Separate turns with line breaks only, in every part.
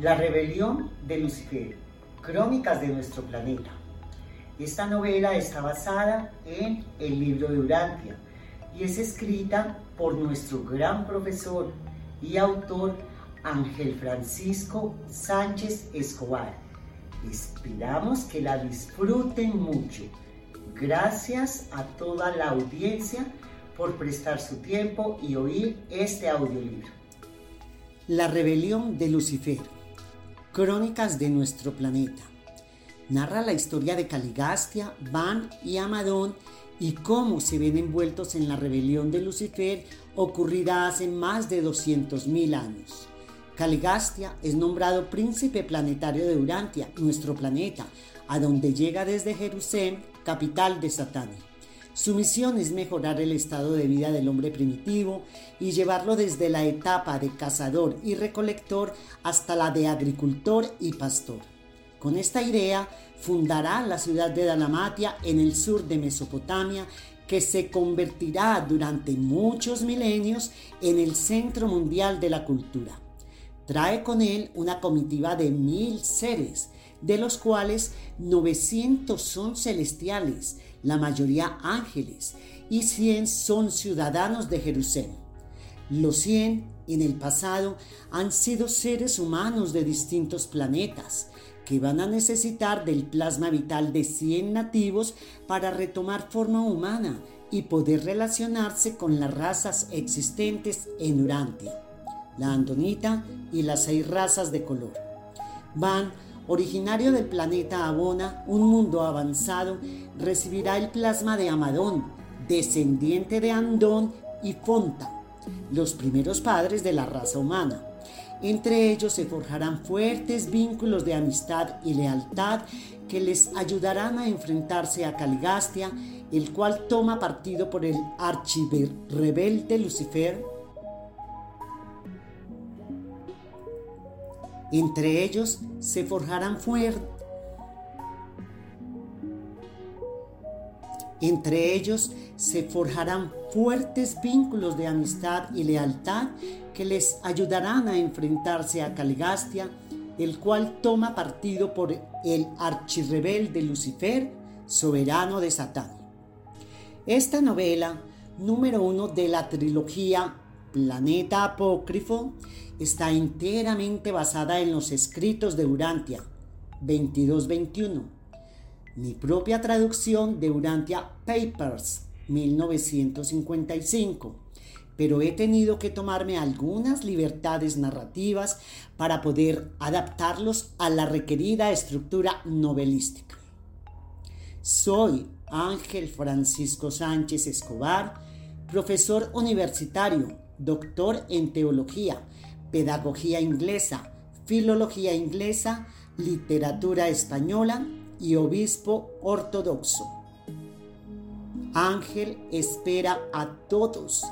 La rebelión de Lucifer, crónicas de nuestro planeta. Esta novela está basada en el libro de Urantia y es escrita por nuestro gran profesor y autor Ángel Francisco Sánchez Escobar. Esperamos que la disfruten mucho. Gracias a toda la audiencia por prestar su tiempo y oír este audiolibro.
La rebelión de Lucifer. Crónicas de nuestro planeta. Narra la historia de Caligastia, Van y Amadón y cómo se ven envueltos en la rebelión de Lucifer ocurrida hace más de 200.000 años. Caligastia es nombrado príncipe planetario de Urantia, nuestro planeta, a donde llega desde Jerusalén, capital de Satania. Su misión es mejorar el estado de vida del hombre primitivo y llevarlo desde la etapa de cazador y recolector hasta la de agricultor y pastor. Con esta idea fundará la ciudad de Dalmatia en el sur de Mesopotamia que se convertirá durante muchos milenios en el centro mundial de la cultura. Trae con él una comitiva de mil seres, de los cuales 900 son celestiales, la mayoría ángeles, y 100 son ciudadanos de Jerusalén. Los 100 en el pasado han sido seres humanos de distintos planetas, que van a necesitar del plasma vital de 100 nativos para retomar forma humana y poder relacionarse con las razas existentes en Urantia la andonita y las seis razas de color. Van, originario del planeta Abona, un mundo avanzado, recibirá el plasma de Amadón, descendiente de Andón y Fonta, los primeros padres de la raza humana. Entre ellos se forjarán fuertes vínculos de amistad y lealtad que les ayudarán a enfrentarse a Caligastia, el cual toma partido por el archirebelde Lucifer Entre ellos se forjarán fuertes. Entre ellos se forjarán fuertes vínculos de amistad y lealtad que les ayudarán a enfrentarse a Caligastia, el cual toma partido por el archirrebelde Lucifer, soberano de Satán. Esta novela, número uno de la trilogía Planeta Apócrifo, está enteramente basada en los escritos de Urantia 2221. Mi propia traducción de Urantia Papers 1955, pero he tenido que tomarme algunas libertades narrativas para poder adaptarlos a la requerida estructura novelística. Soy Ángel Francisco Sánchez Escobar, profesor universitario, doctor en teología, pedagogía inglesa, filología inglesa, literatura española y obispo ortodoxo. Ángel espera a todos,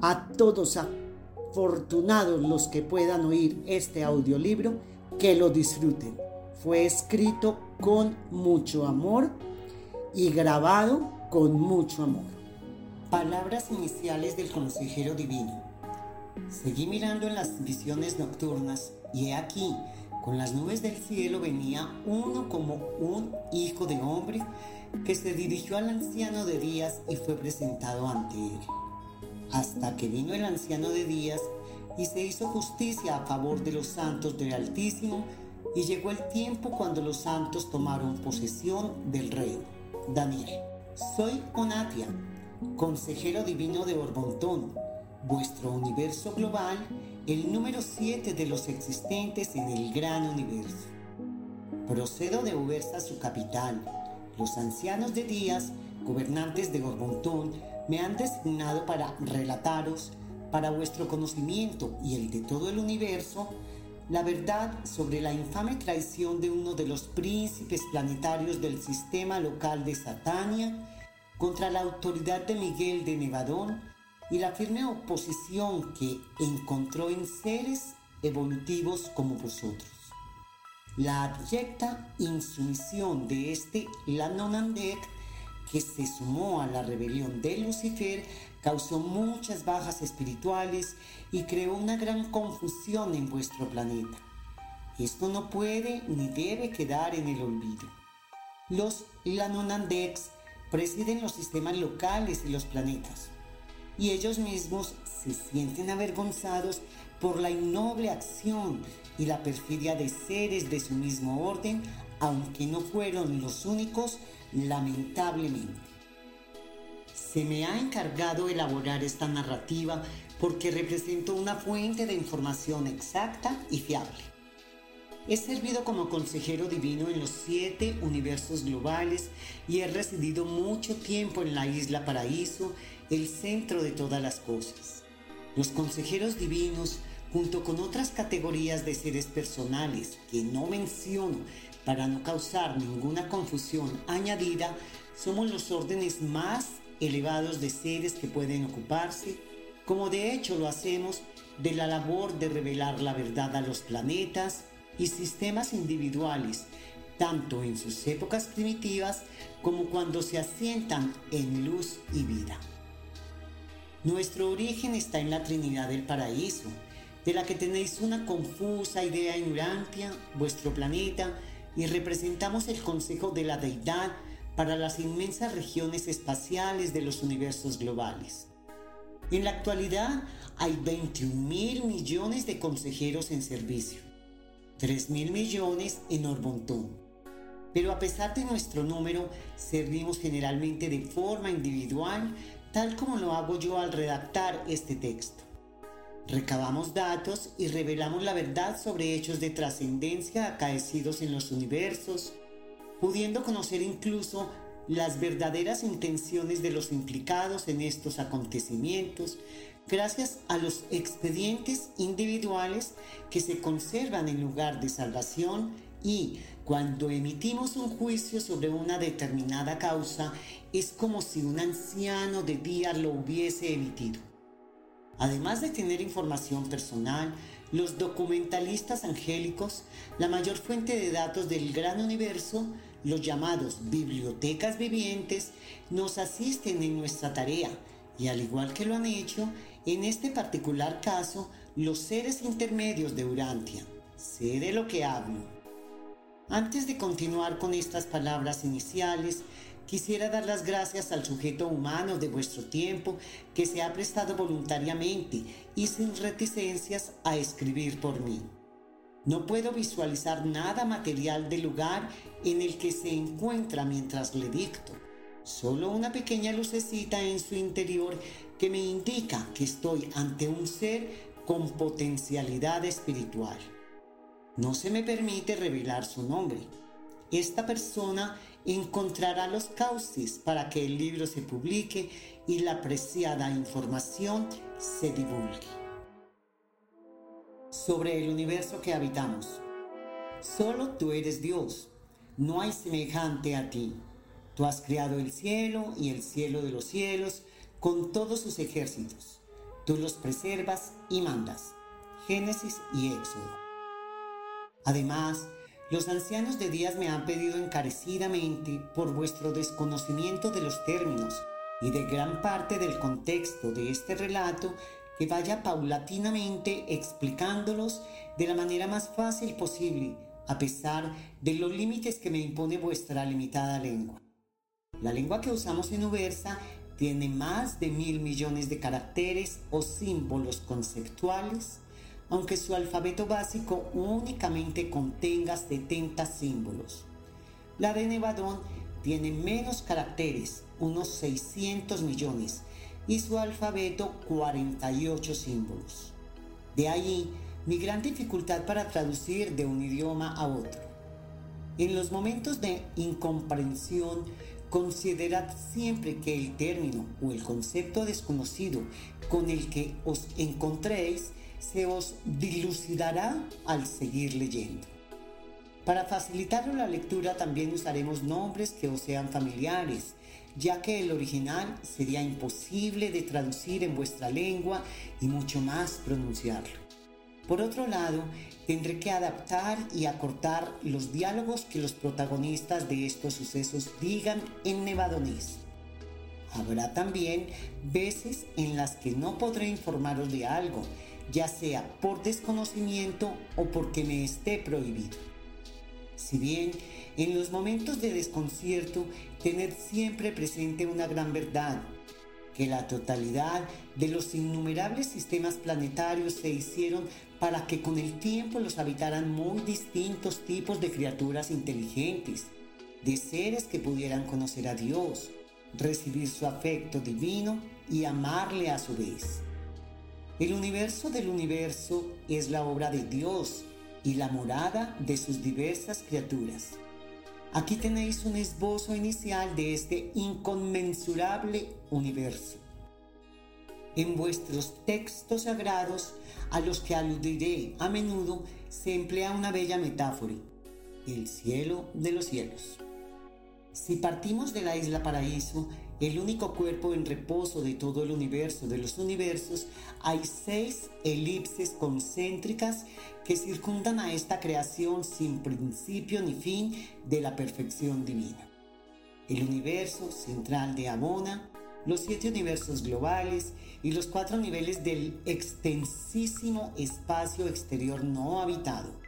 a todos afortunados los que puedan oír este audiolibro, que lo disfruten. Fue escrito con mucho amor y grabado con mucho amor. Palabras iniciales del consejero divino. Seguí mirando en las visiones nocturnas y he aquí, con las nubes del cielo venía uno como un hijo de hombre que se dirigió al anciano de días y fue presentado ante él. Hasta que vino el anciano de días y se hizo justicia a favor de los santos del Altísimo y llegó el tiempo cuando los santos tomaron posesión del reino. Daniel. Soy Onatia, consejero divino de Orbontón vuestro universo global, el número 7 de los existentes en el gran universo. Procedo de Ubersa, su capital. Los ancianos de Díaz, gobernantes de Gorbontón, me han designado para relataros, para vuestro conocimiento y el de todo el universo, la verdad sobre la infame traición de uno de los príncipes planetarios del sistema local de Satania contra la autoridad de Miguel de Nevadón y la firme oposición que encontró en seres evolutivos como vosotros. La abyecta insumisión de este Lanonandek que se sumó a la rebelión de Lucifer causó muchas bajas espirituales y creó una gran confusión en vuestro planeta. Esto no puede ni debe quedar en el olvido. Los Lanonandex presiden los sistemas locales y los planetas, y ellos mismos se sienten avergonzados por la innoble acción y la perfidia de seres de su mismo orden, aunque no fueron los únicos, lamentablemente. Se me ha encargado elaborar esta narrativa porque represento una fuente de información exacta y fiable. He servido como consejero divino en los siete universos globales y he residido mucho tiempo en la isla Paraíso, el centro de todas las cosas. Los consejeros divinos, junto con otras categorías de seres personales que no menciono para no causar ninguna confusión añadida, somos los órdenes más elevados de seres que pueden ocuparse, como de hecho lo hacemos, de la labor de revelar la verdad a los planetas, y sistemas individuales, tanto en sus épocas primitivas como cuando se asientan en luz y vida. Nuestro origen está en la Trinidad del Paraíso, de la que tenéis una confusa idea en Urantia, vuestro planeta, y representamos el consejo de la deidad para las inmensas regiones espaciales de los universos globales. En la actualidad hay 21 mil millones de consejeros en servicio 3 mil millones en Orbontón. Pero a pesar de nuestro número, servimos generalmente de forma individual, tal como lo hago yo al redactar este texto. Recabamos datos y revelamos la verdad sobre hechos de trascendencia acaecidos en los universos, pudiendo conocer incluso las verdaderas intenciones de los implicados en estos acontecimientos gracias a los expedientes individuales que se conservan en lugar de salvación y cuando emitimos un juicio sobre una determinada causa es como si un anciano de día lo hubiese emitido. Además de tener información personal, los documentalistas angélicos, la mayor fuente de datos del gran universo, los llamados bibliotecas vivientes, nos asisten en nuestra tarea y al igual que lo han hecho, en este particular caso, los seres intermedios de Urantia. Sé de lo que hablo. Antes de continuar con estas palabras iniciales, Quisiera dar las gracias al sujeto humano de vuestro tiempo que se ha prestado voluntariamente y sin reticencias a escribir por mí. No puedo visualizar nada material del lugar en el que se encuentra mientras le dicto. Solo una pequeña lucecita en su interior que me indica que estoy ante un ser con potencialidad espiritual. No se me permite revelar su nombre esta persona encontrará los cauces para que el libro se publique y la apreciada información se divulgue. Sobre el universo que habitamos. Solo tú eres Dios, no hay semejante a ti. Tú has creado el cielo y el cielo de los cielos con todos sus ejércitos. Tú los preservas y mandas. Génesis y Éxodo. Además, los ancianos de días me han pedido encarecidamente por vuestro desconocimiento de los términos y de gran parte del contexto de este relato que vaya paulatinamente explicándolos de la manera más fácil posible, a pesar de los límites que me impone vuestra limitada lengua. La lengua que usamos en Ubersa tiene más de mil millones de caracteres o símbolos conceptuales aunque su alfabeto básico únicamente contenga 70 símbolos. La de Nevadón tiene menos caracteres, unos 600 millones, y su alfabeto 48 símbolos. De ahí mi gran dificultad para traducir de un idioma a otro. En los momentos de incomprensión, considerad siempre que el término o el concepto desconocido con el que os encontréis se os dilucidará al seguir leyendo. Para facilitar la lectura también usaremos nombres que os sean familiares, ya que el original sería imposible de traducir en vuestra lengua y mucho más pronunciarlo. Por otro lado, tendré que adaptar y acortar los diálogos que los protagonistas de estos sucesos digan en nevadonés. Habrá también veces en las que no podré informaros de algo, ya sea por desconocimiento o porque me esté prohibido. Si bien en los momentos de desconcierto tener siempre presente una gran verdad, que la totalidad de los innumerables sistemas planetarios se hicieron para que con el tiempo los habitaran muy distintos tipos de criaturas inteligentes, de seres que pudieran conocer a Dios, recibir su afecto divino y amarle a su vez. El universo del universo es la obra de Dios y la morada de sus diversas criaturas. Aquí tenéis un esbozo inicial de este inconmensurable universo. En vuestros textos sagrados, a los que aludiré a menudo, se emplea una bella metáfora, el cielo de los cielos. Si partimos de la isla Paraíso, el único cuerpo en reposo de todo el universo de los universos, hay seis elipses concéntricas que circundan a esta creación sin principio ni fin de la perfección divina. El universo central de Amona, los siete universos globales y los cuatro niveles del extensísimo espacio exterior no habitado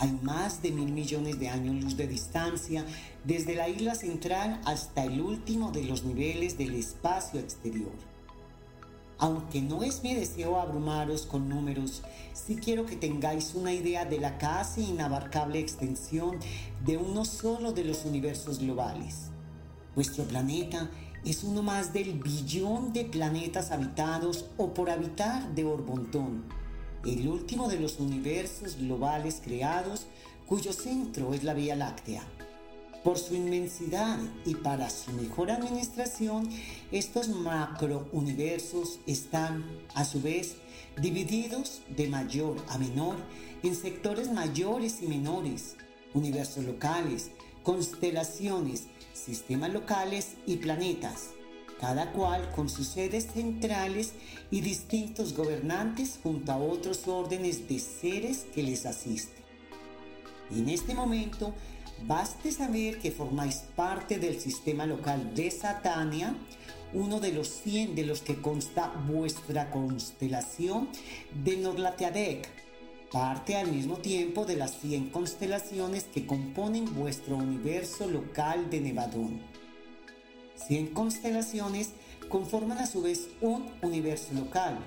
hay más de mil millones de años luz de distancia desde la isla central hasta el último de los niveles del espacio exterior. Aunque no es mi deseo abrumaros con números, sí quiero que tengáis una idea de la casi inabarcable extensión de uno solo de los universos globales. Vuestro planeta es uno más del billón de planetas habitados o por habitar de Orbontón el último de los universos globales creados cuyo centro es la Vía Láctea. Por su inmensidad y para su mejor administración, estos macrouniversos están, a su vez, divididos de mayor a menor en sectores mayores y menores, universos locales, constelaciones, sistemas locales y planetas cada cual con sus sedes centrales y distintos gobernantes junto a otros órdenes de seres que les asisten. En este momento, baste saber que formáis parte del sistema local de Satania, uno de los 100 de los que consta vuestra constelación de Norlateadec, parte al mismo tiempo de las 100 constelaciones que componen vuestro universo local de Nevadón. 100 constelaciones conforman a su vez un universo local.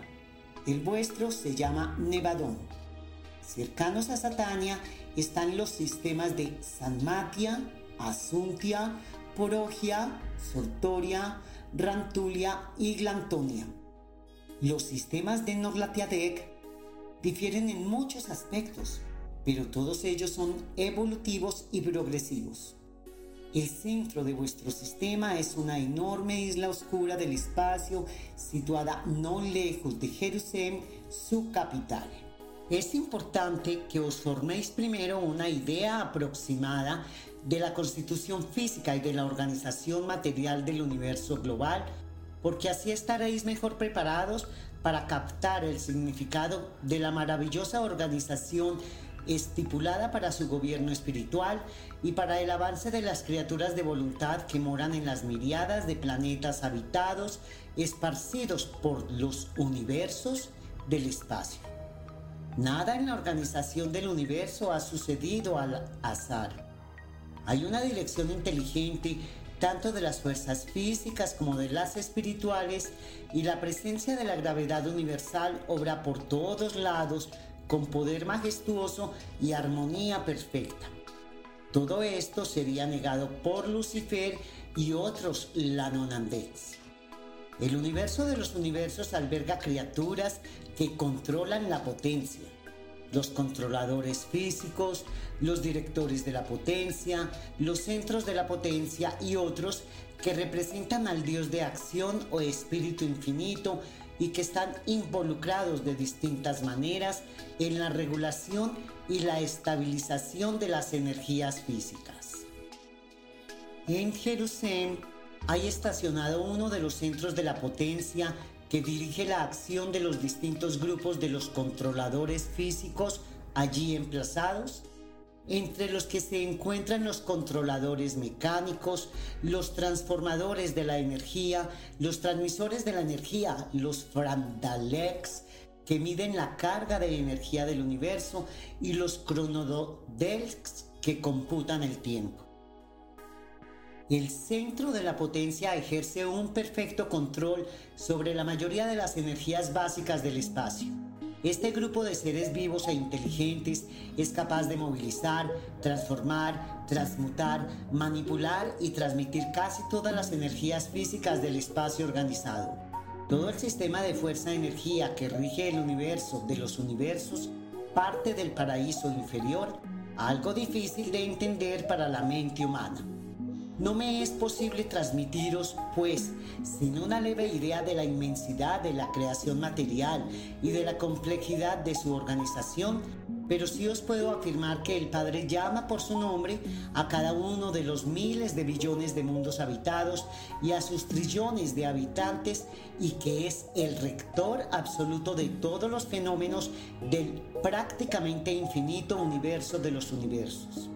El vuestro se llama Nevadón. Cercanos a Satania están los sistemas de Sanmatia, Asuntia, Porogia, Sortoria, Rantulia y Glantonia. Los sistemas de Norlatiadec difieren en muchos aspectos, pero todos ellos son evolutivos y progresivos. El centro de vuestro sistema es una enorme isla oscura del espacio situada no lejos de Jerusalén, su capital. Es importante que os forméis primero una idea aproximada de la constitución física y de la organización material del universo global, porque así estaréis mejor preparados para captar el significado de la maravillosa organización estipulada para su gobierno espiritual y para el avance de las criaturas de voluntad que moran en las miriadas de planetas habitados esparcidos por los universos del espacio. Nada en la organización del universo ha sucedido al azar. Hay una dirección inteligente tanto de las fuerzas físicas como de las espirituales y la presencia de la gravedad universal obra por todos lados con poder majestuoso y armonía perfecta. Todo esto sería negado por Lucifer y otros Lanonandets. El universo de los universos alberga criaturas que controlan la potencia. Los controladores físicos, los directores de la potencia, los centros de la potencia y otros que representan al Dios de acción o espíritu infinito y que están involucrados de distintas maneras en la regulación y la estabilización de las energías físicas. En Jerusalén hay estacionado uno de los centros de la potencia que dirige la acción de los distintos grupos de los controladores físicos allí emplazados entre los que se encuentran los controladores mecánicos, los transformadores de la energía, los transmisores de la energía, los frandalex, que miden la carga de energía del universo y los cronodelks que computan el tiempo. El centro de la potencia ejerce un perfecto control sobre la mayoría de las energías básicas del espacio. Este grupo de seres vivos e inteligentes es capaz de movilizar, transformar, transmutar, manipular y transmitir casi todas las energías físicas del espacio organizado. Todo el sistema de fuerza-energía que rige el universo de los universos parte del paraíso inferior, algo difícil de entender para la mente humana. No me es posible transmitiros, pues, sin una leve idea de la inmensidad de la creación material y de la complejidad de su organización, pero sí os puedo afirmar que el Padre llama por su nombre a cada uno de los miles de billones de mundos habitados y a sus trillones de habitantes y que es el rector absoluto de todos los fenómenos del prácticamente infinito universo de los universos.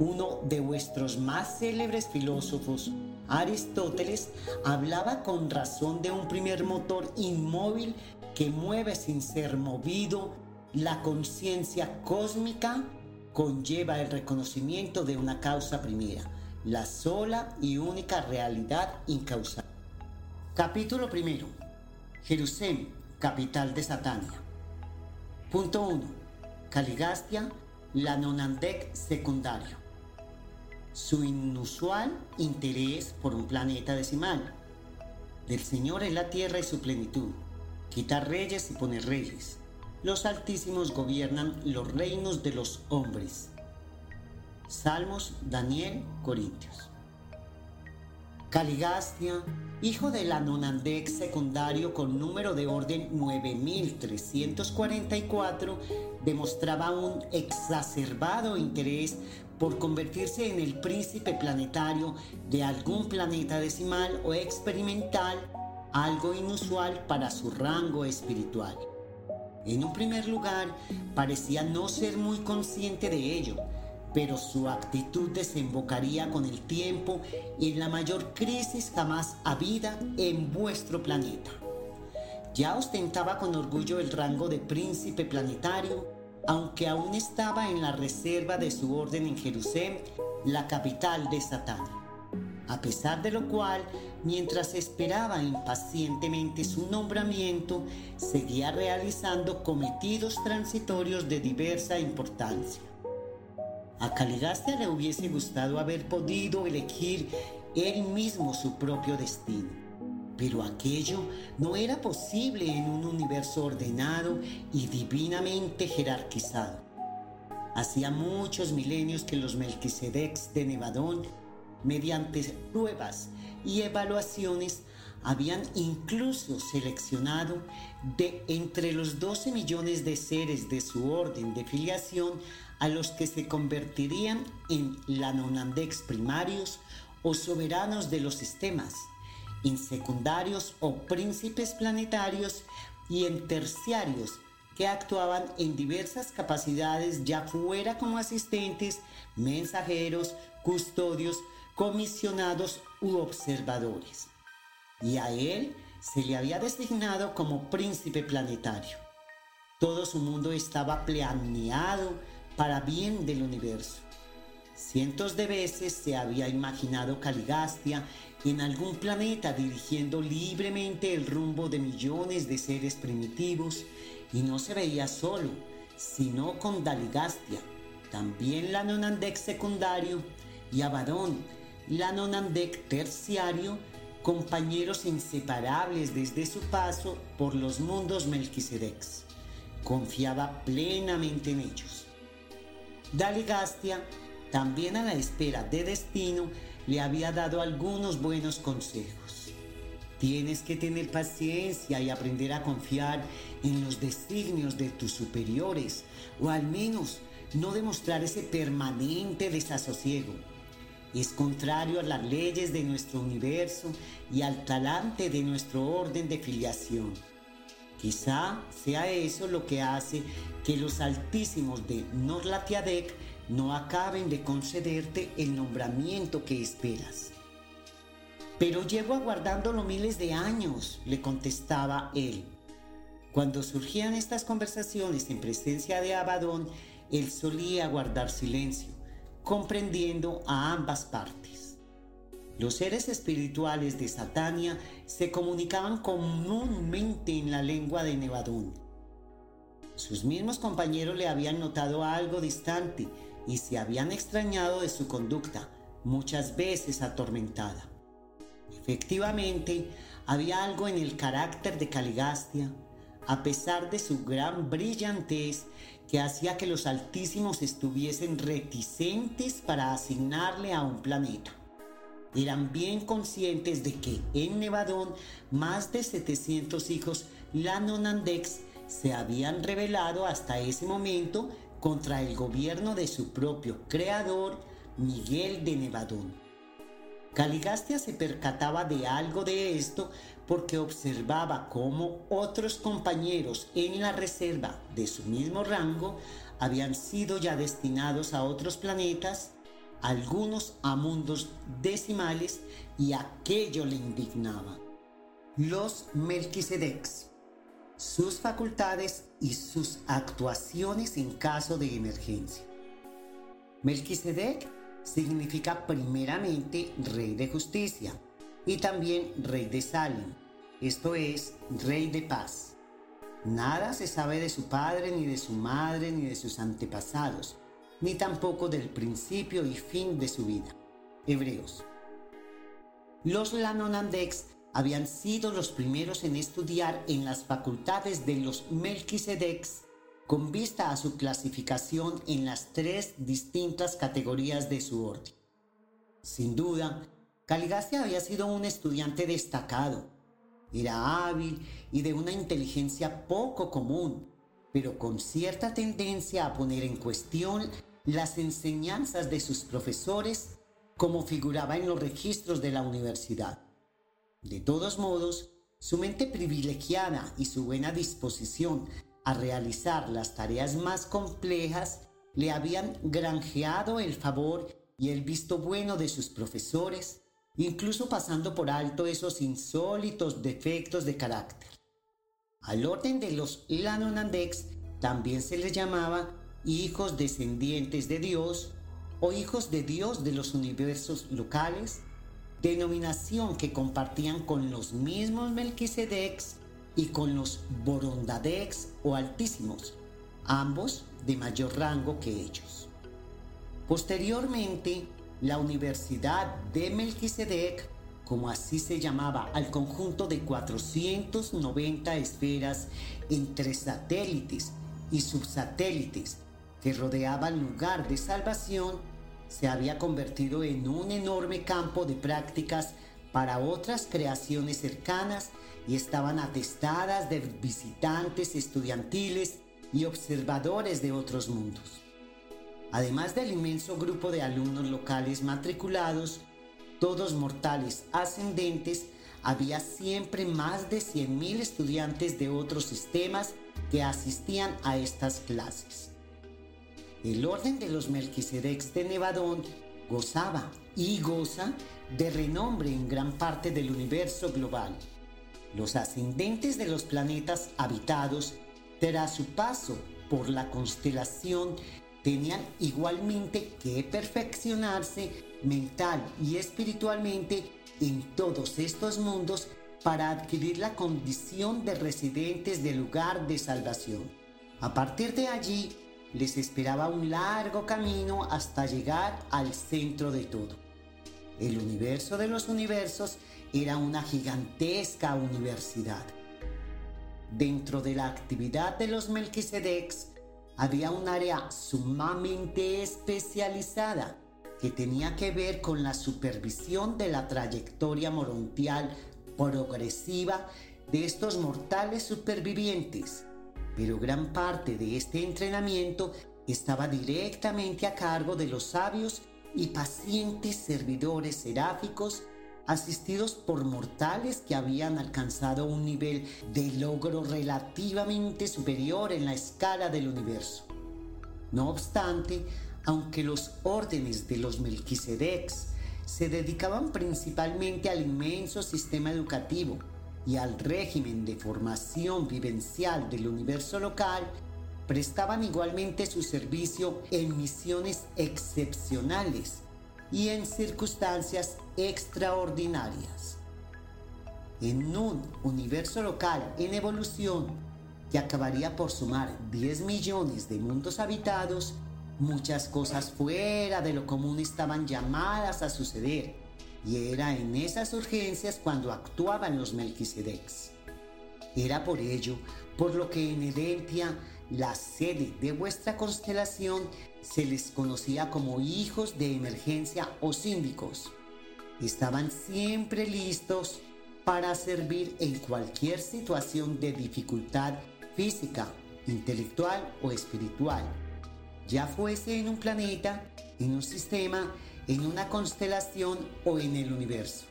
Uno de vuestros más célebres filósofos, Aristóteles, hablaba con razón de un primer motor inmóvil que mueve sin ser movido. La conciencia cósmica conlleva el reconocimiento de una causa primera, la sola y única realidad incausable. Capítulo primero. Jerusalén, capital de Satania. Punto 1. Caligastia, la nonandec secundario su inusual interés por un planeta decimal. Del Señor es la tierra y su plenitud. Quita reyes y pone reyes. Los altísimos gobiernan los reinos de los hombres. Salmos, Daniel, Corintios. Caligastia, hijo del Anonandec secundario con número de orden 9344, demostraba un exacerbado interés por convertirse en el príncipe planetario de algún planeta decimal o experimental, algo inusual para su rango espiritual. En un primer lugar, parecía no ser muy consciente de ello, pero su actitud desembocaría con el tiempo en la mayor crisis jamás habida en vuestro planeta. Ya ostentaba con orgullo el rango de príncipe planetario, aunque aún estaba en la reserva de su orden en Jerusalén, la capital de Satán. A pesar de lo cual, mientras esperaba impacientemente su nombramiento, seguía realizando cometidos transitorios de diversa importancia. A Caligastia le hubiese gustado haber podido elegir él mismo su propio destino, pero aquello no era posible en un universo ordenado y divinamente jerarquizado. Hacía muchos milenios que los Melquisedecs de Nevadón, mediante pruebas y evaluaciones, habían incluso seleccionado de entre los 12 millones de seres de su orden de filiación a los que se convertirían en lanonandex primarios o soberanos de los sistemas, en secundarios o príncipes planetarios y en terciarios que actuaban en diversas capacidades ya fuera como asistentes, mensajeros, custodios, comisionados u observadores. Y a él se le había designado como príncipe planetario. Todo su mundo estaba planeado para bien del universo. Cientos de veces se había imaginado Caligastia en algún planeta dirigiendo libremente el rumbo de millones de seres primitivos y no se veía solo, sino con Daligastia, también la Nonandek secundario y Abadón, la Nonandek terciario, compañeros inseparables desde su paso por los mundos Melquisedecs. Confiaba plenamente en ellos. Daligastia, también a la espera de destino, le había dado algunos buenos consejos. Tienes que tener paciencia y aprender a confiar en los designios de tus superiores, o al menos no demostrar ese permanente desasosiego. Es contrario a las leyes de nuestro universo y al talante de nuestro orden de filiación. Quizá sea eso lo que hace que los altísimos de Norlatiadec no acaben de concederte el nombramiento que esperas. Pero llevo aguardándolo miles de años, le contestaba él. Cuando surgían estas conversaciones en presencia de Abadón, él solía guardar silencio, comprendiendo a ambas partes. Los seres espirituales de Satania se comunicaban comúnmente en la lengua de Nevadón. Sus mismos compañeros le habían notado algo distante y se habían extrañado de su conducta, muchas veces atormentada. Efectivamente, había algo en el carácter de Caligastia, a pesar de su gran brillantez, que hacía que los altísimos estuviesen reticentes para asignarle a un planeta. Eran bien conscientes de que en Nevadón más de 700 hijos Lanonandex se habían rebelado hasta ese momento contra el gobierno de su propio creador, Miguel de Nevadón. Caligastia se percataba de algo de esto porque observaba cómo otros compañeros en la reserva de su mismo rango habían sido ya destinados a otros planetas, algunos a mundos decimales, y aquello le indignaba. Los Melquisedecs, sus facultades y sus actuaciones en caso de emergencia. Melquisedec significa primeramente rey de justicia y también rey de Salem, esto es, rey de paz. Nada se sabe de su padre, ni de su madre, ni de sus antepasados, ni tampoco del principio y fin de su vida. Hebreos. Los Lanonandex habían sido los primeros en estudiar en las facultades de los Melquisedecs con vista a su clasificación en las tres distintas categorías de su orden. Sin duda, Caligastia había sido un estudiante destacado. Era hábil y de una inteligencia poco común, pero con cierta tendencia a poner en cuestión las enseñanzas de sus profesores como figuraba en los registros de la universidad. De todos modos, su mente privilegiada y su buena disposición a realizar las tareas más complejas, le habían granjeado el favor y el visto bueno de sus profesores, incluso pasando por alto esos insólitos defectos de carácter. Al orden de los Lanonandex también se les llamaba hijos descendientes de Dios o hijos de Dios de los universos locales, denominación que compartían con los mismos Melquisedecs y con los Borondadex o Altísimos, ambos de mayor rango que ellos. Posteriormente, la Universidad de Melquisedec, como así se llamaba al conjunto de 490 esferas entre satélites y subsatélites que rodeaban lugar de salvación, se había convertido en un enorme campo de prácticas para otras creaciones cercanas y estaban atestadas de visitantes estudiantiles y observadores de otros mundos. Además del inmenso grupo de alumnos locales matriculados, todos mortales ascendentes, había siempre más de 100.000 estudiantes de otros sistemas que asistían a estas clases. El orden de los Melquisedecs de Nevadón gozaba y goza de renombre en gran parte del universo global. Los ascendentes de los planetas habitados, tras su paso por la constelación, tenían igualmente que perfeccionarse mental y espiritualmente en todos estos mundos para adquirir la condición de residentes del lugar de salvación. A partir de allí, les esperaba un largo camino hasta llegar al centro de todo. El universo de los universos era una gigantesca universidad. Dentro de la actividad de los Melquisedecs había un área sumamente especializada que tenía que ver con la supervisión de la trayectoria morontial progresiva de estos mortales supervivientes pero gran parte de este entrenamiento estaba directamente a cargo de los sabios y pacientes servidores seráficos asistidos por mortales que habían alcanzado un nivel de logro relativamente superior en la escala del universo. No obstante, aunque los órdenes de los Melquisedecs se dedicaban principalmente al inmenso sistema educativo y al régimen de formación vivencial del universo local, prestaban igualmente su servicio en misiones excepcionales y en circunstancias extraordinarias. En un universo local en evolución que acabaría por sumar 10 millones de mundos habitados, muchas cosas fuera de lo común estaban llamadas a suceder, y era en esas urgencias cuando actuaban los Melquisedecs. Era por ello por lo que en Edentia, la sede de vuestra constelación, se les conocía como hijos de emergencia o síndicos. Estaban siempre listos para servir en cualquier situación de dificultad física, intelectual o espiritual, ya fuese en un planeta, en un sistema, en una constelación o en el universo.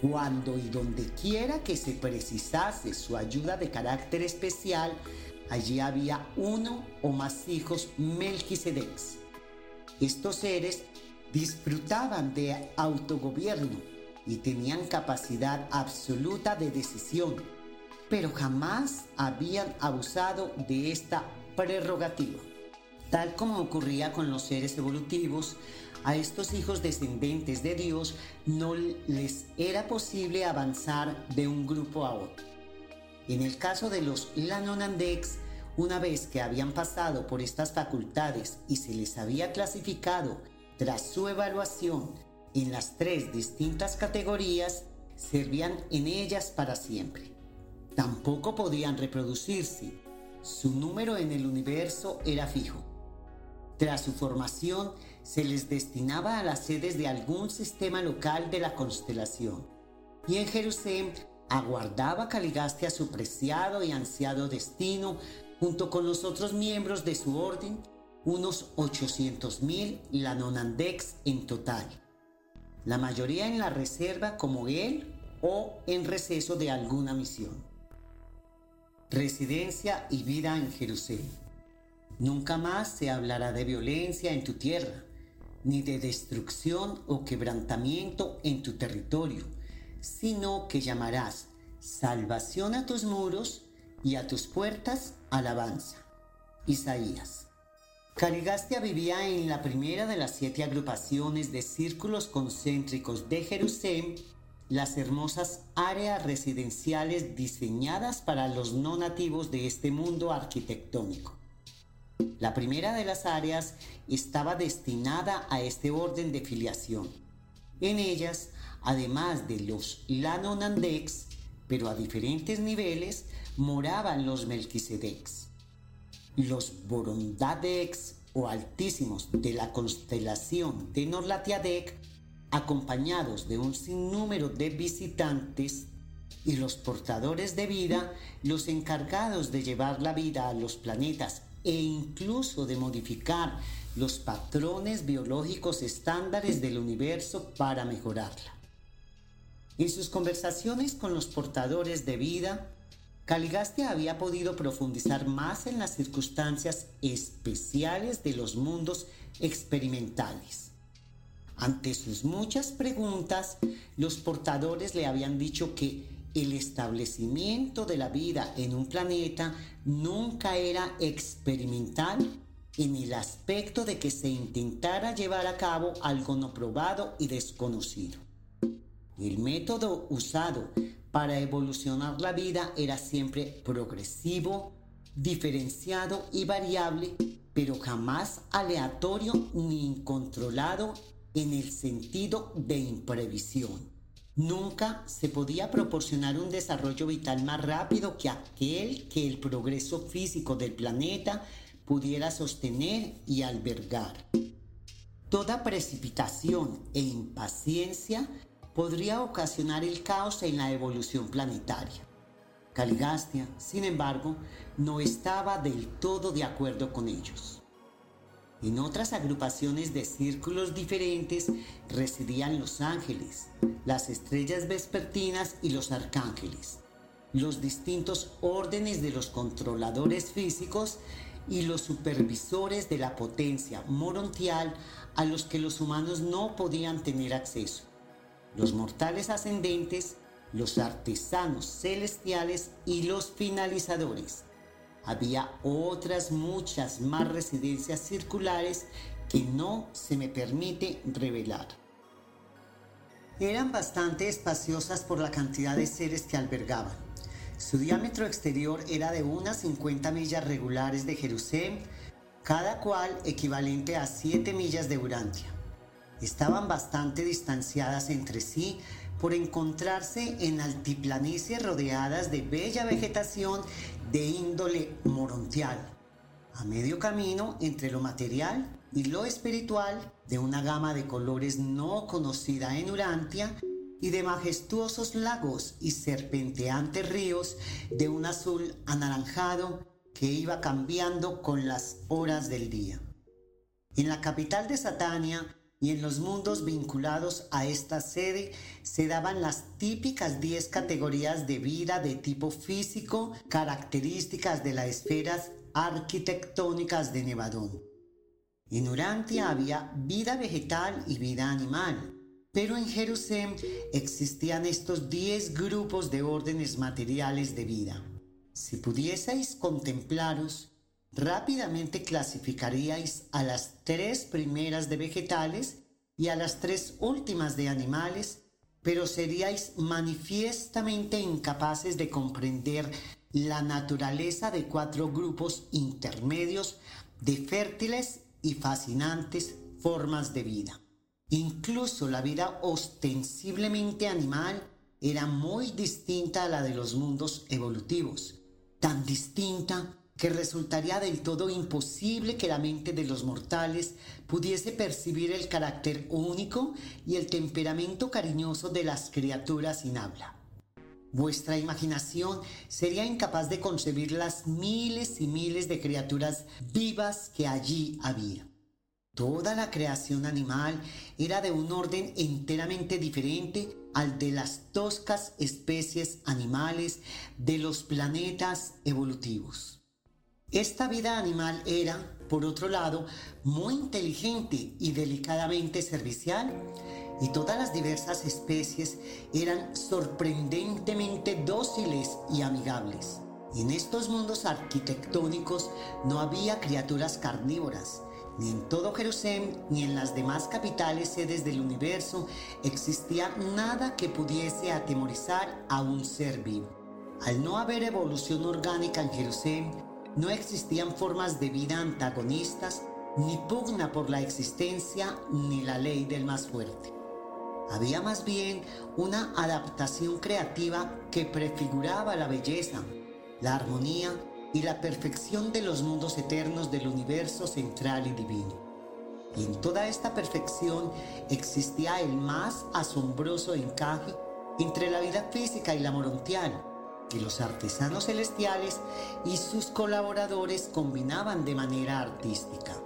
Cuando y donde quiera que se precisase su ayuda de carácter especial, allí había uno o más hijos Melquisedecs. Estos seres disfrutaban de autogobierno y tenían capacidad absoluta de decisión, pero jamás habían abusado de esta prerrogativa. Tal como ocurría con los seres evolutivos, a estos hijos descendientes de Dios no les era posible avanzar de un grupo a otro. En el caso de los Lanonandex, una vez que habían pasado por estas facultades y se les había clasificado tras su evaluación en las tres distintas categorías, servían en ellas para siempre. Tampoco podían reproducirse. Su número en el universo era fijo. Tras su formación, se les destinaba a las sedes de algún sistema local de la constelación. Y en Jerusalén aguardaba Caligastia su preciado y ansiado destino junto con los otros miembros de su orden, unos 800.000 lanonandex en total. La mayoría en la reserva como él o en receso de alguna misión. Residencia y vida en Jerusalén. Nunca más se hablará de violencia en tu tierra, ni de destrucción o quebrantamiento en tu territorio, sino que llamarás salvación a tus muros y a tus puertas alabanza. Isaías. Caligastia vivía en la primera de las siete agrupaciones de círculos concéntricos de Jerusalén, las hermosas áreas residenciales diseñadas para los no nativos de este mundo arquitectónico. La primera de las áreas estaba destinada a este orden de filiación. En ellas, además de los Lanonandex, pero a diferentes niveles, moraban los Melquisedecs. Los Borondadex o altísimos de la constelación de Norlatiadec, acompañados de un sinnúmero de visitantes, y los portadores de vida, los encargados de llevar la vida a los planetas e incluso de modificar los patrones biológicos estándares del universo para mejorarla. En sus conversaciones con los portadores de vida, Caligastia había podido profundizar más en las circunstancias especiales de los mundos experimentales. Ante sus muchas preguntas, los portadores le habían dicho que el establecimiento de la vida en un planeta nunca era experimental en el aspecto de que se intentara llevar a cabo algo no probado y desconocido. El método usado para evolucionar la vida era siempre progresivo, diferenciado y variable, pero jamás aleatorio ni incontrolado en el sentido de imprevisión. Nunca se podía proporcionar un desarrollo vital más rápido que aquel que el progreso físico del planeta pudiera sostener y albergar. Toda precipitación e impaciencia podría ocasionar el caos en la evolución planetaria. Caligastia, sin embargo, no estaba del todo de acuerdo con ellos. En otras agrupaciones de círculos diferentes residían los ángeles, las estrellas vespertinas y los arcángeles, los distintos órdenes de los controladores físicos y los supervisores de la potencia morontial a los que los humanos no podían tener acceso, los mortales ascendentes los artesanos celestiales y los finalizadores. Había otras muchas más residencias circulares que no se me permite revelar. Eran bastante espaciosas por la cantidad de seres que albergaban. Su diámetro exterior era de unas 50 millas regulares de Jerusalén, cada cual equivalente a 7 millas de Urantia. Estaban bastante distanciadas entre sí por encontrarse en altiplanicies rodeadas de bella vegetación de índole morontial, a medio camino entre lo material y lo espiritual de una gama de colores no conocida en Urantia y de majestuosos lagos y serpenteantes ríos de un azul anaranjado que iba cambiando con las horas del día. En la capital de Satania y en los mundos vinculados a esta sede se daban las típicas 10 categorías de vida de tipo físico, características de las esferas arquitectónicas de Nevadón. En Urantia había vida vegetal y vida animal, pero en Jerusalén existían estos 10 grupos de órdenes materiales de vida. Si pudieseis contemplaros, rápidamente clasificaríais a las tres primeras de vegetales y a las tres últimas de animales, pero seríais manifiestamente incapaces de comprender la naturaleza de cuatro grupos intermedios de fértiles y fascinantes formas de vida. Incluso la vida ostensiblemente animal era muy distinta a la de los mundos evolutivos, tan distinta que resultaría del todo imposible que la mente de los mortales pudiese percibir el carácter único y el temperamento cariñoso de las criaturas sin habla. Vuestra imaginación sería incapaz de concebir las miles y miles de criaturas vivas que allí había. Toda la creación animal era de un orden enteramente diferente al de las toscas especies animales de los planetas evolutivos. Esta vida animal era, por otro lado, muy inteligente y delicadamente servicial, y todas las diversas especies eran sorprendentemente dóciles y amigables. En estos mundos arquitectónicos no había criaturas carnívoras, ni en todo Jerusalén ni en las demás capitales sedes del universo existía nada que pudiese atemorizar a un ser vivo. Al no haber evolución orgánica en Jerusalén, no existían formas de vida antagonistas, ni pugna por la existencia, ni la ley del más fuerte. Había más bien una adaptación creativa que prefiguraba la belleza, la armonía y la perfección de los mundos eternos del universo central y divino. Y en toda esta perfección existía el más asombroso encaje entre la vida física y la morontial, que los artesanos celestiales y sus colaboradores combinaban de manera artística.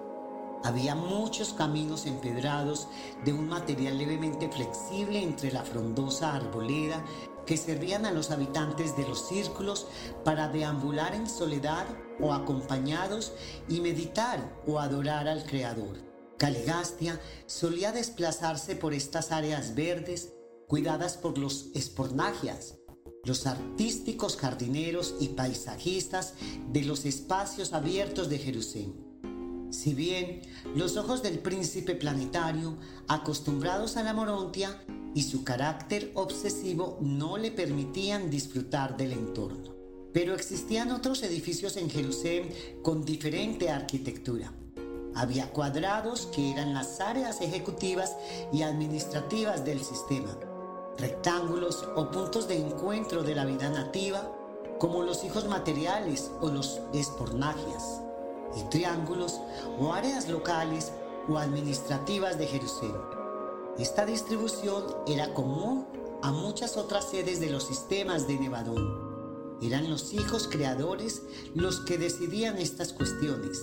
Había muchos caminos empedrados de un material levemente flexible entre la frondosa arboleda que servían a los habitantes de los círculos para deambular en soledad o acompañados y meditar o adorar al Creador. Caligastia solía desplazarse por estas áreas verdes cuidadas por los espornagias, los artísticos jardineros y paisajistas de los espacios abiertos de Jerusalén. Si bien los ojos del príncipe planetario, acostumbrados a la morontia y su carácter obsesivo, no le permitían disfrutar del entorno. Pero existían otros edificios en Jerusalén con diferente arquitectura. Había cuadrados que eran las áreas ejecutivas y administrativas del sistema rectángulos o puntos de encuentro de la vida nativa, como los hijos materiales o los espornagias, y triángulos o áreas locales o administrativas de Jerusalén. Esta distribución era común a muchas otras sedes de los sistemas de Nevadón. Eran los hijos creadores los que decidían estas cuestiones,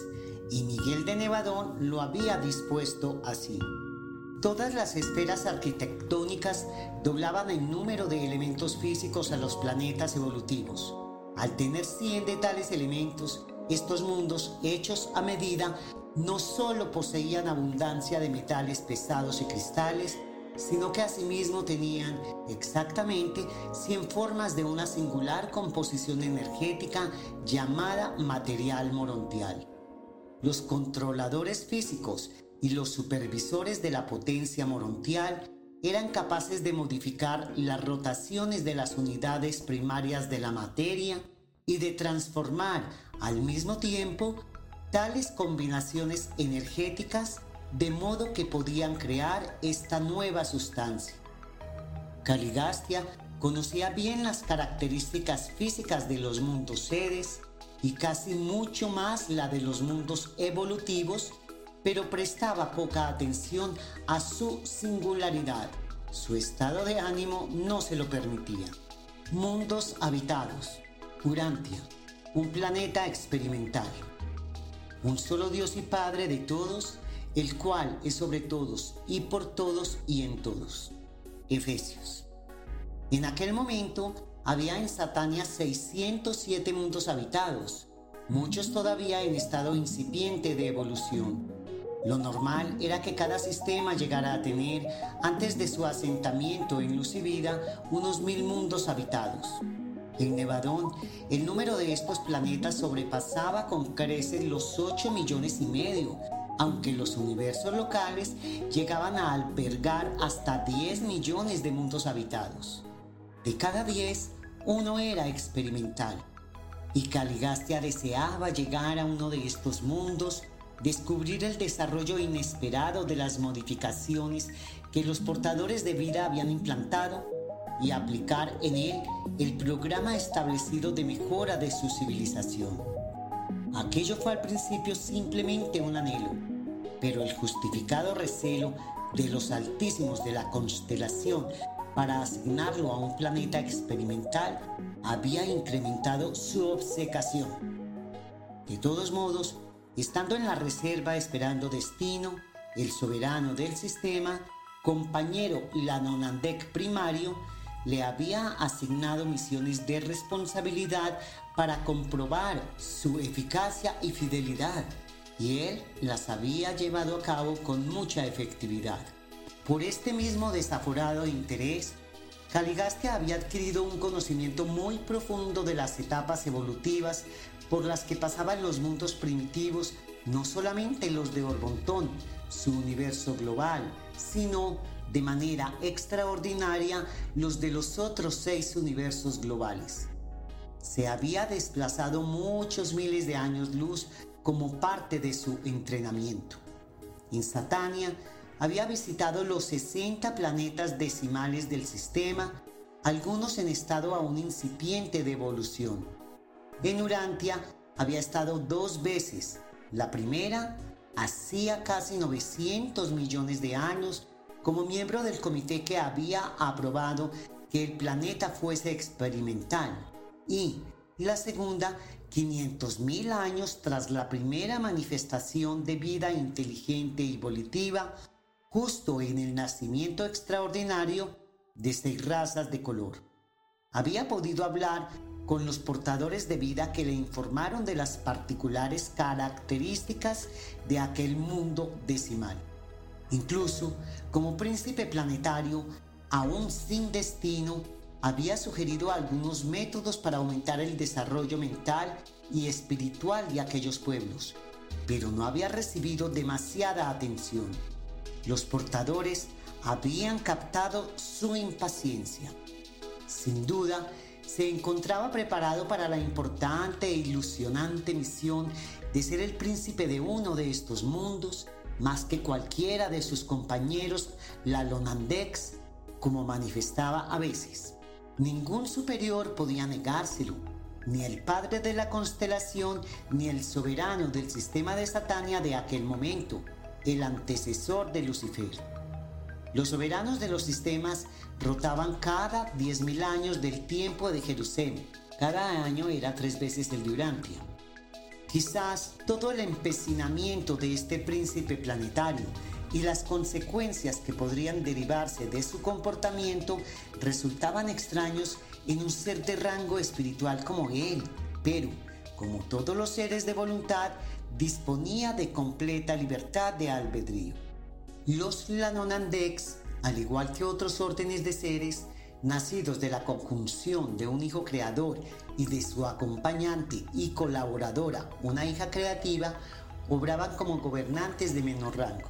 y Miguel de Nevadón lo había dispuesto así. Todas las esferas arquitectónicas doblaban el número de elementos físicos a los planetas evolutivos. Al tener 100 de tales elementos, estos mundos hechos a medida no solo poseían abundancia de metales pesados y cristales, sino que asimismo tenían exactamente 100 formas de una singular composición energética llamada material morontial. Los controladores físicos y los supervisores de la potencia morontial eran capaces de modificar las rotaciones de las unidades primarias de la materia y de transformar al mismo tiempo tales combinaciones energéticas de modo que podían crear esta nueva sustancia. Caligastia conocía bien las características físicas de los mundos seres y casi mucho más la de los mundos evolutivos pero prestaba poca atención a su singularidad. Su estado de ánimo no se lo permitía. Mundos habitados. Urantia, un planeta experimental. Un solo Dios y Padre de todos, el cual es sobre todos y por todos y en todos. Efesios. En aquel momento había en Satania 607 mundos habitados, muchos todavía en estado incipiente de evolución. Lo normal era que cada sistema llegara a tener, antes de su asentamiento en luz y vida, unos mil mundos habitados. En Nevadón, el número de estos planetas sobrepasaba con creces los 8 millones y medio, aunque los universos locales llegaban a albergar hasta 10 millones de mundos habitados. De cada 10, uno era experimental. Y Caligastia deseaba llegar a uno de estos mundos descubrir el desarrollo inesperado de las modificaciones que los portadores de vida habían implantado y aplicar en él el programa establecido de mejora de su civilización. Aquello fue al principio simplemente un anhelo, pero el justificado recelo de los altísimos de la constelación para asignarlo a un planeta experimental había incrementado su obcecación. De todos modos, Estando en la reserva esperando destino, el soberano del sistema, compañero Lanonandek primario, le había asignado misiones de responsabilidad para comprobar su eficacia y fidelidad, y él las había llevado a cabo con mucha efectividad. Por este mismo desaforado interés, Caligastia había adquirido un conocimiento muy profundo de las etapas evolutivas por las que pasaban los mundos primitivos, no solamente los de Orbontón, su universo global, sino de manera extraordinaria los de los otros seis universos globales. Se había desplazado muchos miles de años luz como parte de su entrenamiento. En Satania había visitado los 60 planetas decimales del sistema, algunos en estado aún incipiente de evolución en Urantia había estado dos veces. La primera hacía casi 900 millones de años como miembro del comité que había aprobado que el planeta fuese experimental y la segunda 500 mil años tras la primera manifestación de vida inteligente y volitiva justo en el nacimiento extraordinario de seis razas de color. Había podido hablar con los portadores de vida que le informaron de las particulares características de aquel mundo decimal. Incluso, como príncipe planetario, aún sin destino, había sugerido algunos métodos para aumentar el desarrollo mental y espiritual de aquellos pueblos, pero no había recibido demasiada atención. Los portadores habían captado su impaciencia. Sin duda, se encontraba preparado para la importante e ilusionante misión de ser el príncipe de uno de estos mundos, más que cualquiera de sus compañeros Lalonandex, como manifestaba a veces. Ningún superior podía negárselo, ni el padre de la constelación, ni el soberano del sistema de Satania de aquel momento, el antecesor de Lucifer. Los soberanos de los sistemas rotaban cada 10.000 años del tiempo de Jerusalén. Cada año era tres veces el de Urantia. Quizás todo el empecinamiento de este príncipe planetario y las consecuencias que podrían derivarse de su comportamiento resultaban extraños en un ser de rango espiritual como él, pero, como todos los seres de voluntad, disponía de completa libertad de albedrío. Los Lanonandex Al igual que otros órdenes de seres, nacidos de la conjunción de un hijo creador y de su acompañante y colaboradora, una hija creativa, obraban como gobernantes de menor rango.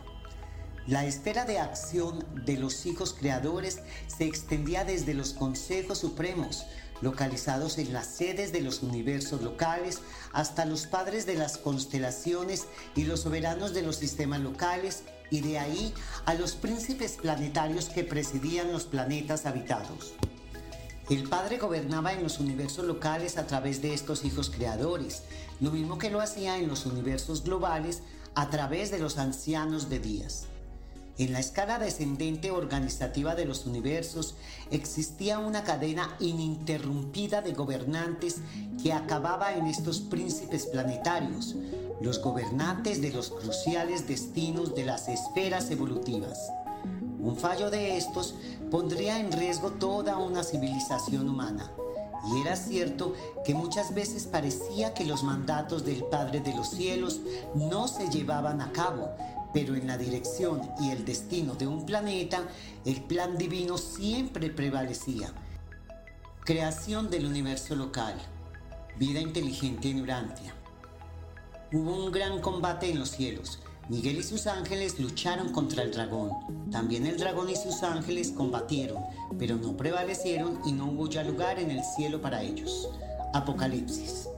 La esfera de acción de los hijos creadores se extendía desde los consejos supremos, localizados en las sedes de los universos locales, hasta los padres de las constelaciones y los soberanos de los sistemas locales, y de ahí a los príncipes planetarios que presidían los planetas habitados. El Padre gobernaba en los universos locales a través de estos hijos creadores, lo mismo que lo hacía en los universos globales a través de los ancianos de días. En la escala descendente organizativa de los universos existía una cadena ininterrumpida de gobernantes que acababa en estos príncipes planetarios, los gobernantes de los cruciales destinos de las esferas evolutivas. Un fallo de estos pondría en riesgo toda una civilización humana. Y era cierto que muchas veces parecía que los mandatos del Padre de los cielos no se llevaban a cabo, pero en la dirección y el destino de un planeta, el plan divino siempre prevalecía. Creación del universo local. Vida inteligente en Urantia. Hubo un gran combate en los cielos. Miguel y sus ángeles lucharon contra el dragón. También el dragón y sus ángeles combatieron, pero no prevalecieron y no hubo ya lugar en el cielo para ellos. Apocalipsis.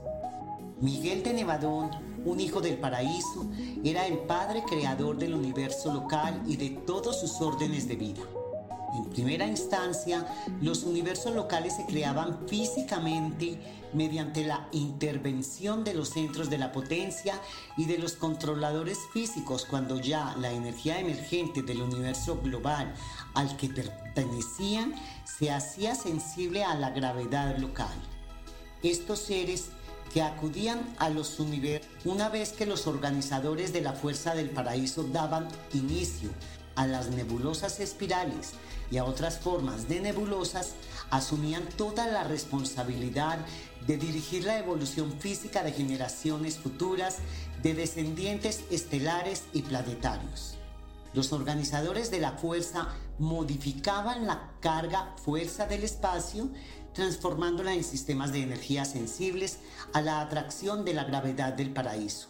Miguel de Nevadón un hijo del paraíso, era el Padre creador del universo local y de todos sus órdenes de vida. En primera instancia, los universos locales se creaban físicamente mediante la intervención de los centros de la potencia y de los controladores físicos cuando ya la energía emergente del universo global al que pertenecían se hacía sensible a la gravedad local. Estos seres que acudían a los universos una vez que los organizadores de la Fuerza del Paraíso daban inicio a las nebulosas espirales y a otras formas de nebulosas, asumían toda la responsabilidad de dirigir la evolución física de generaciones futuras de descendientes estelares y planetarios. Los organizadores de la fuerza modificaban la carga fuerza del espacio transformándola en sistemas de energía sensibles a la atracción de la gravedad del paraíso.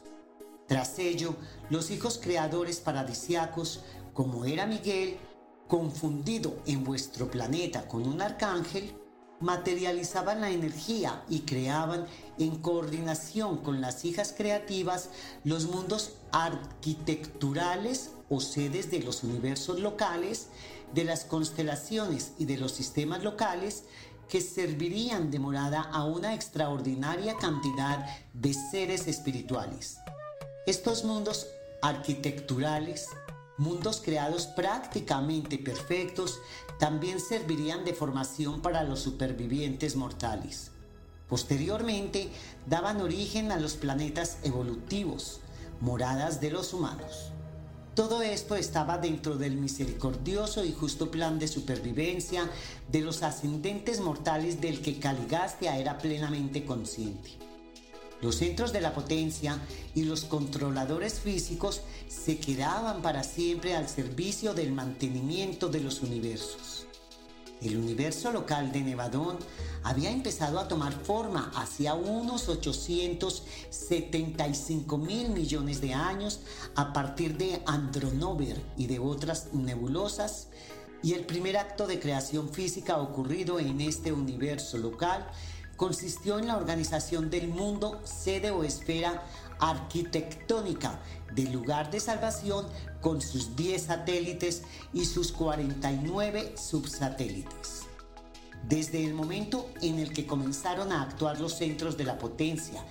Tras ello, los hijos creadores paradisiacos, como era Miguel, confundido en vuestro planeta con un arcángel, materializaban la energía y creaban en coordinación con las hijas creativas los mundos arquitecturales o sedes de los universos locales, de las constelaciones y de los sistemas locales que servirían de morada a una extraordinaria cantidad de seres espirituales. Estos mundos arquitecturales, mundos creados prácticamente perfectos, también servirían de formación para los supervivientes mortales. Posteriormente, daban origen a los planetas evolutivos, moradas de los humanos. Todo esto estaba dentro del misericordioso y justo plan de supervivencia de los ascendentes mortales del que Caligastia era plenamente consciente. Los centros de la potencia y los controladores físicos se quedaban para siempre al servicio del mantenimiento de los universos. El universo local de Nevadón había empezado a tomar forma hacia unos 875 mil millones de años a partir de Andronover y de otras nebulosas, y el primer acto de creación física ocurrido en este universo local consistió en la organización del mundo, sede o esfera arquitectónica del lugar de salvación con sus 10 satélites y sus 49 subsatélites. Desde el momento en el que comenzaron a actuar los centros de la potencia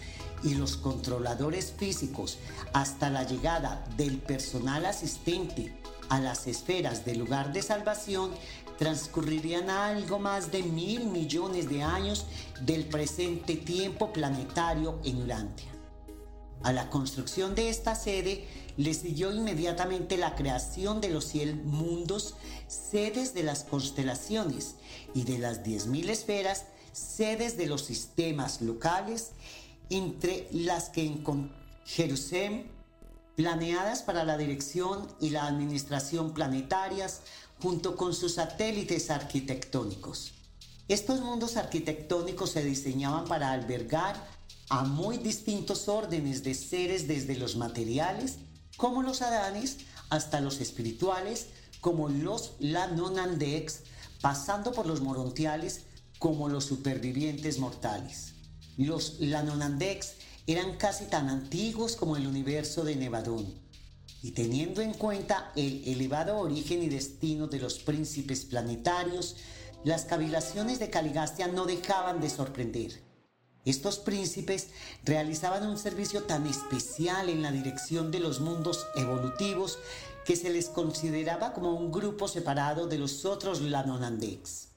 y los controladores físicos hasta la llegada del personal asistente a las esferas del lugar de salvación, transcurrirían algo más de mil millones de años del presente tiempo planetario en Urantia. A la construcción de esta sede le siguió inmediatamente la creación de los 100 mundos, sedes de las constelaciones, y de las 10.000 esferas, sedes de los sistemas locales, entre las que en Jerusalén, planeadas para la dirección y la administración planetarias junto con sus satélites arquitectónicos. Estos mundos arquitectónicos se diseñaban para albergar a muy distintos órdenes de seres desde los materiales, como los adanes, hasta los espirituales, como los Lanonandex, pasando por los morontiales, como los supervivientes mortales. Los Lanonandex eran casi tan antiguos como el universo de Nevadón. Y teniendo en cuenta el elevado origen y destino de los príncipes planetarios, las cavilaciones de Caligastia no dejaban de sorprender. Estos príncipes realizaban un servicio tan especial en la dirección de los mundos evolutivos que se les consideraba como un grupo separado de los otros Lanonandex.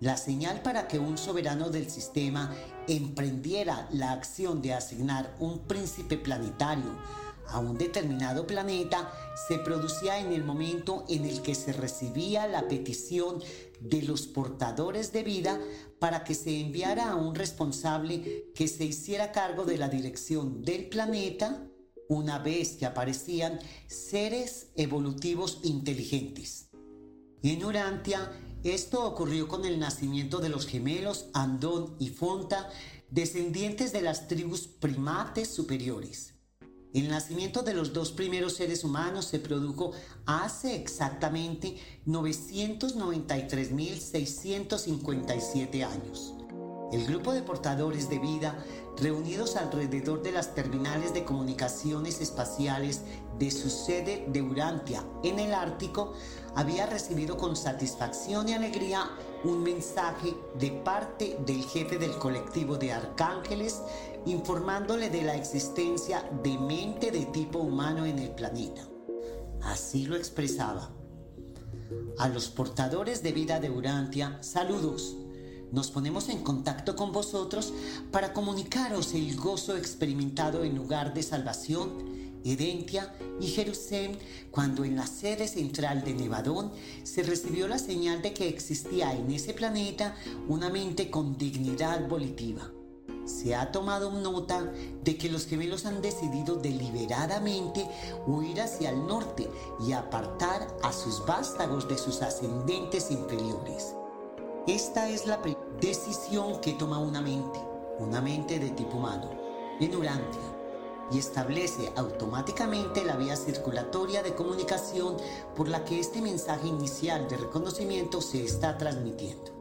La señal para que un soberano del sistema emprendiera la acción de asignar un príncipe planetario a un determinado planeta se producía en el momento en el que se recibía la petición de los portadores de vida para que se enviara a un responsable que se hiciera cargo de la dirección del planeta una vez que aparecían seres evolutivos inteligentes. En Urantia, esto ocurrió con el nacimiento de los gemelos Andón y Fonta, descendientes de las tribus primates superiores. El nacimiento de los dos primeros seres humanos se produjo hace exactamente 993.657 años. El grupo de portadores de vida reunidos alrededor de las terminales de comunicaciones espaciales de su sede de Urantia en el Ártico había recibido con satisfacción y alegría un mensaje de parte del jefe del colectivo de arcángeles informándole de la existencia de mente de tipo humano en el planeta. Así lo expresaba. A los portadores de vida de Urantia, saludos nos ponemos en contacto con vosotros para comunicaros el gozo experimentado en lugar de salvación, Edentia y Jerusalén, cuando en la sede central de Nevadón se recibió la señal de que existía en ese planeta una mente con dignidad volitiva. Se ha tomado nota de que los gemelos han decidido deliberadamente huir hacia el norte y apartar a sus vástagos de sus ascendentes inferiores. Esta es la decisión que toma una mente, una mente de tipo humano, en Urantia, y establece automáticamente la vía circulatoria de comunicación por la que este mensaje inicial de reconocimiento se está transmitiendo.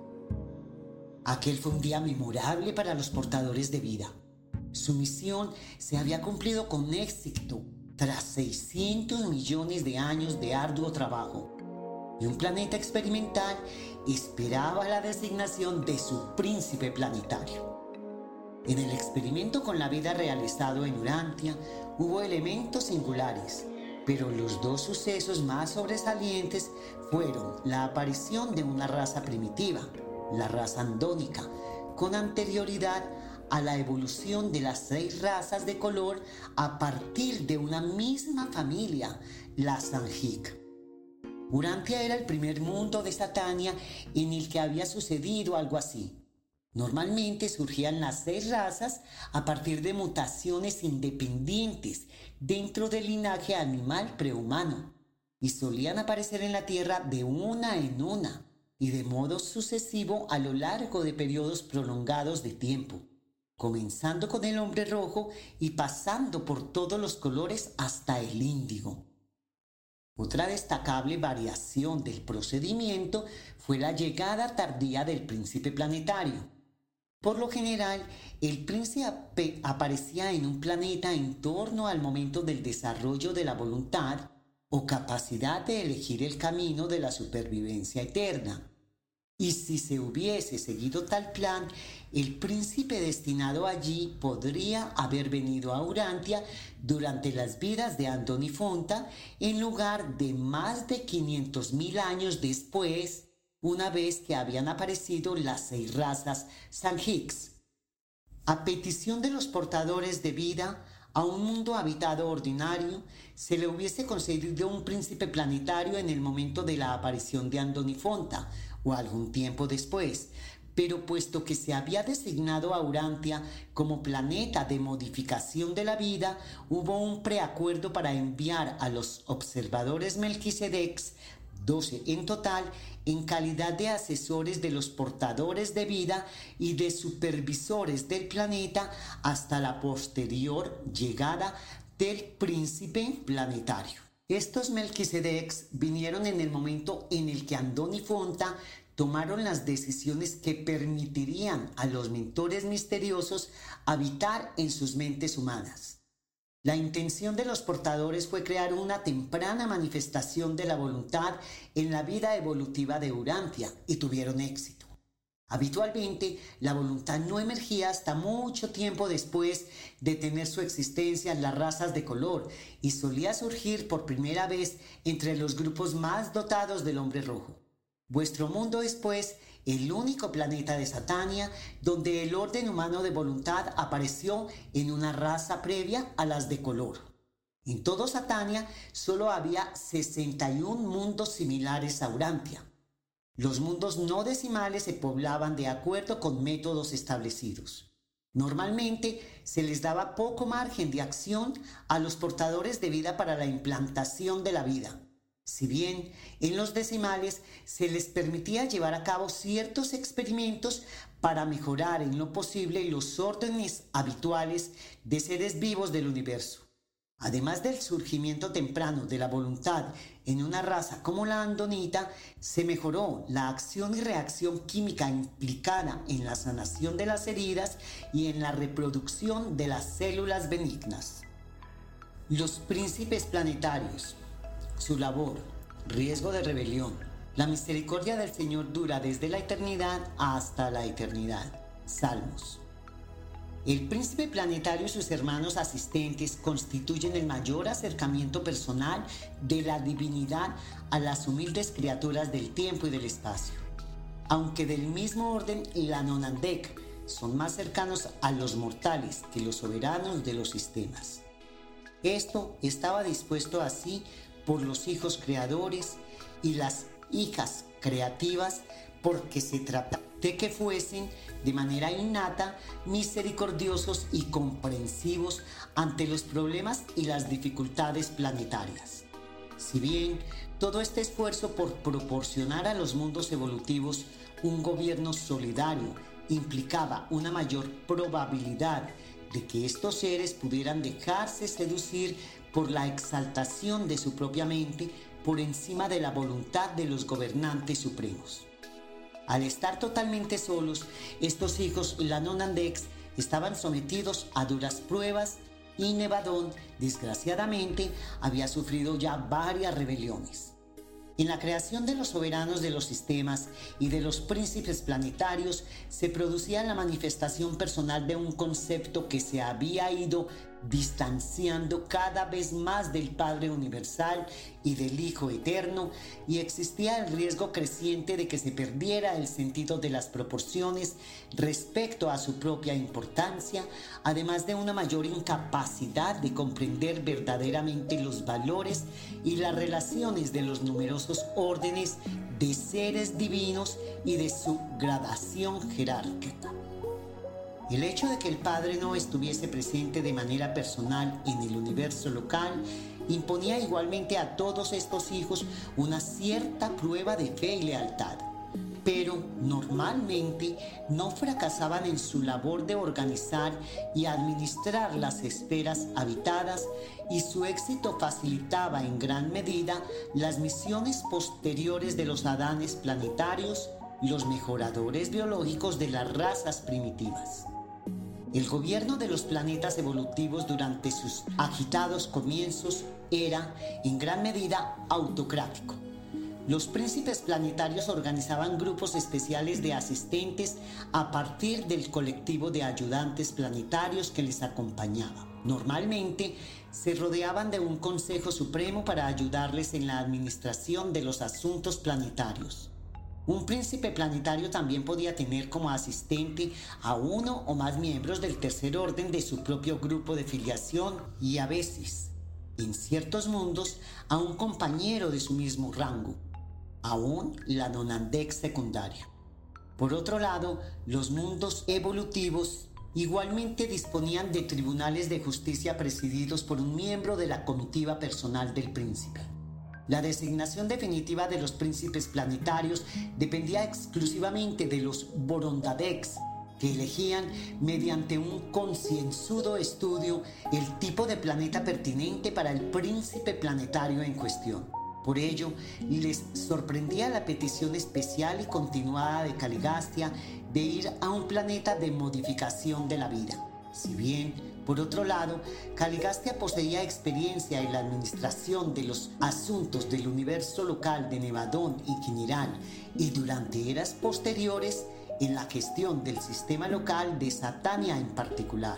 Aquel fue un día memorable para los portadores de vida. Su misión se había cumplido con éxito tras 600 millones de años de arduo trabajo y un planeta experimental esperaba la designación de su príncipe planetario. En el experimento con la vida realizado en Urantia hubo elementos singulares, pero los dos sucesos más sobresalientes fueron la aparición de una raza primitiva, la raza andónica, con anterioridad a la evolución de las seis razas de color a partir de una misma familia, la Sanjik. Urantia era el primer mundo de Satania en el que había sucedido algo así. Normalmente surgían las seis razas a partir de mutaciones independientes dentro del linaje animal prehumano y solían aparecer en la Tierra de una en una y de modo sucesivo a lo largo de periodos prolongados de tiempo, comenzando con el hombre rojo y pasando por todos los colores hasta el índigo. Otra destacable variación del procedimiento fue la llegada tardía del príncipe planetario. Por lo general, el príncipe aparecía en un planeta en torno al momento del desarrollo de la voluntad o capacidad de elegir el camino de la supervivencia eterna. Y si se hubiese seguido tal plan, el príncipe destinado allí podría haber venido a Urantia durante las vidas de Antoni Fonta en lugar de más de 500.000 años después, una vez que habían aparecido las seis razas San Hicks. A petición de los portadores de vida, a un mundo habitado ordinario, se le hubiese concedido un príncipe planetario en el momento de la aparición de Andoni Fonta, o algún tiempo después, pero puesto que se había designado a Urantia como planeta de modificación de la vida, hubo un preacuerdo para enviar a los observadores Melquisedex 12 en total, en calidad de asesores de los portadores de vida y de supervisores del planeta hasta la posterior llegada del príncipe planetario. Estos Melquisedecs vinieron en el momento en el que Andón y Fonta tomaron las decisiones que permitirían a los mentores misteriosos habitar en sus mentes humanas. La intención de los portadores fue crear una temprana manifestación de la voluntad en la vida evolutiva de Urantia y tuvieron éxito. Habitualmente, la voluntad no emergía hasta mucho tiempo después de tener su existencia en las razas de color y solía surgir por primera vez entre los grupos más dotados del hombre rojo. Vuestro mundo es, pues, el único planeta de Satania donde el orden humano de voluntad apareció en una raza previa a las de color. En todo Satania solo había 61 mundos similares a Urantia. Los mundos no decimales se poblaban de acuerdo con métodos establecidos. Normalmente se les daba poco margen de acción a los portadores de vida para la implantación de la vida. Si bien en los decimales se les permitía llevar a cabo ciertos experimentos para mejorar en lo posible los órdenes habituales de seres vivos del universo. Además del surgimiento temprano de la voluntad en una raza como la andonita, se mejoró la acción y reacción química implicada en la sanación de las heridas y en la reproducción de las células benignas. Los príncipes planetarios su labor, riesgo de rebelión. La misericordia del Señor dura desde la eternidad hasta la eternidad. Salmos. El príncipe planetario y sus hermanos asistentes constituyen el mayor acercamiento personal de la divinidad a las humildes criaturas del tiempo y del espacio. Aunque del mismo orden, la Nonandek son más cercanos a los mortales que los soberanos de los sistemas. Esto estaba dispuesto así por los hijos creadores y las hijas creativas, porque se trata de que fuesen de manera innata misericordiosos y comprensivos ante los problemas y las dificultades planetarias. Si bien todo este esfuerzo por proporcionar a los mundos evolutivos un gobierno solidario implicaba una mayor probabilidad de que estos seres pudieran dejarse seducir por la exaltación de su propia mente por encima de la voluntad de los gobernantes supremos. Al estar totalmente solos, estos hijos Lanonandex estaban sometidos a duras pruebas y Nevadón, desgraciadamente, había sufrido ya varias rebeliones. En la creación de los soberanos de los sistemas y de los príncipes planetarios se producía la manifestación personal de un concepto que se había ido distanciando cada vez más del Padre Universal y del Hijo Eterno, y existía el riesgo creciente de que se perdiera el sentido de las proporciones respecto a su propia importancia, además de una mayor incapacidad de comprender verdaderamente los valores y las relaciones de los numerosos órdenes de seres divinos y de su gradación jerárquica. El hecho de que el Padre no estuviese presente de manera personal en el universo local imponía igualmente a todos estos hijos una cierta prueba de fe y lealtad, pero normalmente no fracasaban en su labor de organizar y administrar las esferas habitadas y su éxito facilitaba en gran medida las misiones posteriores de los adanes planetarios, los mejoradores biológicos de las razas primitivas. El gobierno de los planetas evolutivos durante sus agitados comienzos era, en gran medida, autocrático. Los príncipes planetarios organizaban grupos especiales de asistentes a partir del colectivo de ayudantes planetarios que les acompañaba. Normalmente se rodeaban de un Consejo Supremo para ayudarles en la administración de los asuntos planetarios. Un príncipe planetario también podía tener como asistente a uno o más miembros del tercer orden de su propio grupo de filiación y a veces, en ciertos mundos, a un compañero de su mismo rango, aún la Nonandex secundario. Por otro lado, los mundos evolutivos igualmente disponían de tribunales de justicia presididos por un miembro de la comitiva personal del príncipe. La designación definitiva de los príncipes planetarios dependía exclusivamente de los Borondadex, que elegían mediante un concienzudo estudio el tipo de planeta pertinente para el príncipe planetario en cuestión. Por ello, les sorprendía la petición especial y continuada de Caligastia de ir a un planeta de modificación de la vida. Si bien, por otro lado, Caligastia poseía experiencia en la administración de los asuntos del universo local de Nevadón y Quiniral y durante eras posteriores en la gestión del sistema local de Satania en particular.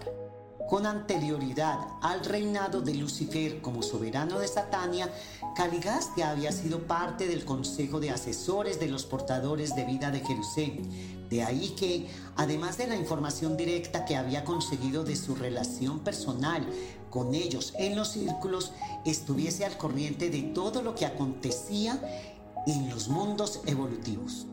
Con anterioridad al reinado de Lucifer como soberano de Satania, Caligastia había sido parte del consejo de asesores de los portadores de vida de Jerusalén. De ahí que, además de la información directa que había conseguido de su relación personal con ellos en los círculos, estuviese al corriente de todo lo que acontecía en los mundos evolutivos.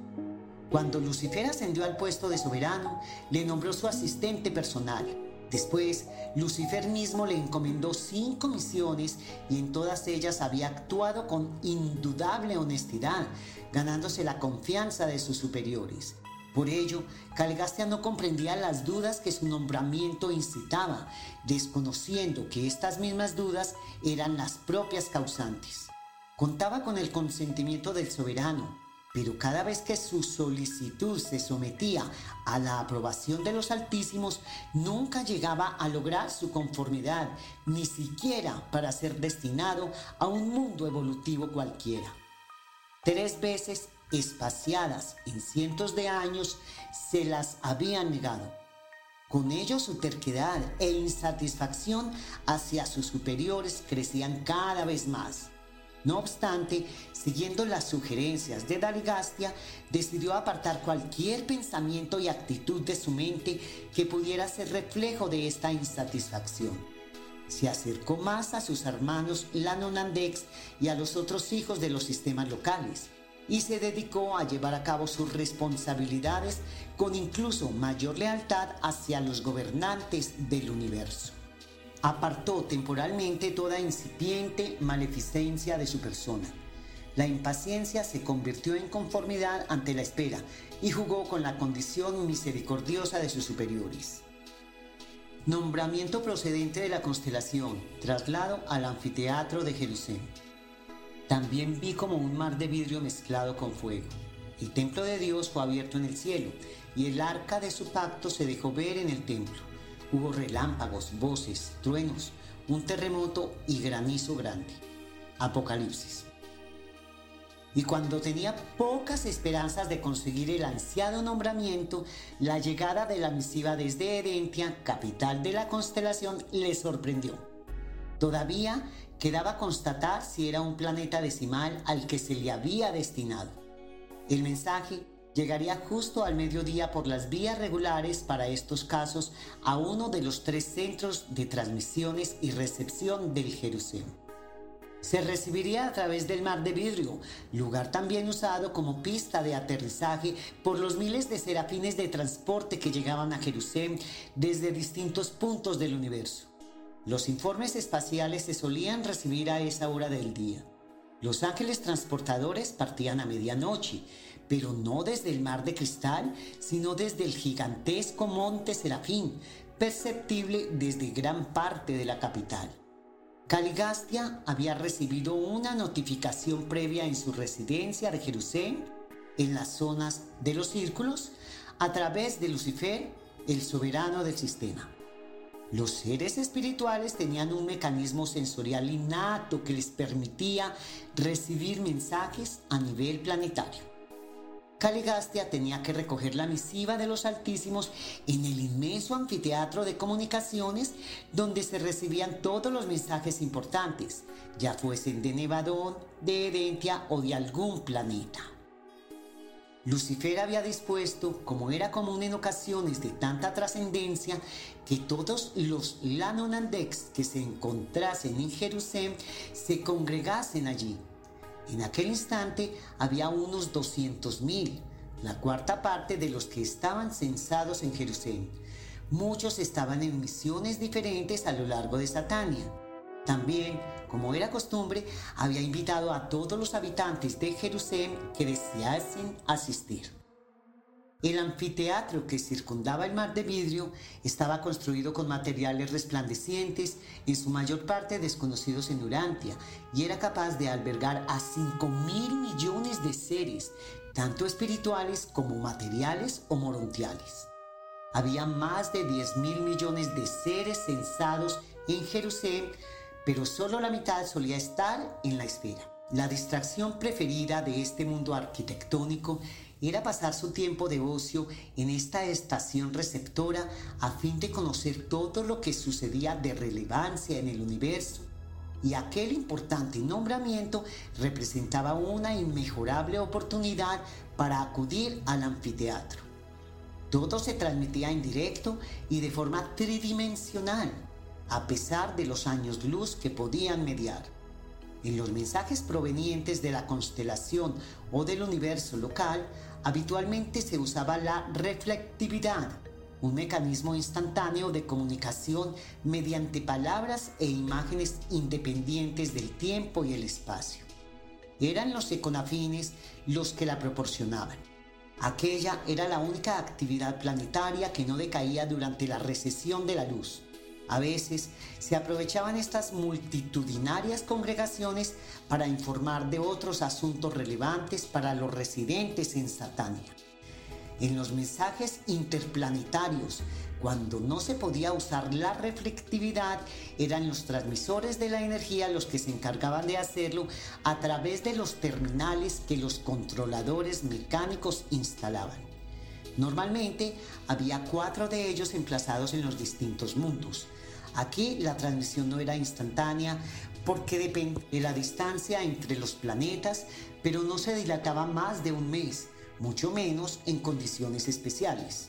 Cuando Lucifer ascendió al puesto de soberano, le nombró su asistente personal Después, Lucifer mismo le encomendó cinco misiones y en todas ellas había actuado con indudable honestidad, ganándose la confianza de sus superiores. Por ello, Calgastia no comprendía las dudas que su nombramiento incitaba, desconociendo que estas mismas dudas eran las propias causantes. Contaba con el consentimiento del soberano, pero cada vez que su solicitud se sometía a la aprobación de los Altísimos, nunca llegaba a lograr su conformidad, ni siquiera para ser destinado a un mundo evolutivo cualquiera. Tres veces espaciadas en cientos de años, se las habían negado. Con ello su terquedad e insatisfacción hacia sus superiores crecían cada vez más. No obstante, siguiendo las sugerencias de Daligastia, decidió apartar cualquier pensamiento y actitud de su mente que pudiera ser reflejo de esta insatisfacción. Se acercó más a sus hermanos Lanonandex y a los otros hijos de los sistemas locales y se dedicó a llevar a cabo sus responsabilidades con incluso mayor lealtad hacia los gobernantes del universo apartó temporalmente toda incipiente maleficencia de su persona. La impaciencia se convirtió en conformidad ante la espera y jugó con la condición misericordiosa de sus superiores. Nombramiento procedente de la constelación, traslado al anfiteatro de Jerusalén. También vi como un mar de vidrio mezclado con fuego. El templo de Dios fue abierto en el cielo y el arca de su pacto se dejó ver en el templo Hubo relámpagos, voces, truenos, un terremoto y granizo grande. Apocalipsis. Y cuando tenía pocas esperanzas de conseguir el ansiado nombramiento, la llegada de la misiva desde Edentia, capital de la constelación, le sorprendió. Todavía quedaba constatar si era un planeta decimal al que se le había destinado. El mensaje llegaría justo al mediodía por las vías regulares para estos casos a uno de los tres centros de transmisiones y recepción del Jerusalén. Se recibiría a través del mar de vidrio, lugar también usado como pista de aterrizaje por los miles de serafines de transporte que llegaban a Jerusalén desde distintos puntos del universo. Los informes espaciales se solían recibir a esa hora del día. Los ángeles transportadores partían a medianoche, pero no desde el mar de cristal, sino desde el gigantesco monte Serafín, perceptible desde gran parte de la capital. Caligastia había recibido una notificación previa en su residencia de Jerusalén, en las zonas de los círculos, a través de Lucifer, el soberano del sistema. Los seres espirituales tenían un mecanismo sensorial innato que les permitía recibir mensajes a nivel planetario. Caligastia tenía que recoger la misiva de los Altísimos en el inmenso anfiteatro de comunicaciones donde se recibían todos los mensajes importantes, ya fuesen de Nevadón, de Edentia o de algún planeta. Lucifer había dispuesto, como era común en ocasiones de tanta trascendencia, que todos los Lanonandex que se encontrasen en Jerusalén se congregasen allí. En aquel instante había unos 200.000, la cuarta parte de los que estaban censados en Jerusalén. Muchos estaban en misiones diferentes a lo largo de Satania. También, como era costumbre, había invitado a todos los habitantes de Jerusalén que deseasen asistir. El anfiteatro que circundaba el mar de vidrio estaba construido con materiales resplandecientes, en su mayor parte desconocidos en Urantia, y era capaz de albergar a 5 mil millones de seres, tanto espirituales como materiales o morontiales. Había más de 10 mil millones de seres censados en Jerusalén, pero solo la mitad solía estar en la esfera. La distracción preferida de este mundo arquitectónico era pasar su tiempo de ocio en esta estación receptora a fin de conocer todo lo que sucedía de relevancia en el universo. Y aquel importante nombramiento representaba una inmejorable oportunidad para acudir al anfiteatro. Todo se transmitía en directo y de forma tridimensional, a pesar de los años luz que podían mediar. En los mensajes provenientes de la constelación o del universo local, habitualmente se usaba la reflectividad, un mecanismo instantáneo de comunicación mediante palabras e imágenes independientes del tiempo y el espacio. Eran los econafines los que la proporcionaban. Aquella era la única actividad planetaria que no decaía durante la recesión de la luz a veces se aprovechaban estas multitudinarias congregaciones para informar de otros asuntos relevantes para los residentes en Satania. En los mensajes interplanetarios, cuando no se podía usar la reflectividad, eran los transmisores de la energía los que se encargaban de hacerlo a través de los terminales que los controladores mecánicos instalaban. Normalmente había cuatro de ellos emplazados en los distintos mundos. Aquí la transmisión no era instantánea porque depende de la distancia entre los planetas, pero no se dilataba más de un mes, mucho menos en condiciones especiales.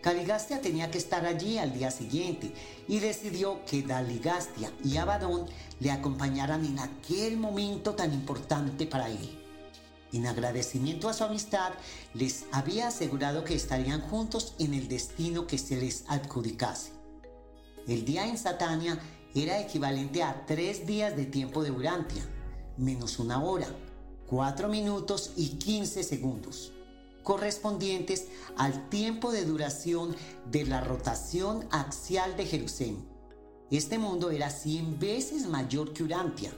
Caligastia tenía que estar allí al día siguiente y decidió que Daligastia y Abadón le acompañaran en aquel momento tan importante para él. En agradecimiento a su amistad, les había asegurado que estarían juntos en el destino que se les adjudicase. El día en Satania era equivalente a tres días de tiempo de Urantia, menos una hora, cuatro minutos y quince segundos, correspondientes al tiempo de duración de la rotación axial de Jerusalén. Este mundo era 100 veces mayor que Urantia.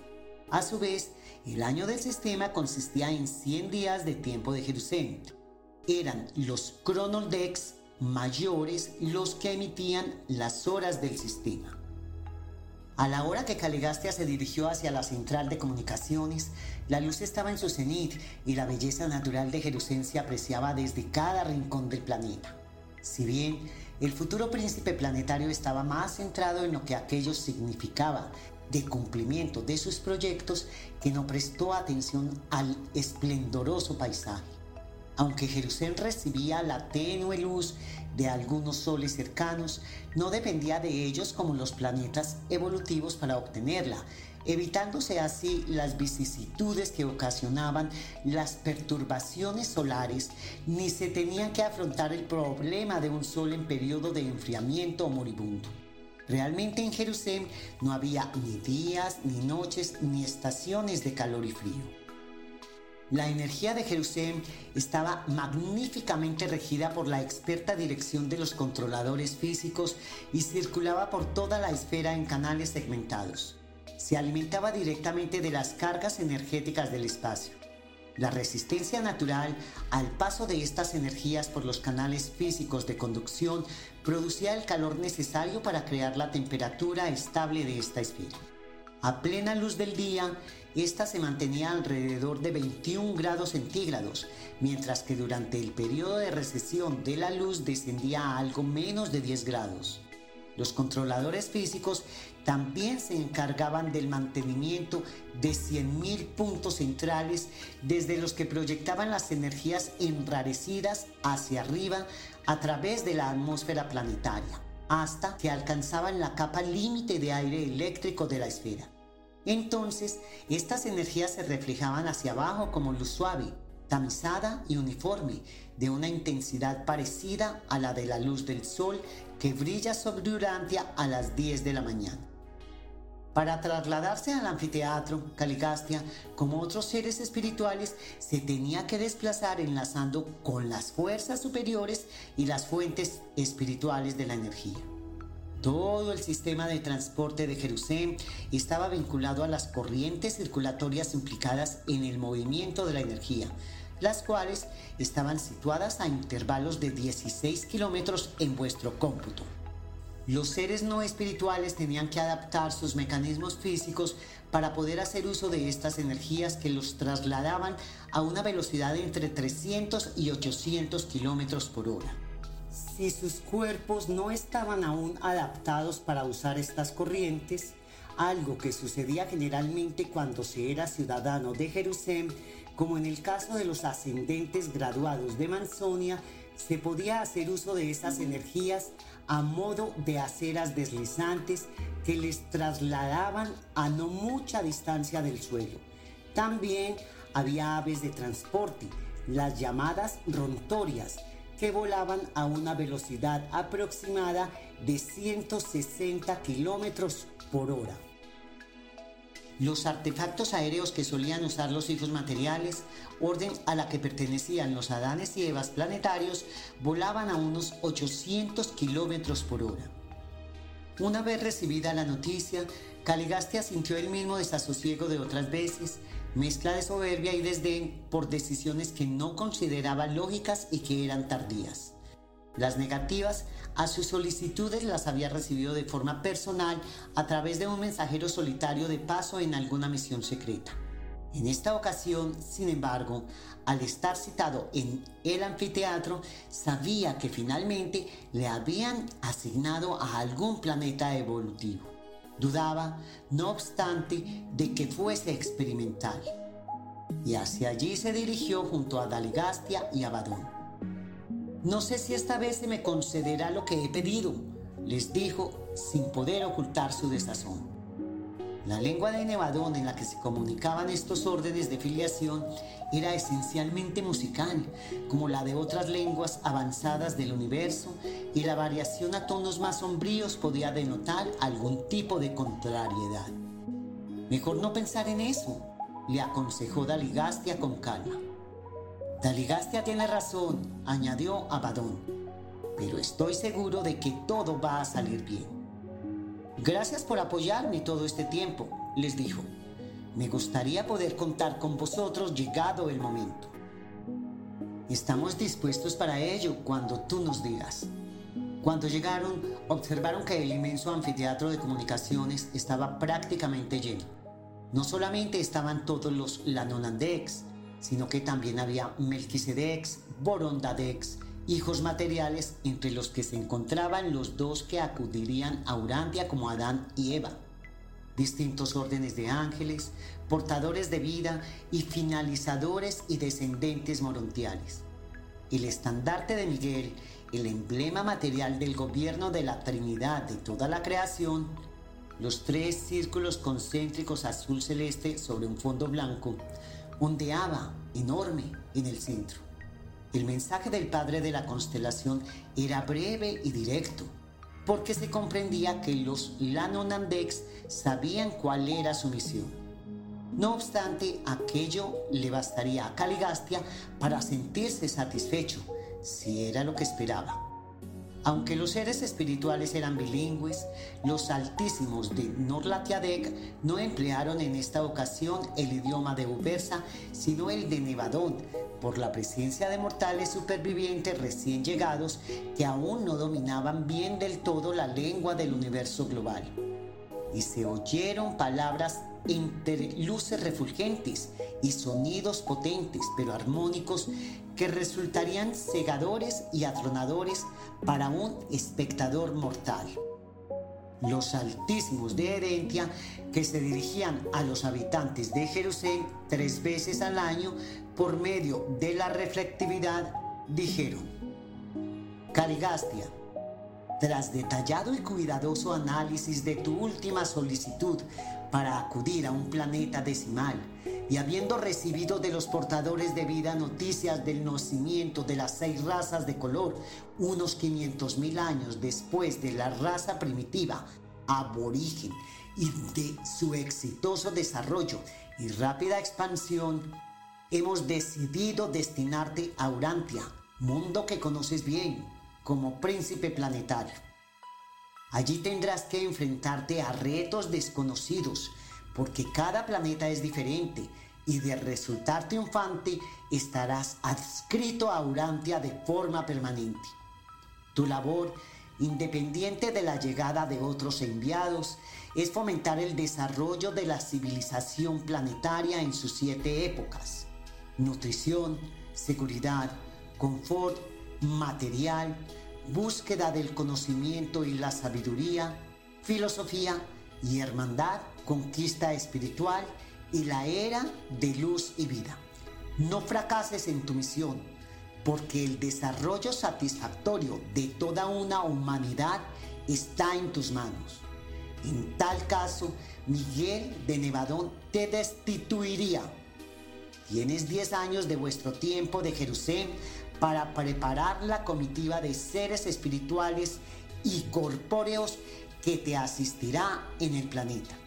A su vez, el año del sistema consistía en 100 días de tiempo de Jerusalén. Eran los cronodex mayores los que emitían las horas del sistema. A la hora que Caligastia se dirigió hacia la central de comunicaciones, la luz estaba en su cenit y la belleza natural de Jerusalén se apreciaba desde cada rincón del planeta. Si bien el futuro príncipe planetario estaba más centrado en lo que aquello significaba de cumplimiento de sus proyectos que no prestó atención al esplendoroso paisaje. Aunque Jerusalén recibía la tenue luz de algunos soles cercanos, no dependía de ellos como los planetas evolutivos para obtenerla, evitándose así las vicisitudes que ocasionaban las perturbaciones solares, ni se tenía que afrontar el problema de un sol en periodo de enfriamiento o moribundo. Realmente en Jerusalén no había ni días, ni noches, ni estaciones de calor y frío. La energía de Jerusalén estaba magníficamente regida por la experta dirección de los controladores físicos y circulaba por toda la esfera en canales segmentados. Se alimentaba directamente de las cargas energéticas del espacio. La resistencia natural al paso de estas energías por los canales físicos de conducción producía el calor necesario para crear la temperatura estable de esta esfera. A plena luz del día, esta se mantenía alrededor de 21 grados centígrados, mientras que durante el periodo de recesión de la luz descendía a algo menos de 10 grados. Los controladores físicos también se encargaban del mantenimiento de 100.000 puntos centrales desde los que proyectaban las energías enrarecidas hacia arriba a través de la atmósfera planetaria, hasta que alcanzaban la capa límite de aire eléctrico de la esfera. Entonces, estas energías se reflejaban hacia abajo como luz suave, tamizada y uniforme, de una intensidad parecida a la de la luz del sol que brilla sobre Urantia a las 10 de la mañana. Para trasladarse al anfiteatro, Caligastia, como otros seres espirituales, se tenía que desplazar enlazando con las fuerzas superiores y las fuentes espirituales de la energía. Todo el sistema de transporte de Jerusalén estaba vinculado a las corrientes circulatorias implicadas en el movimiento de la energía, las cuales estaban situadas a intervalos de 16 kilómetros en vuestro cómputo. Los seres no espirituales tenían que adaptar sus mecanismos físicos para poder hacer uso de estas energías que los trasladaban a una velocidad de entre 300 y 800 kilómetros por hora. Si sus cuerpos no estaban aún adaptados para usar estas corrientes, algo que sucedía generalmente cuando se era ciudadano de Jerusalén, como en el caso de los ascendentes graduados de Manzonia, se podía hacer uso de esas energías a modo de aceras deslizantes que les trasladaban a no mucha distancia del suelo. También había aves de transporte, las llamadas rontorias, que volaban a una velocidad aproximada de 160 kilómetros por hora. Los artefactos aéreos que solían usar los hijos materiales, orden a la que pertenecían los Adanes y Evas planetarios, volaban a unos 800 kilómetros por hora. Una vez recibida la noticia, Caligastia sintió el mismo desasosiego de otras veces, mezcla de soberbia y desdén por decisiones que no consideraba lógicas y que eran tardías. Las negativas a sus solicitudes las había recibido de forma personal a través de un mensajero solitario de paso en alguna misión secreta. En esta ocasión, sin embargo, al estar citado en el anfiteatro, sabía que finalmente le habían asignado a algún planeta evolutivo. Dudaba, no obstante, de que fuese experimental. Y hacia allí se dirigió junto a Daligastia y Abadón. No sé si esta vez se me concederá lo que he pedido, les dijo sin poder ocultar su desazón. La lengua de Nevadón en la que se comunicaban estos órdenes de filiación era esencialmente musical, como la de otras lenguas avanzadas del universo, y la variación a tonos más sombríos podía denotar algún tipo de contrariedad. Mejor no pensar en eso, le aconsejó Daligastia con calma. Daligastia tiene razón, añadió Abadón, pero estoy seguro de que todo va a salir bien. Gracias por apoyarme todo este tiempo, les dijo. Me gustaría poder contar con vosotros llegado el momento. Estamos dispuestos para ello cuando tú nos digas. Cuando llegaron, observaron que el inmenso anfiteatro de comunicaciones estaba prácticamente lleno. No solamente estaban todos los Lanonandex, sino que también había Melquisedex, Borondadex, hijos materiales entre los que se encontraban los dos que acudirían a Urantia como Adán y Eva, distintos órdenes de ángeles, portadores de vida y finalizadores y descendentes morontiales. El estandarte de Miguel, el emblema material del gobierno de la Trinidad de toda la creación, los tres círculos concéntricos azul celeste sobre un fondo blanco, ondeaba enorme en el centro. El mensaje del padre de la constelación era breve y directo, porque se comprendía que los Lanonandex sabían cuál era su misión. No obstante, aquello le bastaría a Caligastia para sentirse satisfecho, si era lo que esperaba. Aunque los seres espirituales eran bilingües, los altísimos de Norlatiadec no emplearon en esta ocasión el idioma de Ubersa, sino el de Nevadón, por la presencia de mortales supervivientes recién llegados que aún no dominaban bien del todo la lengua del universo global. Y se oyeron palabras entre luces refulgentes y sonidos potentes pero armónicos que resultarían cegadores y atronadores para un espectador mortal. Los altísimos de Herentia, que se dirigían a los habitantes de Jerusalén tres veces al año por medio de la reflectividad, dijeron, Caligastia, tras detallado y cuidadoso análisis de tu última solicitud para acudir a un planeta decimal, y habiendo recibido de los portadores de vida noticias del nacimiento de las seis razas de color, unos 500 mil años después de la raza primitiva, aborigen, y de su exitoso desarrollo y rápida expansión, hemos decidido destinarte a Urantia, mundo que conoces bien, como príncipe planetario. Allí tendrás que enfrentarte a retos desconocidos, porque cada planeta es diferente y de resultar triunfante estarás adscrito a Urantia de forma permanente. Tu labor, independiente de la llegada de otros enviados, es fomentar el desarrollo de la civilización planetaria en sus siete épocas. Nutrición, seguridad, confort, material, búsqueda del conocimiento y la sabiduría, filosofía y hermandad, conquista espiritual y la era de luz y vida. No fracases en tu misión, porque el desarrollo satisfactorio de toda una humanidad está en tus manos. En tal caso, Miguel de Nevadón te destituiría. Tienes 10 años de vuestro tiempo de Jerusalén para preparar la comitiva de seres espirituales y corpóreos que te asistirá en el planeta.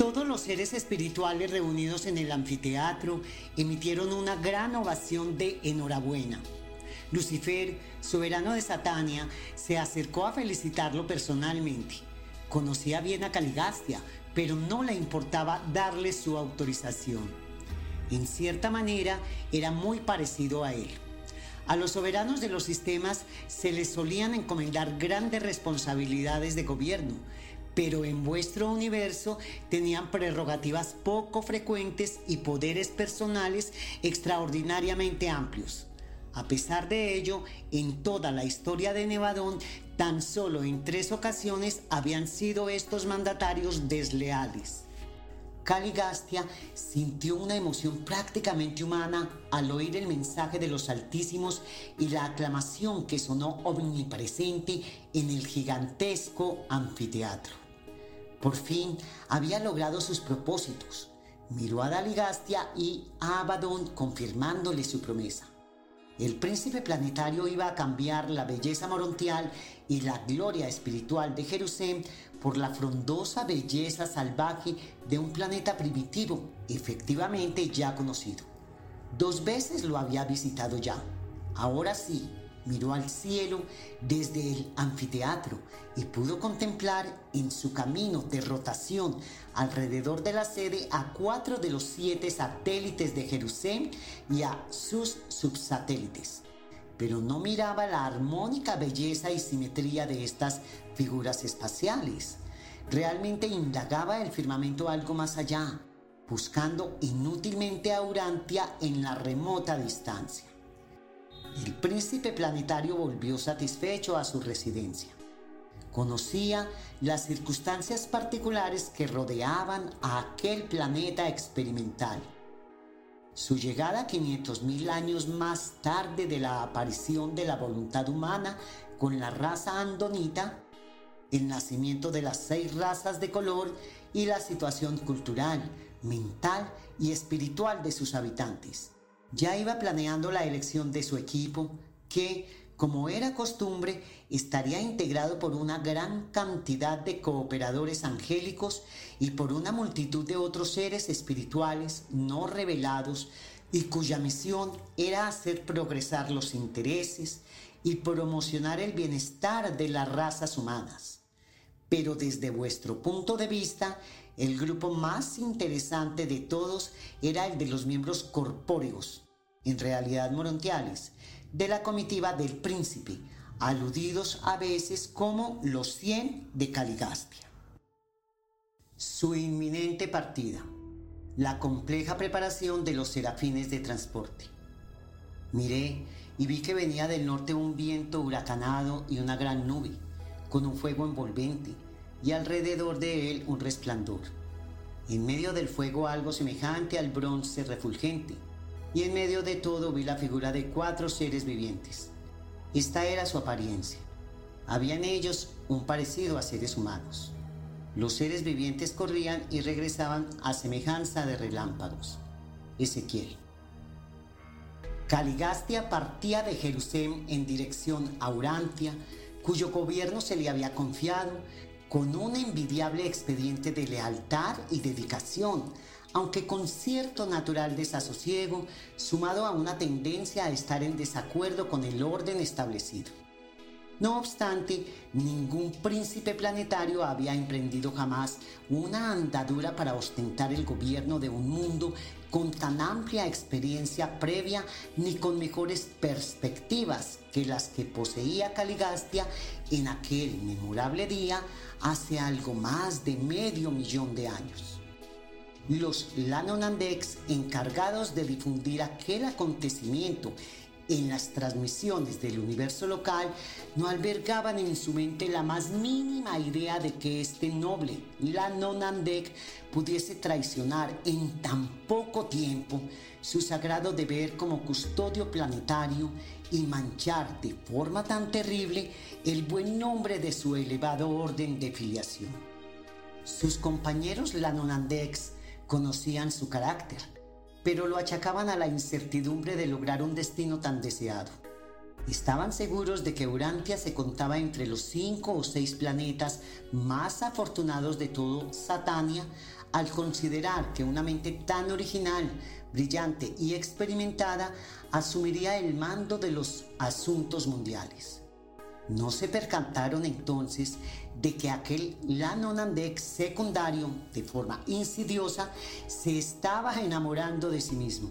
Todos los seres espirituales reunidos en el anfiteatro emitieron una gran ovación de enhorabuena. Lucifer, soberano de Satania, se acercó a felicitarlo personalmente. Conocía bien a Caligastia, pero no le importaba darle su autorización. En cierta manera, era muy parecido a él. A los soberanos de los sistemas se les solían encomendar grandes responsabilidades de gobierno, pero en vuestro universo tenían prerrogativas poco frecuentes y poderes personales extraordinariamente amplios. A pesar de ello, en toda la historia de Nevadón, tan solo en tres ocasiones habían sido estos mandatarios desleales. Caligastia sintió una emoción prácticamente humana al oír el mensaje de los Altísimos y la aclamación que sonó omnipresente en el gigantesco anfiteatro. Por fin había logrado sus propósitos. Miró a Daligastia y a Abadón confirmándole su promesa. El príncipe planetario iba a cambiar la belleza morontial y la gloria espiritual de Jerusalén por la frondosa belleza salvaje de un planeta primitivo, efectivamente ya conocido. Dos veces lo había visitado ya. Ahora sí, miró al cielo desde el anfiteatro y pudo contemplar en su camino de rotación alrededor de la sede a cuatro de los siete satélites de Jerusalén y a sus subsatélites. Pero no miraba la armónica belleza y simetría de estas figuras espaciales. Realmente indagaba el firmamento algo más allá, buscando inútilmente a Urantia en la remota distancia. El príncipe planetario volvió satisfecho a su residencia. Conocía las circunstancias particulares que rodeaban a aquel planeta experimental. Su llegada 500.000 años más tarde de la aparición de la voluntad humana con la raza andonita, el nacimiento de las seis razas de color y la situación cultural, mental y espiritual de sus habitantes ya iba planeando la elección de su equipo que, como era costumbre, estaría integrado por una gran cantidad de cooperadores angélicos y por una multitud de otros seres espirituales no revelados y cuya misión era hacer progresar los intereses y promocionar el bienestar de las razas humanas. Pero desde vuestro punto de vista, el grupo más interesante de todos era el de los miembros corpóreos, en realidad morontiales, de la comitiva del príncipe, aludidos a veces como los 100 de Caligastia. Su inminente partida, la compleja preparación de los serafines de transporte. Miré y vi que venía del norte un viento huracanado y una gran nube, con un fuego envolvente, y alrededor de él un resplandor. En medio del fuego algo semejante al bronce refulgente, y en medio de todo vi la figura de cuatro seres vivientes. Esta era su apariencia. Había en ellos un parecido a seres humanos. Los seres vivientes corrían y regresaban a semejanza de relámpagos. Ezequiel. Caligastia partía de Jerusalén en dirección a Urantia, cuyo gobierno se le había confiado, con un envidiable expediente de lealtad y dedicación, aunque con cierto natural desasosiego, sumado a una tendencia a estar en desacuerdo con el orden establecido. No obstante, ningún príncipe planetario había emprendido jamás una andadura para ostentar el gobierno de un mundo con tan amplia experiencia previa ni con mejores perspectivas que las que poseía Caligastia en aquel memorable día hace algo más de medio millón de años. Los Lanonandex, encargados de difundir aquel acontecimiento en las transmisiones del universo local no albergaban en su mente la más mínima idea de que este noble, la Nonandek, pudiese traicionar en tan poco tiempo su sagrado deber como custodio planetario y manchar de forma tan terrible el buen nombre de su elevado orden de filiación. Sus compañeros Lanonandex conocían su carácter pero lo achacaban a la incertidumbre de lograr un destino tan deseado. Estaban seguros de que Urantia se contaba entre los cinco o seis planetas más afortunados de todo Satania al considerar que una mente tan original, brillante y experimentada asumiría el mando de los asuntos mundiales. No se percantaron entonces de que aquel Lanonandex secundario, de forma insidiosa, se estaba enamorando de sí mismo.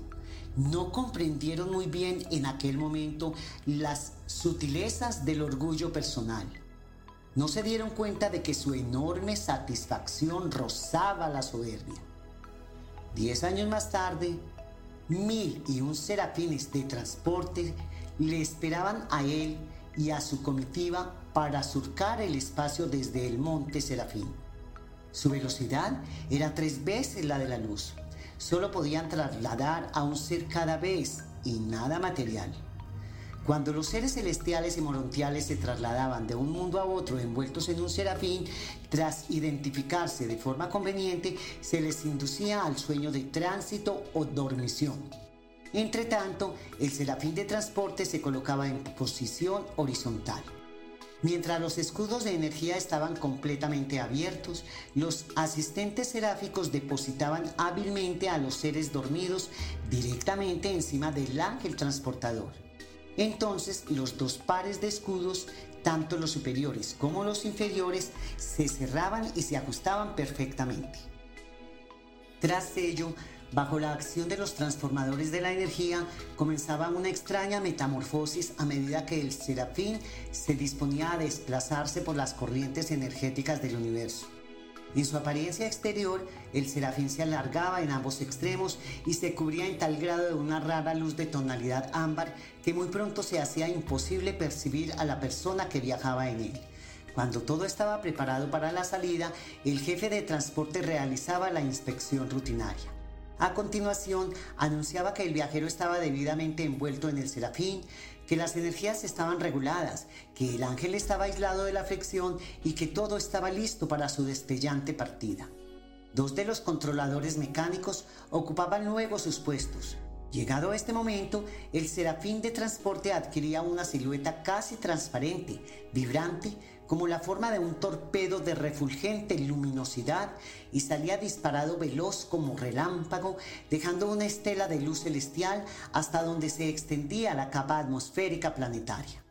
No comprendieron muy bien en aquel momento las sutilezas del orgullo personal. No se dieron cuenta de que su enorme satisfacción rozaba la soberbia. Diez años más tarde, mil y un serafines de transporte le esperaban a él y a su comitiva para surcar el espacio desde el monte Serafín. Su velocidad era tres veces la de la luz. Solo podían trasladar a un ser cada vez y nada material. Cuando los seres celestiales y morontiales se trasladaban de un mundo a otro envueltos en un serafín, tras identificarse de forma conveniente, se les inducía al sueño de tránsito o dormición. Entre tanto, el serafín de transporte se colocaba en posición horizontal. Mientras los escudos de energía estaban completamente abiertos, los asistentes seráficos depositaban hábilmente a los seres dormidos directamente encima del ángel transportador. Entonces los dos pares de escudos, tanto los superiores como los inferiores, se cerraban y se ajustaban perfectamente. Tras ello, Bajo la acción de los transformadores de la energía comenzaba una extraña metamorfosis a medida que el serafín se disponía a desplazarse por las corrientes energéticas del universo. En su apariencia exterior, el serafín se alargaba en ambos extremos y se cubría en tal grado de una rara luz de tonalidad ámbar que muy pronto se hacía imposible percibir a la persona que viajaba en él. Cuando todo estaba preparado para la salida, el jefe de transporte realizaba la inspección rutinaria. A continuación, anunciaba que el viajero estaba debidamente envuelto en el serafín, que las energías estaban reguladas, que el ángel estaba aislado de la aflicción y que todo estaba listo para su destellante partida. Dos de los controladores mecánicos ocupaban luego sus puestos. Llegado a este momento, el serafín de transporte adquiría una silueta casi transparente, vibrante, como la forma de un torpedo de refulgente luminosidad y salía disparado veloz como relámpago, dejando una estela de luz celestial hasta donde se extendía la capa atmosférica planetaria.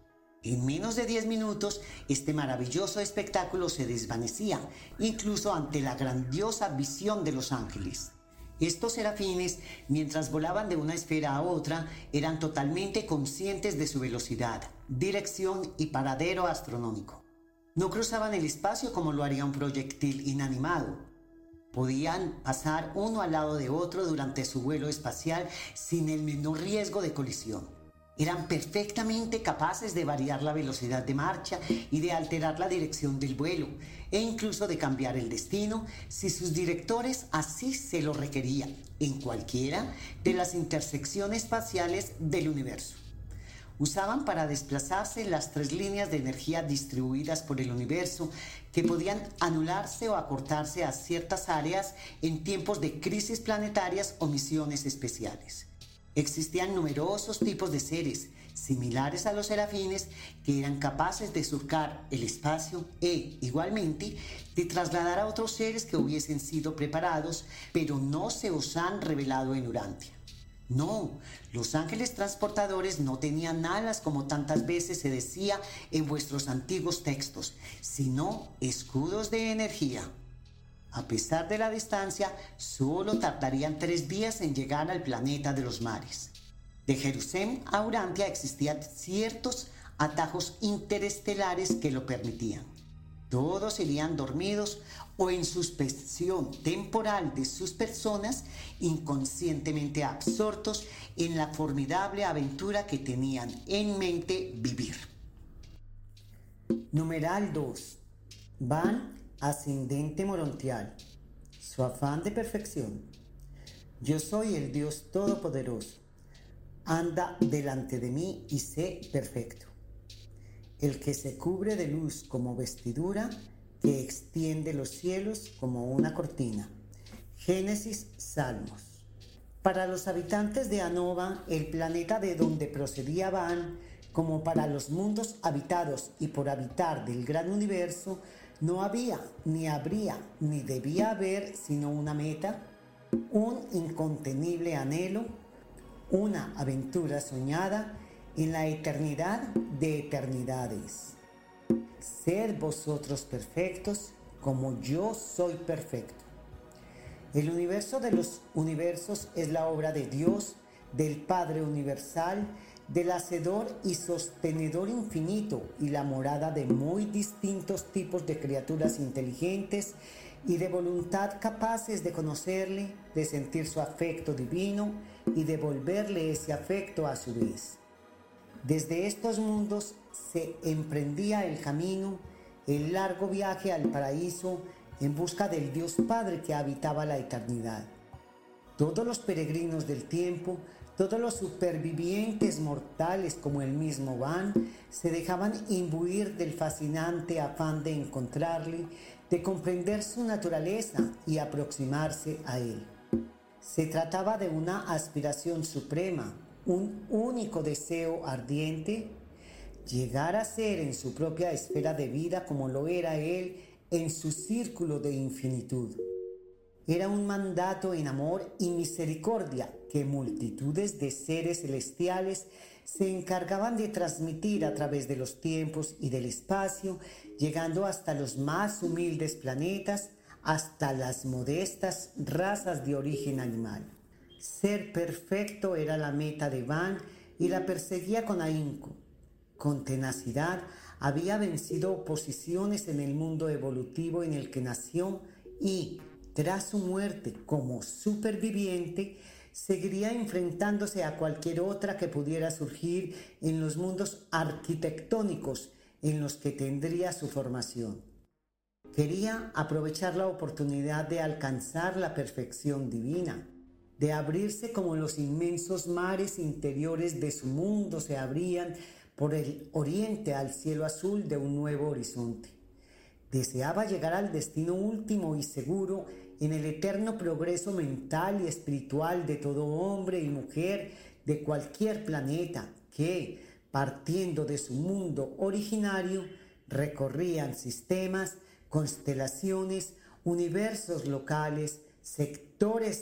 En menos de 10 minutos, este maravilloso espectáculo se desvanecía, incluso ante la grandiosa visión de los ángeles. Estos serafines, mientras volaban de una esfera a otra, eran totalmente conscientes de su velocidad, dirección y paradero astronómico. No cruzaban el espacio como lo haría un proyectil inanimado. Podían pasar uno al lado de otro durante su vuelo espacial sin el menor riesgo de colisión eran perfectamente capaces de variar la velocidad de marcha y de alterar la dirección del vuelo e incluso de cambiar el destino si sus directores así se lo requerían en cualquiera de las intersecciones espaciales del universo. Usaban para desplazarse las tres líneas de energía distribuidas por el universo que podían anularse o acortarse a ciertas áreas en tiempos de crisis planetarias o misiones especiales. Existían numerosos tipos de seres, similares a los serafines, que eran capaces de surcar el espacio e, igualmente, de trasladar a otros seres que hubiesen sido preparados, pero no se os han revelado en Urantia. No, los ángeles transportadores no tenían alas como tantas veces se decía en vuestros antiguos textos, sino escudos de energía. A pesar de la distancia, solo tardarían tres días en llegar al planeta de los mares. De Jerusalén a Urantia existían ciertos atajos interestelares que lo permitían. Todos irían dormidos o en suspensión temporal de sus personas, inconscientemente absortos en la formidable aventura que tenían en mente vivir. Numeral 2. Van ascendente morontial. Su afán de perfección. Yo soy el Dios Todopoderoso. Anda delante de mí y sé perfecto. El que se cubre de luz como vestidura que extiende los cielos como una cortina. Génesis Salmos. Para los habitantes de Anova, el planeta de donde procedía Van, como para los mundos habitados y por habitar del gran universo, no había, ni habría, ni debía haber sino una meta, un incontenible anhelo, una aventura soñada en la eternidad de eternidades ser vosotros perfectos como yo soy perfecto. El universo de los universos es la obra de Dios, del Padre Universal, del Hacedor y Sostenedor Infinito y la morada de muy distintos tipos de criaturas inteligentes y de voluntad capaces de conocerle, de sentir su afecto divino y devolverle ese afecto a su vez. Desde estos mundos se emprendía el camino, el largo viaje al paraíso en busca del Dios Padre que habitaba la eternidad. Todos los peregrinos del tiempo, todos los supervivientes mortales como el mismo Van, se dejaban imbuir del fascinante afán de encontrarle, de comprender su naturaleza y aproximarse a él. Se trataba de una aspiración suprema, un único deseo ardiente, llegar a ser en su propia esfera de vida como lo era él en su círculo de infinitud. Era un mandato en amor y misericordia que multitudes de seres celestiales se encargaban de transmitir a través de los tiempos y del espacio, llegando hasta los más humildes planetas, hasta las modestas razas de origen animal. Ser perfecto era la meta de Van y la perseguía con ahínco. Con tenacidad había vencido oposiciones en el mundo evolutivo en el que nació y, tras su muerte como superviviente, seguiría enfrentándose a cualquier otra que pudiera surgir en los mundos arquitectónicos en los que tendría su formación. Quería aprovechar la oportunidad de alcanzar la perfección divina de abrirse como los inmensos mares interiores de su mundo se abrían por el oriente al cielo azul de un nuevo horizonte. Deseaba llegar al destino último y seguro en el eterno progreso mental y espiritual de todo hombre y mujer de cualquier planeta que, partiendo de su mundo originario, recorrían sistemas, constelaciones, universos locales, sectores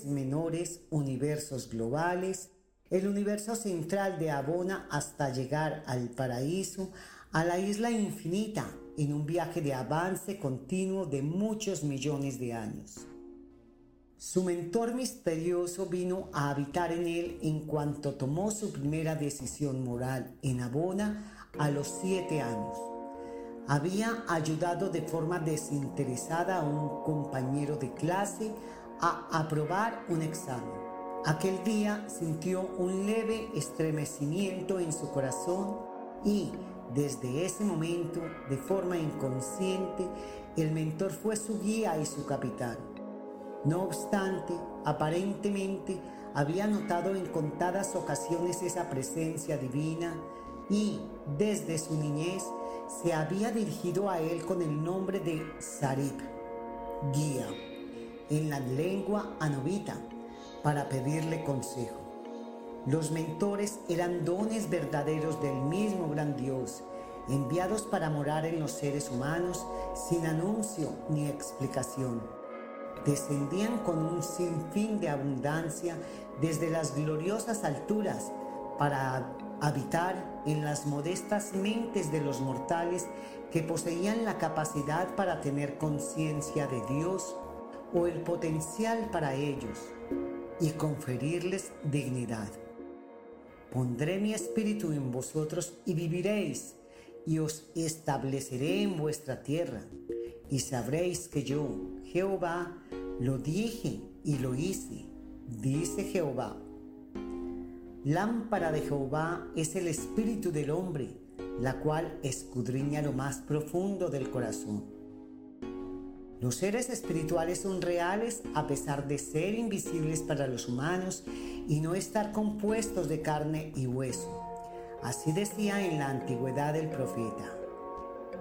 menores, universos globales, el universo central de Abona hasta llegar al paraíso, a la isla infinita, en un viaje de avance continuo de muchos millones de años. Su mentor misterioso vino a habitar en él en cuanto tomó su primera decisión moral en Abona a los siete años. Había ayudado de forma desinteresada a un compañero de clase a aprobar un examen. Aquel día sintió un leve estremecimiento en su corazón y desde ese momento, de forma inconsciente, el mentor fue su guía y su capitán. No obstante, aparentemente había notado en contadas ocasiones esa presencia divina, y desde su niñez se había dirigido a él con el nombre de Sarib, guía, en la lengua anovita, para pedirle consejo. Los mentores eran dones verdaderos del mismo gran Dios, enviados para morar en los seres humanos sin anuncio ni explicación. Descendían con un sinfín de abundancia desde las gloriosas alturas para habitar en las modestas mentes de los mortales que poseían la capacidad para tener conciencia de Dios o el potencial para ellos y conferirles dignidad. Pondré mi espíritu en vosotros y viviréis, y os estableceré en vuestra tierra, y sabréis que yo, Jehová, lo dije y lo hice, dice Jehová. Lámpara de Jehová es el espíritu del hombre, la cual escudriña lo más profundo del corazón. Los seres espirituales son reales a pesar de ser invisibles para los humanos y no estar compuestos de carne y hueso. Así decía en la antigüedad el profeta.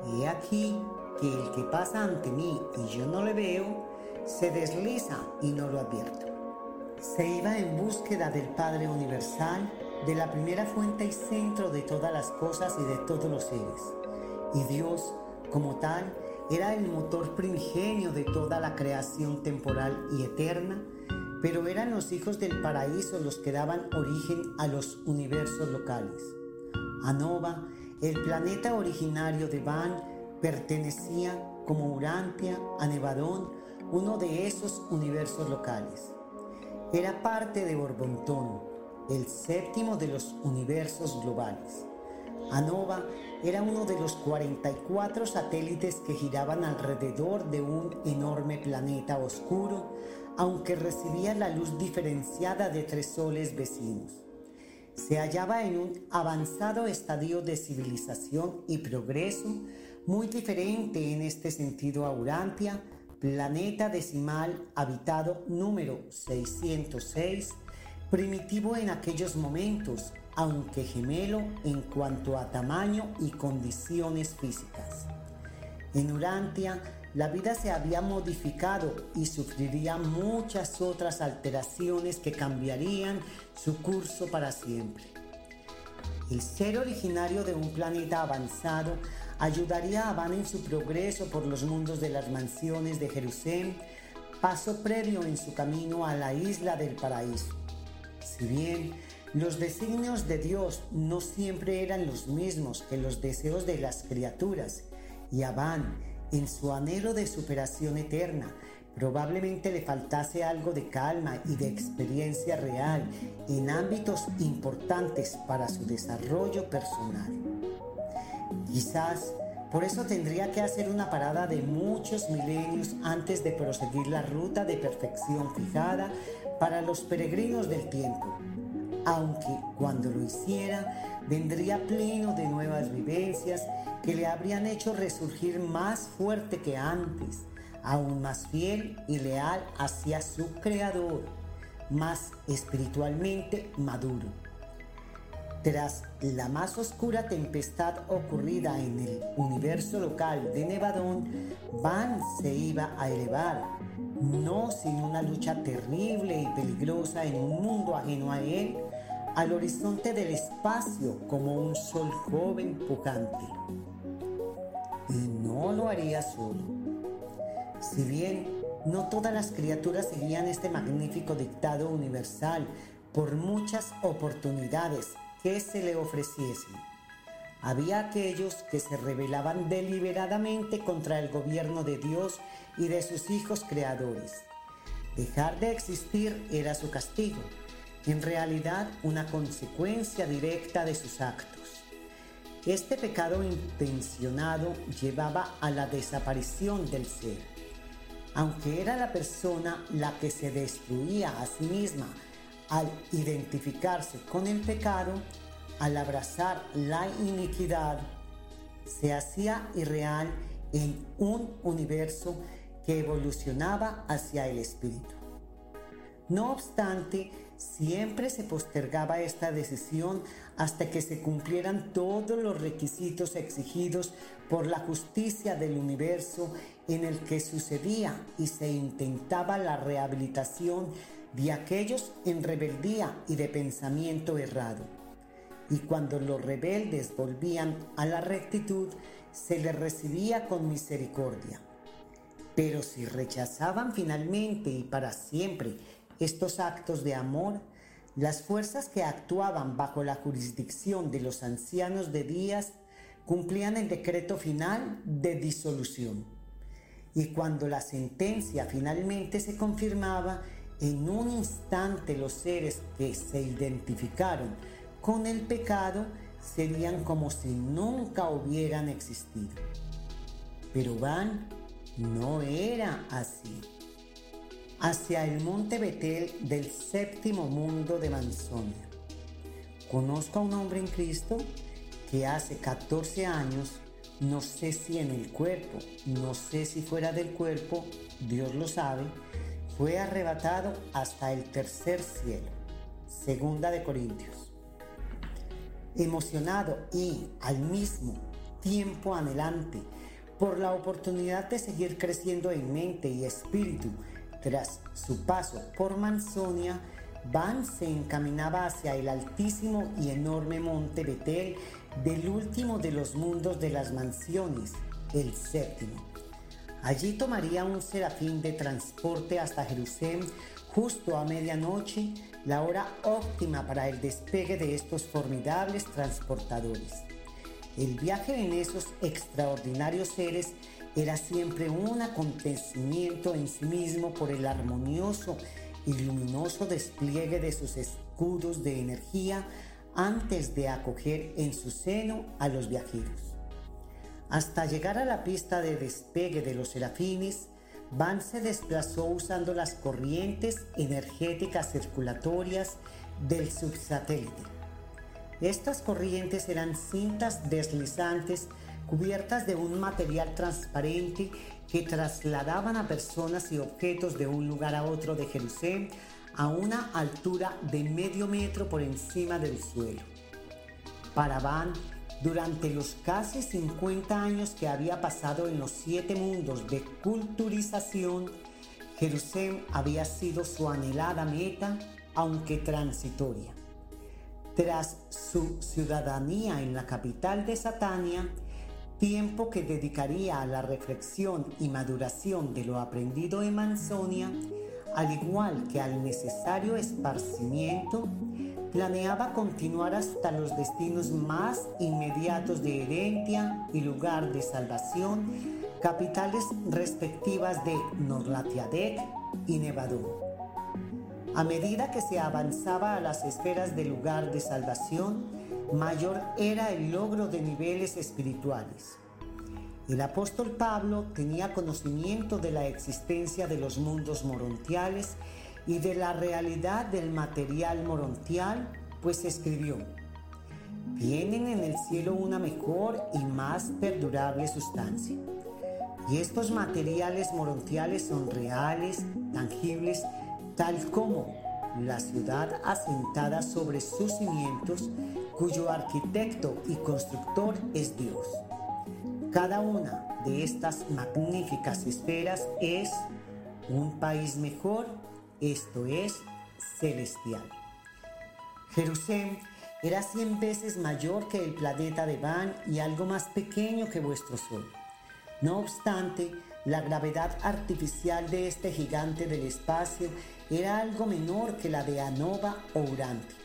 He aquí que el que pasa ante mí y yo no le veo, se desliza y no lo advierto se iba en búsqueda del Padre Universal, de la primera fuente y centro de todas las cosas y de todos los seres. Y Dios, como tal, era el motor primigenio de toda la creación temporal y eterna, pero eran los hijos del paraíso los que daban origen a los universos locales. Anova, el planeta originario de Van, pertenecía como Urantia a Nevadón, uno de esos universos locales. Era parte de Borbontón, el séptimo de los universos globales. Anova era uno de los 44 satélites que giraban alrededor de un enorme planeta oscuro, aunque recibía la luz diferenciada de tres soles vecinos. Se hallaba en un avanzado estadio de civilización y progreso, muy diferente en este sentido a Urantia, planeta decimal habitado número 606, primitivo en aquellos momentos, aunque gemelo en cuanto a tamaño y condiciones físicas. En Urantia, la vida se había modificado y sufriría muchas otras alteraciones que cambiarían su curso para siempre. El ser originario de un planeta avanzado ayudaría a Van en su progreso por los mundos de las mansiones de Jerusalén, paso previo en su camino a la isla del paraíso. Si bien los designios de Dios no siempre eran los mismos que los deseos de las criaturas, y en su anhelo de superación eterna, probablemente le faltase algo de calma y de experiencia real en ámbitos importantes para su desarrollo personal. Quizás por eso tendría que hacer una parada de muchos milenios antes de proseguir la ruta de perfección fijada para los peregrinos del tiempo, aunque cuando lo hiciera vendría pleno de nuevas vivencias que le habrían hecho resurgir más fuerte que antes, aún más fiel y leal hacia su Creador, más espiritualmente maduro. Tras la más oscura tempestad ocurrida en el universo local de Nevadón, Van se iba a elevar, no sin una lucha terrible y peligrosa en un mundo ajeno a él, al horizonte del espacio como un sol joven pujante. Y no lo haría solo. Si bien no todas las criaturas seguían este magnífico dictado universal por muchas oportunidades que se le ofreciesen. Había aquellos que se rebelaban deliberadamente contra el gobierno de Dios y de sus hijos creadores. Dejar de existir era su castigo, en realidad una consecuencia directa de sus actos. Este pecado intencionado llevaba a la desaparición del ser. Aunque era la persona la que se destruía a sí misma al identificarse con el pecado, al abrazar la iniquidad, se hacía irreal en un universo que evolucionaba hacia el espíritu. No obstante, siempre se postergaba esta decisión hasta que se cumplieran todos los requisitos exigidos por la justicia del universo en el que sucedía y se intentaba la rehabilitación de aquellos en rebeldía y de pensamiento errado. Y cuando los rebeldes volvían a la rectitud, se les recibía con misericordia. Pero si rechazaban finalmente y para siempre estos actos de amor, las fuerzas que actuaban bajo la jurisdicción de los ancianos de días cumplían el decreto final de disolución. Y cuando la sentencia finalmente se confirmaba, en un instante los seres que se identificaron con el pecado serían como si nunca hubieran existido. Pero Van no era así hacia el monte Betel del séptimo mundo de Manzonia. Conozco a un hombre en Cristo que hace 14 años, no sé si en el cuerpo, no sé si fuera del cuerpo, Dios lo sabe, fue arrebatado hasta el tercer cielo. Segunda de Corintios. Emocionado y al mismo tiempo anhelante por la oportunidad de seguir creciendo en mente y espíritu tras su paso por Manzonia, Van se encaminaba hacia el altísimo y enorme monte Betel del último de los mundos de las mansiones, el séptimo. Allí tomaría un serafín de transporte hasta Jerusalén justo a medianoche, la hora óptima para el despegue de estos formidables transportadores. El viaje en esos extraordinarios seres era siempre un acontecimiento en sí mismo por el armonioso y luminoso despliegue de sus escudos de energía antes de acoger en su seno a los viajeros. Hasta llegar a la pista de despegue de los serafines, Van se desplazó usando las corrientes energéticas circulatorias del subsatélite. Estas corrientes eran cintas deslizantes cubiertas de un material transparente que trasladaban a personas y objetos de un lugar a otro de Jerusalén a una altura de medio metro por encima del suelo. Para Van, durante los casi 50 años que había pasado en los siete mundos de culturización, Jerusalén había sido su anhelada meta, aunque transitoria. Tras su ciudadanía en la capital de Satania, tiempo que dedicaría a la reflexión y maduración de lo aprendido en Manzonia, al igual que al necesario esparcimiento, planeaba continuar hasta los destinos más inmediatos de Herentia y lugar de salvación, capitales respectivas de Norlatiadec y Nevadú. A medida que se avanzaba a las esferas del lugar de salvación, mayor era el logro de niveles espirituales. El apóstol Pablo tenía conocimiento de la existencia de los mundos morontiales y de la realidad del material morontial, pues escribió, tienen en el cielo una mejor y más perdurable sustancia. Y estos materiales morontiales son reales, tangibles, tal como la ciudad asentada sobre sus cimientos, cuyo arquitecto y constructor es Dios. Cada una de estas magníficas esferas es un país mejor, esto es, celestial. Jerusalén era cien veces mayor que el planeta de Van y algo más pequeño que vuestro Sol. No obstante, la gravedad artificial de este gigante del espacio era algo menor que la de Anova o Urantia.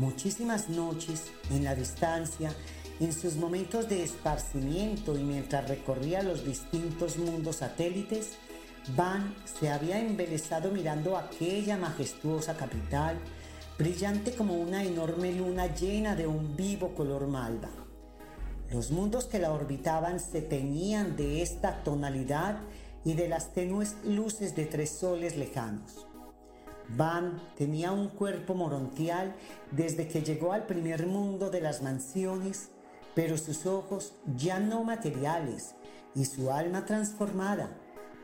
Muchísimas noches, en la distancia, en sus momentos de esparcimiento y mientras recorría los distintos mundos satélites, Van se había embelesado mirando aquella majestuosa capital, brillante como una enorme luna llena de un vivo color malva. Los mundos que la orbitaban se teñían de esta tonalidad y de las tenues luces de tres soles lejanos. Van tenía un cuerpo morontial desde que llegó al primer mundo de las mansiones, pero sus ojos ya no materiales y su alma transformada,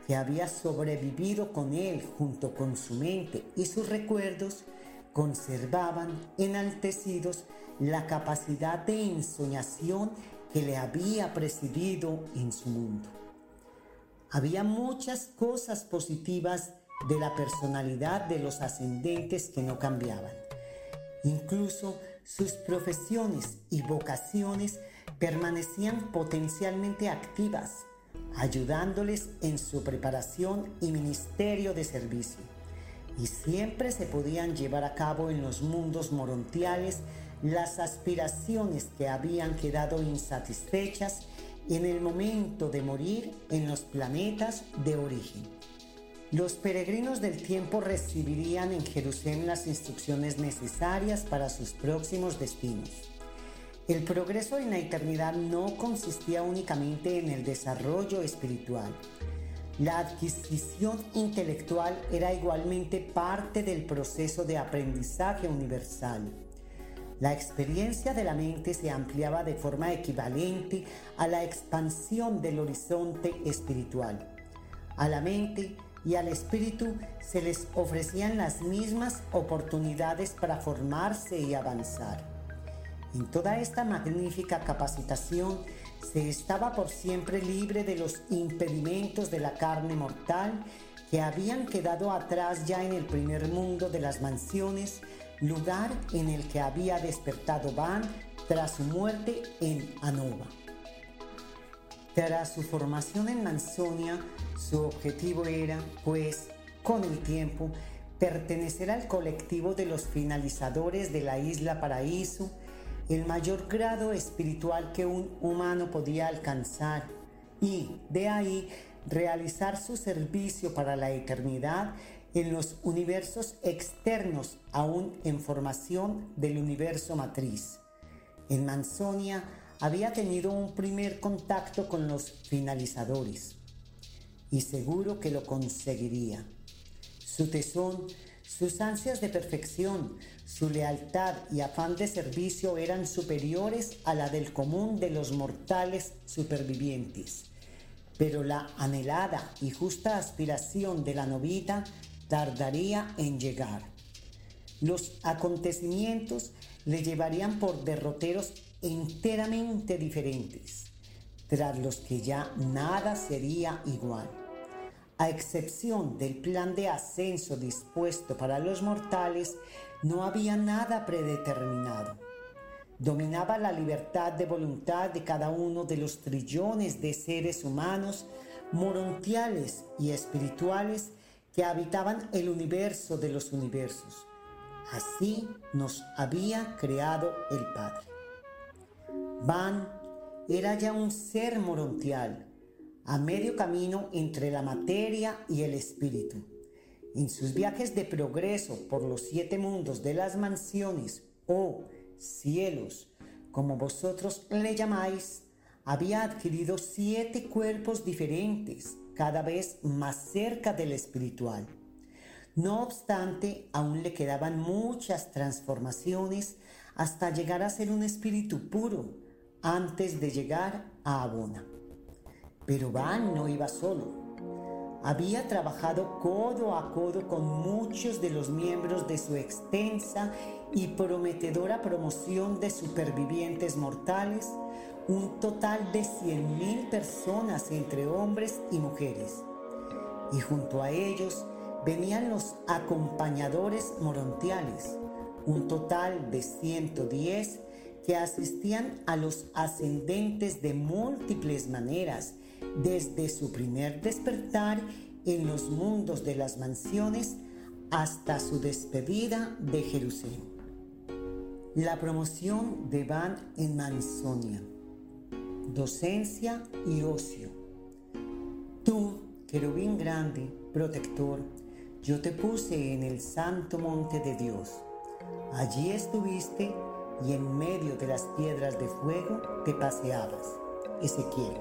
que había sobrevivido con él junto con su mente y sus recuerdos, conservaban enaltecidos la capacidad de ensoñación que le había presidido en su mundo. Había muchas cosas positivas de la personalidad de los ascendentes que no cambiaban. Incluso sus profesiones y vocaciones permanecían potencialmente activas, ayudándoles en su preparación y ministerio de servicio. Y siempre se podían llevar a cabo en los mundos morontiales las aspiraciones que habían quedado insatisfechas en el momento de morir en los planetas de origen. Los peregrinos del tiempo recibirían en Jerusalén las instrucciones necesarias para sus próximos destinos. El progreso en la eternidad no consistía únicamente en el desarrollo espiritual. La adquisición intelectual era igualmente parte del proceso de aprendizaje universal. La experiencia de la mente se ampliaba de forma equivalente a la expansión del horizonte espiritual. A la mente y al espíritu se les ofrecían las mismas oportunidades para formarse y avanzar. En toda esta magnífica capacitación se estaba por siempre libre de los impedimentos de la carne mortal que habían quedado atrás ya en el primer mundo de las mansiones, lugar en el que había despertado Van tras su muerte en Anova. Tras su formación en Mansonia, su objetivo era, pues, con el tiempo, pertenecer al colectivo de los finalizadores de la isla Paraíso, el mayor grado espiritual que un humano podía alcanzar, y de ahí realizar su servicio para la eternidad en los universos externos aún en formación del universo matriz. En Mansonia había tenido un primer contacto con los finalizadores y seguro que lo conseguiría. Su tesón, sus ansias de perfección, su lealtad y afán de servicio eran superiores a la del común de los mortales supervivientes. Pero la anhelada y justa aspiración de la novita tardaría en llegar. Los acontecimientos le llevarían por derroteros enteramente diferentes, tras los que ya nada sería igual. A excepción del plan de ascenso dispuesto para los mortales, no había nada predeterminado. Dominaba la libertad de voluntad de cada uno de los trillones de seres humanos, morontiales y espirituales que habitaban el universo de los universos. Así nos había creado el Padre. Van era ya un ser morontial, a medio camino entre la materia y el espíritu. En sus viajes de progreso por los siete mundos de las mansiones o cielos, como vosotros le llamáis, había adquirido siete cuerpos diferentes cada vez más cerca del espiritual. No obstante, aún le quedaban muchas transformaciones hasta llegar a ser un espíritu puro antes de llegar a Abona. Pero Van no iba solo. Había trabajado codo a codo con muchos de los miembros de su extensa y prometedora promoción de supervivientes mortales un total de 100.000 personas entre hombres y mujeres. Y junto a ellos venían los acompañadores morontiales, un total de 110 que asistían a los ascendentes de múltiples maneras, desde su primer despertar en los mundos de las mansiones hasta su despedida de Jerusalén. La promoción de Van en Mansonia docencia y ocio. Tú, querubín grande, protector, yo te puse en el santo monte de Dios. Allí estuviste y en medio de las piedras de fuego te paseabas. Ezequiel.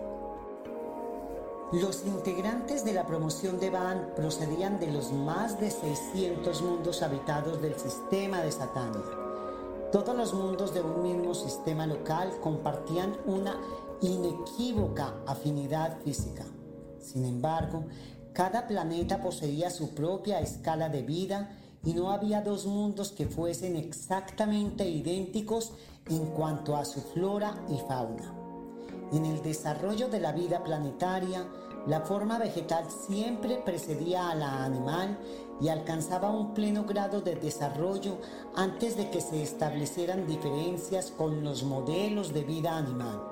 Los integrantes de la promoción de Van procedían de los más de 600 mundos habitados del sistema de Satania. Todos los mundos de un mismo sistema local compartían una inequívoca afinidad física. Sin embargo, cada planeta poseía su propia escala de vida y no había dos mundos que fuesen exactamente idénticos en cuanto a su flora y fauna. En el desarrollo de la vida planetaria, la forma vegetal siempre precedía a la animal y alcanzaba un pleno grado de desarrollo antes de que se establecieran diferencias con los modelos de vida animal.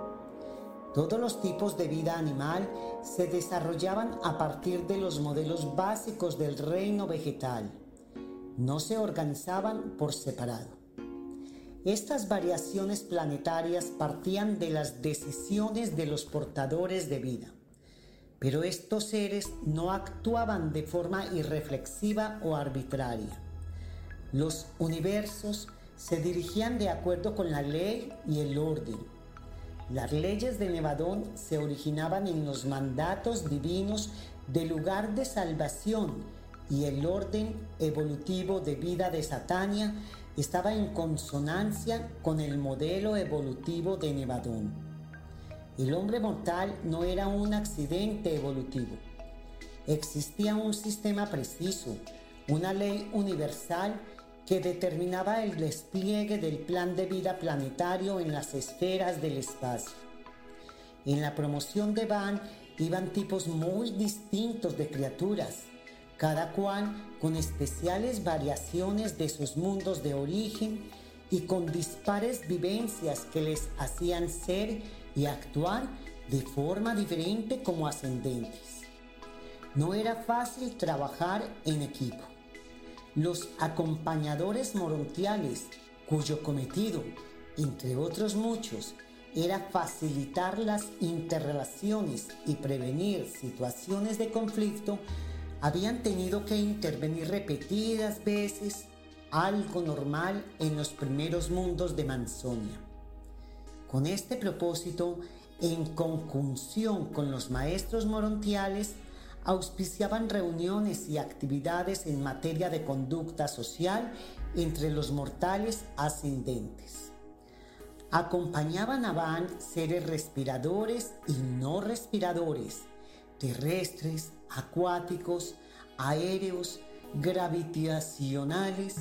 Todos los tipos de vida animal se desarrollaban a partir de los modelos básicos del reino vegetal. No se organizaban por separado. Estas variaciones planetarias partían de las decisiones de los portadores de vida. Pero estos seres no actuaban de forma irreflexiva o arbitraria. Los universos se dirigían de acuerdo con la ley y el orden. Las leyes de Nevadón se originaban en los mandatos divinos del lugar de salvación y el orden evolutivo de vida de Satania estaba en consonancia con el modelo evolutivo de Nevadón. El hombre mortal no era un accidente evolutivo. Existía un sistema preciso, una ley universal que determinaba el despliegue del plan de vida planetario en las esferas del espacio. En la promoción de Van iban tipos muy distintos de criaturas, cada cual con especiales variaciones de sus mundos de origen y con dispares vivencias que les hacían ser y actuar de forma diferente como ascendentes. No era fácil trabajar en equipo. Los acompañadores morontiales, cuyo cometido, entre otros muchos, era facilitar las interrelaciones y prevenir situaciones de conflicto, habían tenido que intervenir repetidas veces, algo normal en los primeros mundos de Manzonia. Con este propósito, en conjunción con los maestros morontiales, auspiciaban reuniones y actividades en materia de conducta social entre los mortales ascendentes. Acompañaban a Van seres respiradores y no respiradores, terrestres, acuáticos, aéreos, gravitacionales,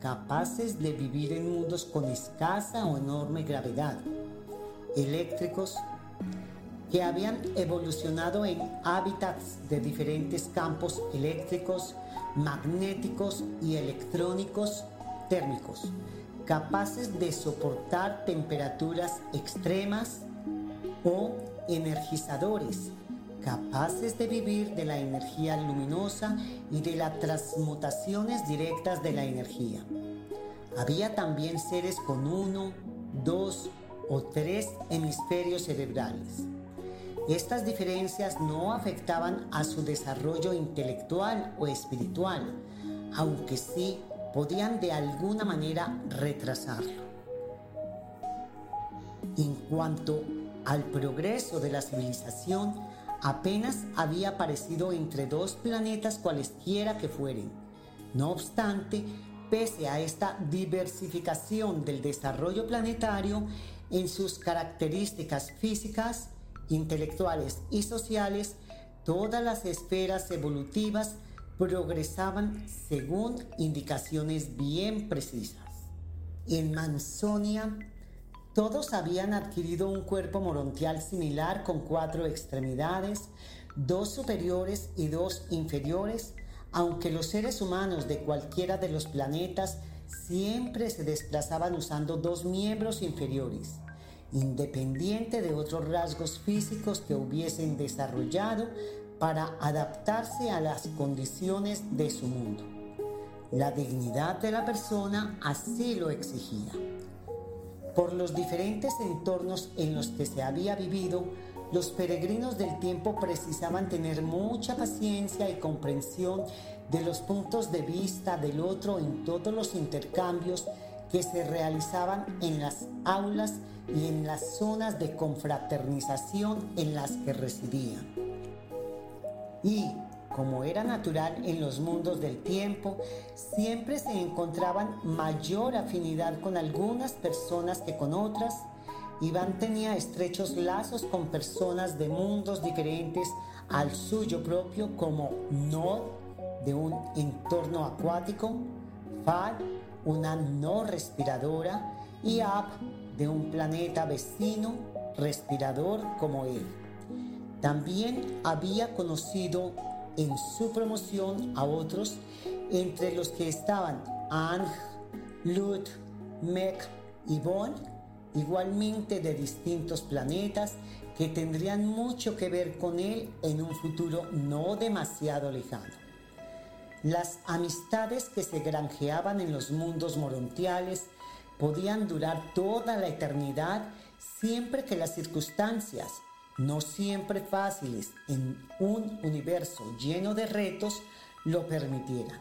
capaces de vivir en mundos con escasa o enorme gravedad eléctricos que habían evolucionado en hábitats de diferentes campos eléctricos, magnéticos y electrónicos térmicos, capaces de soportar temperaturas extremas o energizadores, capaces de vivir de la energía luminosa y de las transmutaciones directas de la energía. Había también seres con uno, dos o tres hemisferios cerebrales. Estas diferencias no afectaban a su desarrollo intelectual o espiritual, aunque sí podían de alguna manera retrasarlo. En cuanto al progreso de la civilización, apenas había aparecido entre dos planetas cualesquiera que fueren. No obstante, pese a esta diversificación del desarrollo planetario, en sus características físicas, intelectuales y sociales, todas las esferas evolutivas progresaban según indicaciones bien precisas. En Mansonia, todos habían adquirido un cuerpo morontial similar con cuatro extremidades, dos superiores y dos inferiores, aunque los seres humanos de cualquiera de los planetas siempre se desplazaban usando dos miembros inferiores, independiente de otros rasgos físicos que hubiesen desarrollado para adaptarse a las condiciones de su mundo. La dignidad de la persona así lo exigía. Por los diferentes entornos en los que se había vivido, los peregrinos del tiempo precisaban tener mucha paciencia y comprensión de los puntos de vista del otro en todos los intercambios que se realizaban en las aulas y en las zonas de confraternización en las que residían. Y, como era natural en los mundos del tiempo, siempre se encontraban mayor afinidad con algunas personas que con otras, Iván tenía estrechos lazos con personas de mundos diferentes al suyo propio como no de un entorno acuático, Fal, una no respiradora, y Ab, de un planeta vecino respirador como él. También había conocido en su promoción a otros, entre los que estaban Ang, Lut, Mek y Bon, igualmente de distintos planetas que tendrían mucho que ver con él en un futuro no demasiado lejano. Las amistades que se granjeaban en los mundos morontiales podían durar toda la eternidad siempre que las circunstancias, no siempre fáciles en un universo lleno de retos, lo permitieran.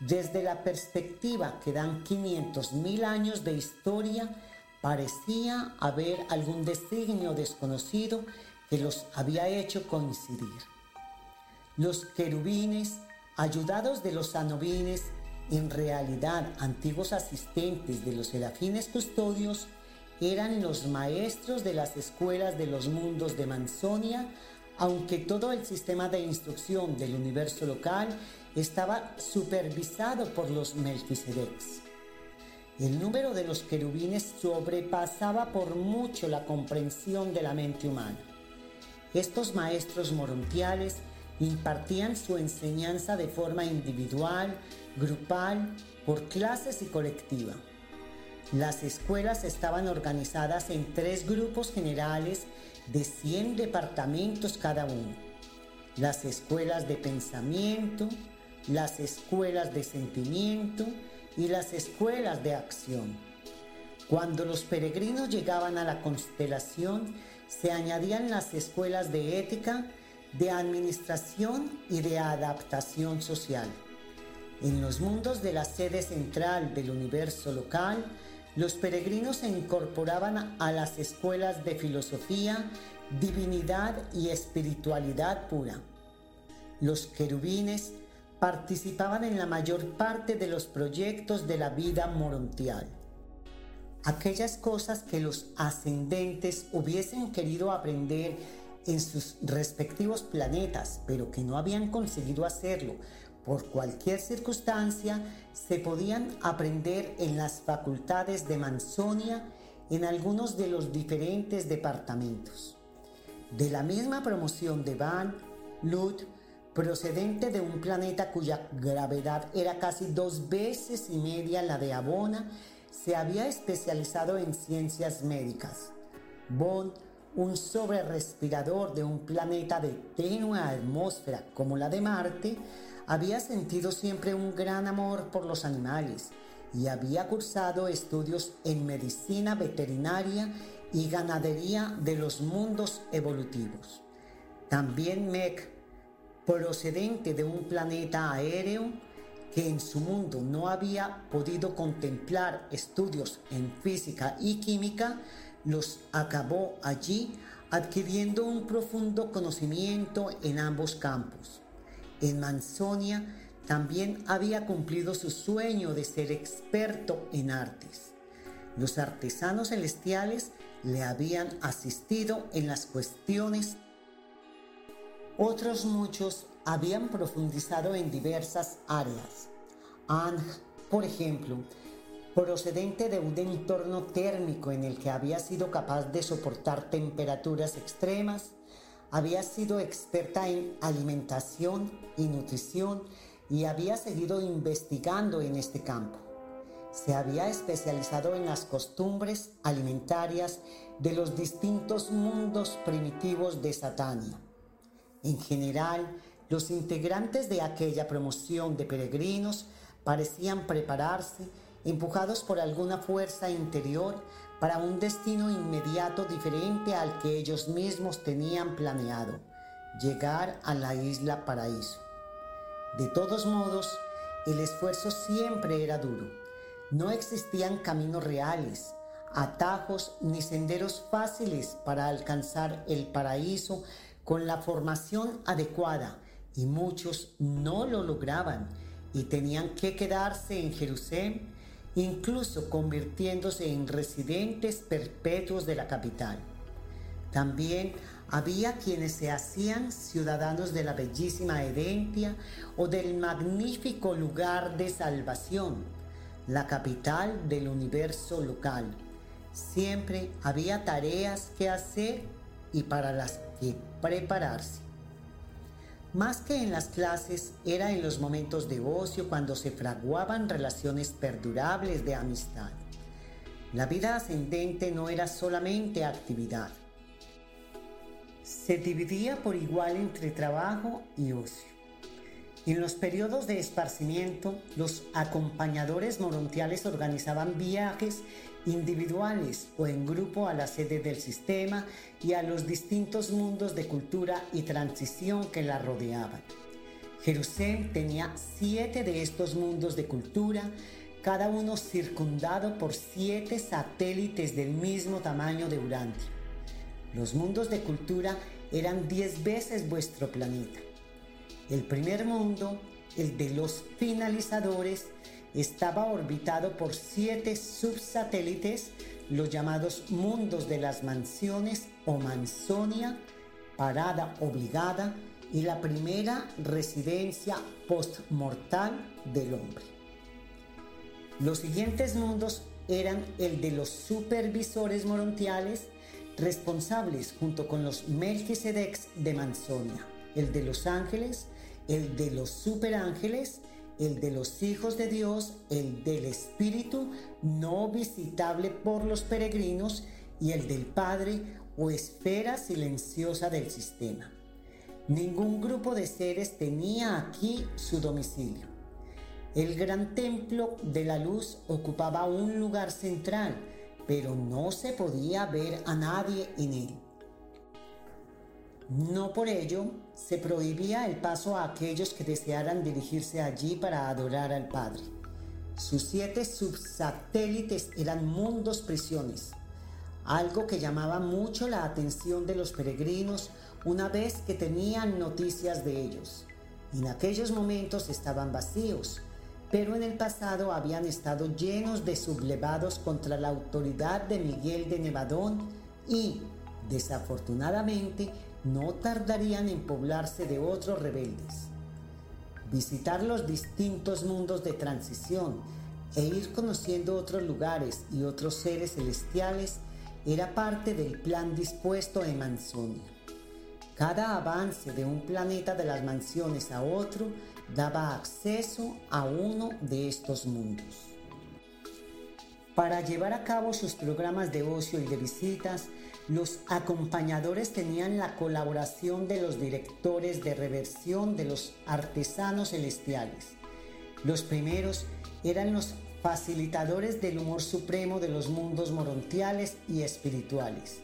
Desde la perspectiva que dan 500.000 años de historia, parecía haber algún designio desconocido que los había hecho coincidir. Los querubines, ayudados de los anobines, en realidad antiguos asistentes de los serafines custodios, eran los maestros de las escuelas de los mundos de Mansonia, aunque todo el sistema de instrucción del universo local estaba supervisado por los Melquisedecs. El número de los querubines sobrepasaba por mucho la comprensión de la mente humana. Estos maestros morontiales impartían su enseñanza de forma individual, grupal, por clases y colectiva. Las escuelas estaban organizadas en tres grupos generales de 100 departamentos cada uno. Las escuelas de pensamiento, las escuelas de sentimiento, y las escuelas de acción. Cuando los peregrinos llegaban a la constelación, se añadían las escuelas de ética, de administración y de adaptación social. En los mundos de la sede central del universo local, los peregrinos se incorporaban a las escuelas de filosofía, divinidad y espiritualidad pura. Los querubines participaban en la mayor parte de los proyectos de la vida morontial. Aquellas cosas que los ascendentes hubiesen querido aprender en sus respectivos planetas, pero que no habían conseguido hacerlo por cualquier circunstancia, se podían aprender en las facultades de Mansonia en algunos de los diferentes departamentos. De la misma promoción de Van, Lut, procedente de un planeta cuya gravedad era casi dos veces y media la de Abona, se había especializado en ciencias médicas. Bond, un sobrerespirador de un planeta de tenue atmósfera como la de Marte, había sentido siempre un gran amor por los animales y había cursado estudios en medicina veterinaria y ganadería de los mundos evolutivos. También Meg procedente de un planeta aéreo que en su mundo no había podido contemplar estudios en física y química, los acabó allí adquiriendo un profundo conocimiento en ambos campos. En Mansonia también había cumplido su sueño de ser experto en artes. Los artesanos celestiales le habían asistido en las cuestiones otros muchos habían profundizado en diversas áreas. Ang, por ejemplo, procedente de un entorno térmico en el que había sido capaz de soportar temperaturas extremas, había sido experta en alimentación y nutrición y había seguido investigando en este campo. Se había especializado en las costumbres alimentarias de los distintos mundos primitivos de Satania en general, los integrantes de aquella promoción de peregrinos parecían prepararse, empujados por alguna fuerza interior, para un destino inmediato diferente al que ellos mismos tenían planeado, llegar a la isla paraíso. De todos modos, el esfuerzo siempre era duro. No existían caminos reales, atajos ni senderos fáciles para alcanzar el paraíso con la formación adecuada y muchos no lo lograban y tenían que quedarse en Jerusalén, incluso convirtiéndose en residentes perpetuos de la capital. También Había quienes se hacían ciudadanos de la bellísima Herentia o del magnífico lugar de salvación, la capital del universo local. Siempre había tareas que hacer y para las que prepararse. Más que en las clases, era en los momentos de ocio cuando se fraguaban relaciones perdurables de amistad. La vida ascendente no era solamente actividad. Se dividía por igual entre trabajo y ocio. En los periodos de esparcimiento, los acompañadores morontiales organizaban viajes individuales o en grupo a la sede del sistema y a los distintos mundos de cultura y transición que la rodeaban. Jerusalén tenía siete de estos mundos de cultura, cada uno circundado por siete satélites del mismo tamaño de Urantia. Los mundos de cultura eran diez veces vuestro planeta. El primer mundo, el de los finalizadores, estaba orbitado por siete subsatélites, los llamados mundos de las mansiones o mansonia, parada obligada y la primera residencia postmortal del hombre. Los siguientes mundos eran el de los supervisores morontiales, responsables junto con los Melquisedecs de Mansonia, el de los ángeles, el de los superángeles, el de los hijos de Dios, el del Espíritu no visitable por los peregrinos y el del Padre o esfera silenciosa del sistema. Ningún grupo de seres tenía aquí su domicilio. El gran templo de la luz ocupaba un lugar central, pero no se podía ver a nadie en él. No por ello se prohibía el paso a aquellos que desearan dirigirse allí para adorar al Padre. Sus siete subsatélites eran mundos prisiones, algo que llamaba mucho la atención de los peregrinos una vez que tenían noticias de ellos. En aquellos momentos estaban vacíos, pero en el pasado habían estado llenos de sublevados contra la autoridad de Miguel de Nevadón y, desafortunadamente, no tardarían en poblarse de otros rebeldes. Visitar los distintos mundos de transición e ir conociendo otros lugares y otros seres celestiales era parte del plan dispuesto en Mansonia. Cada avance de un planeta de las mansiones a otro daba acceso a uno de estos mundos. Para llevar a cabo sus programas de ocio y de visitas, los acompañadores tenían la colaboración de los directores de reversión de los artesanos celestiales. Los primeros eran los facilitadores del humor supremo de los mundos morontiales y espirituales.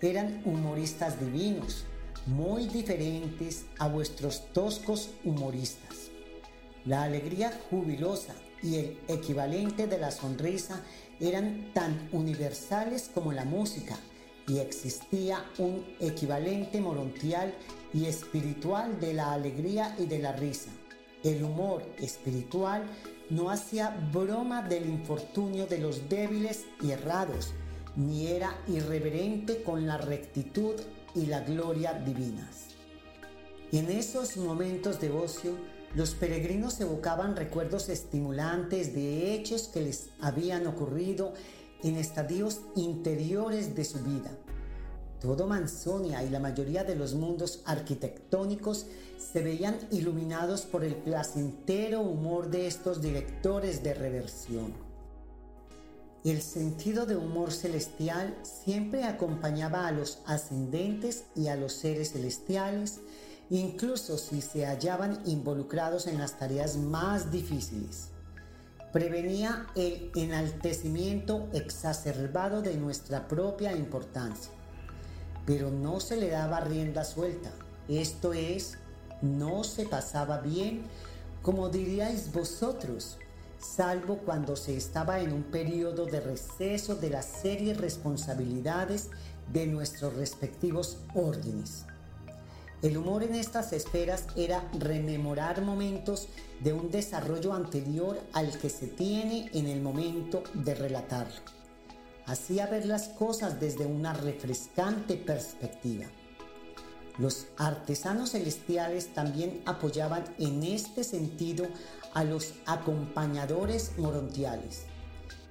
Eran humoristas divinos, muy diferentes a vuestros toscos humoristas. La alegría jubilosa y el equivalente de la sonrisa eran tan universales como la música y existía un equivalente morontial y espiritual de la alegría y de la risa. El humor espiritual no hacía broma del infortunio de los débiles y errados, ni era irreverente con la rectitud y la gloria divinas. En esos momentos de ocio, los peregrinos evocaban recuerdos estimulantes de hechos que les habían ocurrido en estadios interiores de su vida. Todo Mansonia y la mayoría de los mundos arquitectónicos se veían iluminados por el placentero humor de estos directores de reversión. El sentido de humor celestial siempre acompañaba a los ascendentes y a los seres celestiales, incluso si se hallaban involucrados en las tareas más difíciles prevenía el enaltecimiento exacerbado de nuestra propia importancia, pero no se le daba rienda suelta, esto es, no se pasaba bien, como diríais vosotros, salvo cuando se estaba en un periodo de receso de las serias responsabilidades de nuestros respectivos órdenes. El humor en estas esferas era rememorar momentos de un desarrollo anterior al que se tiene en el momento de relatarlo. Hacía ver las cosas desde una refrescante perspectiva. Los artesanos celestiales también apoyaban en este sentido a los acompañadores morontiales.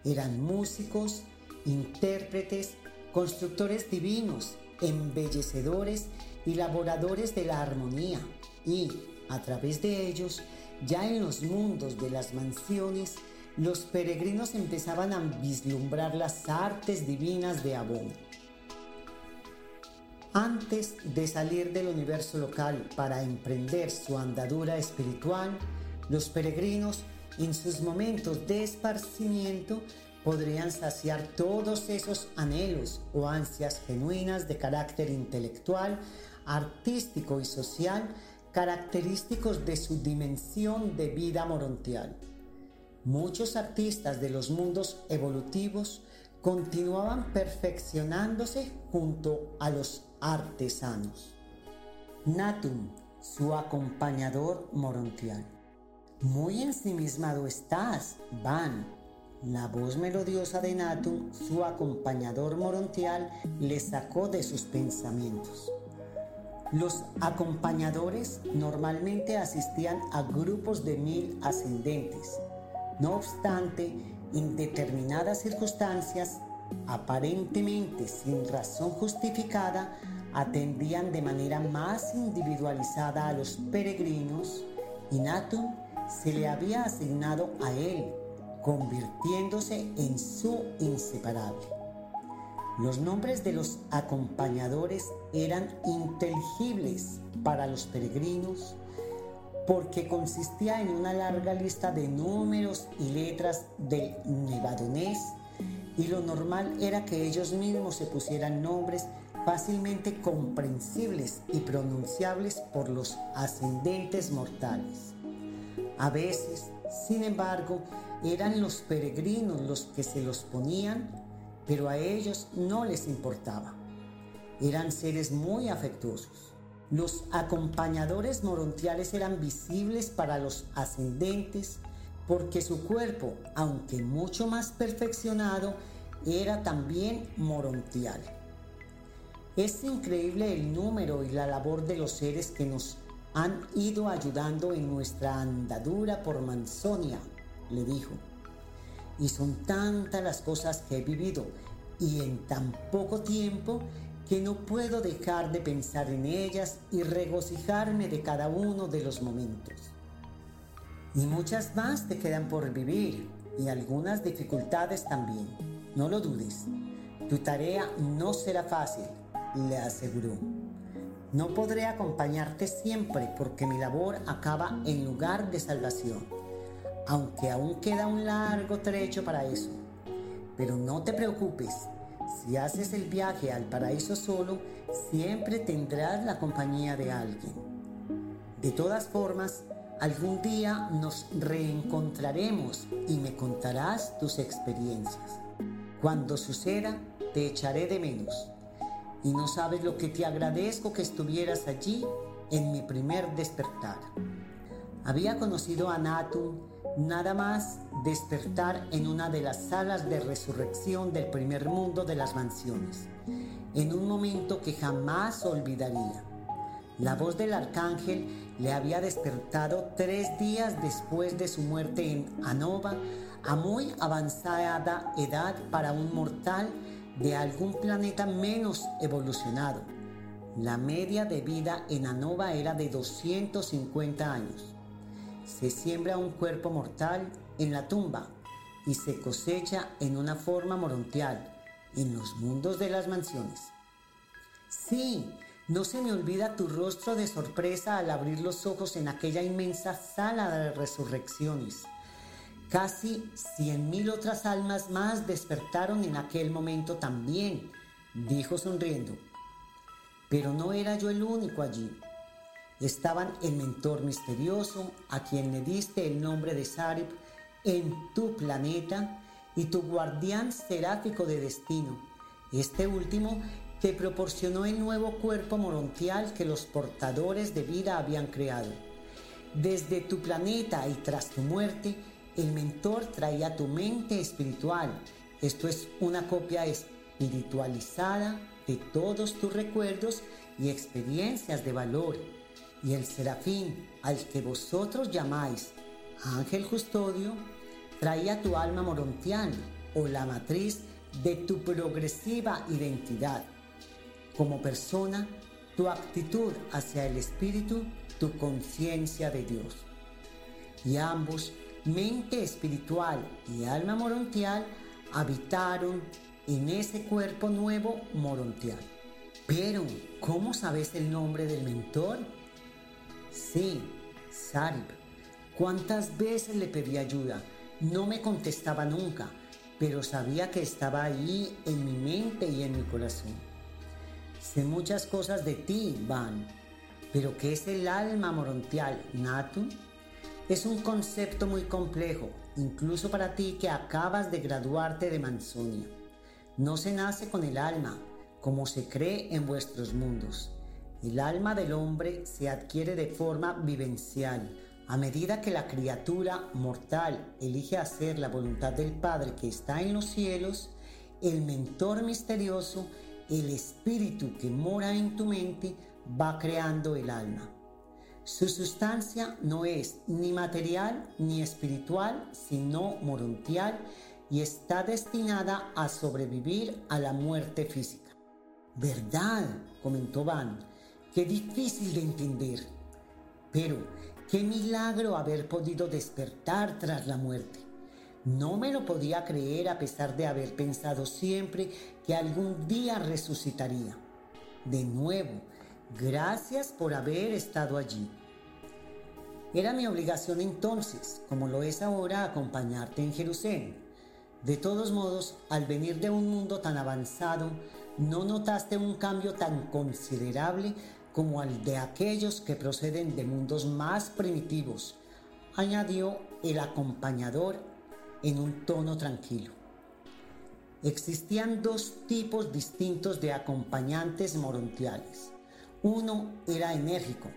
Eran músicos, intérpretes, constructores divinos, embellecedores y laboradores de la armonía y, a través de ellos, ya en los mundos de las mansiones, los peregrinos empezaban a vislumbrar las artes divinas de Abón. Antes de salir del universo local para emprender su andadura espiritual, los peregrinos en sus momentos de esparcimiento podrían saciar todos esos anhelos o ansias genuinas de carácter intelectual, artístico y social característicos de su dimensión de vida morontial. Muchos artistas de los mundos evolutivos continuaban perfeccionándose junto a los artesanos. Natum, su acompañador morontial. Muy ensimismado estás, Van, la voz melodiosa de Natum, su acompañador morontial, le sacó de sus pensamientos. Los acompañadores normalmente asistían a grupos de mil ascendentes. No obstante, en determinadas circunstancias, aparentemente sin razón justificada, atendían de manera más individualizada a los peregrinos y Natum se le había asignado a él convirtiéndose en su inseparable. Los nombres de los acompañadores eran inteligibles para los peregrinos porque consistía en una larga lista de números y letras del nevadonés y lo normal era que ellos mismos se pusieran nombres fácilmente comprensibles y pronunciables por los ascendentes mortales. A veces, sin embargo, eran los peregrinos los que se los ponían, pero a ellos no les importaba. Eran seres muy afectuosos. Los acompañadores morontiales eran visibles para los ascendentes porque su cuerpo, aunque mucho más perfeccionado, era también morontial. Es increíble el número y la labor de los seres que nos han ido ayudando en nuestra andadura por Manzonia le dijo. Y son tantas las cosas que he vivido y en tan poco tiempo que no puedo dejar de pensar en ellas y regocijarme de cada uno de los momentos. Y muchas más te quedan por vivir y algunas dificultades también. No lo dudes. Tu tarea no será fácil, le aseguró. No podré acompañarte siempre porque mi labor acaba en lugar de salvación aunque aún queda un largo trecho para eso. Pero no te preocupes, si haces el viaje al paraíso solo, siempre tendrás la compañía de alguien. De todas formas, algún día nos reencontraremos y me contarás tus experiencias. Cuando suceda, te echaré de menos. Y no sabes lo que te agradezco que estuvieras allí en mi primer despertar. Había conocido a Natu nada más despertar en una de las salas de resurrección del primer mundo de las mansiones, en un momento que jamás olvidaría. La voz del arcángel le había despertado tres días después de su muerte en Anova, a muy avanzada edad para un mortal de algún planeta menos evolucionado. La media de vida en Anova era de 250 años se siembra un cuerpo mortal en la tumba y se cosecha en una forma morontial en los mundos de las mansiones. Sí, no se me olvida tu rostro de sorpresa al abrir los ojos en aquella inmensa sala de resurrecciones. Casi cien mil otras almas más despertaron en aquel momento también, dijo sonriendo. Pero no era yo el único allí estaban el mentor misterioso a quien le diste el nombre de Sarip en tu planeta y tu guardián seráfico de destino. Este último te proporcionó el nuevo cuerpo morontial que los portadores de vida habían creado. Desde tu planeta y tras tu muerte, el mentor traía tu mente espiritual. Esto es una copia espiritualizada, de todos tus recuerdos y experiencias de valor. Y el serafín al que vosotros llamáis ángel custodio, traía tu alma morontial o la matriz de tu progresiva identidad. Como persona, tu actitud hacia el espíritu, tu conciencia de Dios. Y ambos, mente espiritual y alma morontial, habitaron en ese cuerpo nuevo morontial. Pero, ¿cómo sabes el nombre del mentor? Sí, Sarib. ¿Cuántas veces le pedí ayuda? No me contestaba nunca, pero sabía que estaba ahí en mi mente y en mi corazón. Sé muchas cosas de ti, Van, pero ¿qué es el alma morontial, Natu? Es un concepto muy complejo, incluso para ti que acabas de graduarte de Mansonia. No se nace con el alma, como se cree en vuestros mundos. El alma del hombre se adquiere de forma vivencial, a medida que la criatura mortal elige hacer la voluntad del Padre que está en los cielos, el mentor misterioso, el espíritu que mora en tu mente, va creando el alma. Su sustancia no es ni material ni espiritual, sino morontial y está destinada a sobrevivir a la muerte física. ¿Verdad? comentó Van. Qué difícil de entender. Pero Qué milagro haber podido despertar tras la muerte. No me lo podía creer a pesar de haber pensado siempre que algún día resucitaría. De nuevo, gracias por haber estado allí. Era mi obligación entonces, como lo es ahora, acompañarte en Jerusalén. De todos modos, al venir de un mundo tan avanzado, ¿no notaste un cambio tan considerable como al de aquellos que proceden de mundos más primitivos, añadió el acompañador en un tono tranquilo. Existían dos tipos distintos de acompañantes morontiales. Uno era enérgico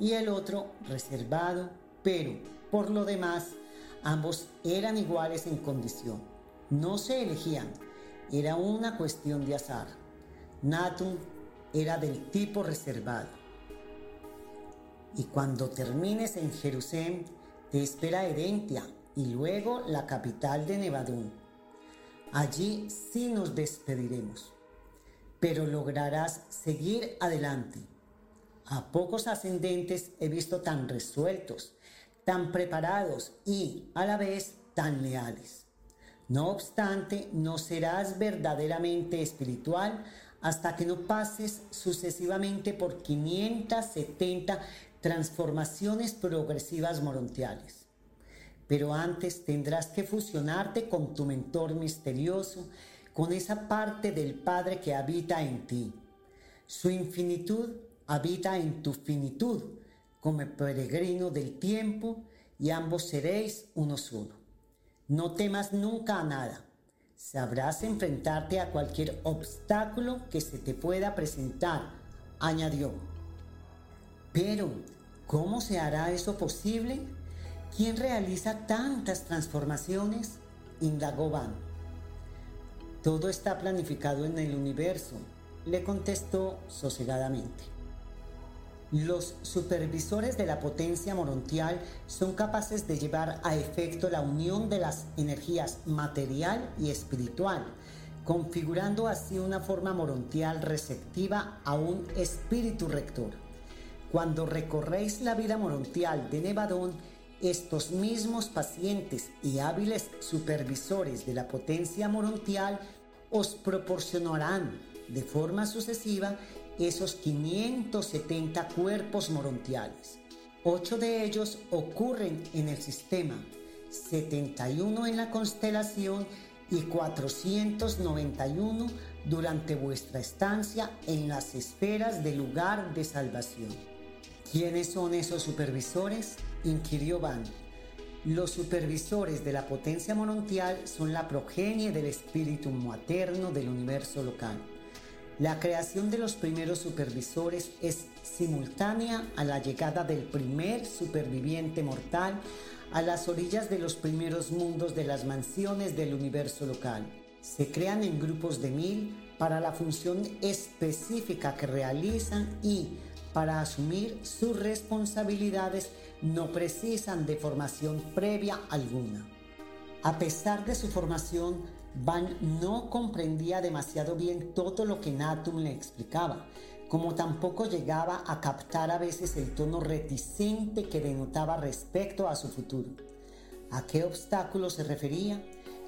y el otro reservado, pero por lo demás ambos eran iguales en condición. No se elegían, era una cuestión de azar. Natun era del tipo reservado. Y cuando termines en Jerusalén, te espera Herentia y luego la capital de Nevadún. Allí sí nos despediremos, pero lograrás seguir adelante. A pocos ascendentes he visto tan resueltos, tan preparados y a la vez tan leales. No obstante, no serás verdaderamente espiritual hasta que no pases sucesivamente por 570 transformaciones progresivas morontiales. Pero antes tendrás que fusionarte con tu mentor misterioso, con esa parte del Padre que habita en ti. Su infinitud habita en tu finitud, como peregrino del tiempo, y ambos seréis uno solo. No temas nunca a nada. Sabrás enfrentarte a cualquier obstáculo que se te pueda presentar, añadió. Pero, ¿cómo se hará eso posible? ¿Quién realiza tantas transformaciones? indagó Van. Todo está planificado en el universo, le contestó sosegadamente. Los supervisores de la potencia morontial son capaces de llevar a efecto la unión de las energías material y espiritual, configurando así una forma morontial receptiva a un espíritu rector. Cuando recorréis la vida morontial de Nevadón, estos mismos pacientes y hábiles supervisores de la potencia morontial os proporcionarán de forma sucesiva esos 570 cuerpos morontiales. Ocho de ellos ocurren en el sistema, 71 en la constelación y 491 durante vuestra estancia en las esferas del lugar de salvación. ¿Quiénes son esos supervisores? inquirió Van. Los supervisores de la potencia morontial son la progenie del espíritu materno del universo local. La creación de los primeros supervisores es simultánea a la llegada del primer superviviente mortal a las orillas de los primeros mundos de las mansiones del universo local. Se crean en grupos de mil para la función específica que realizan y para asumir sus responsabilidades no precisan de formación previa alguna. A pesar de su formación, Van no comprendía demasiado bien todo lo que Natum le explicaba, como tampoco llegaba a captar a veces el tono reticente que denotaba respecto a su futuro. ¿A qué obstáculo se refería?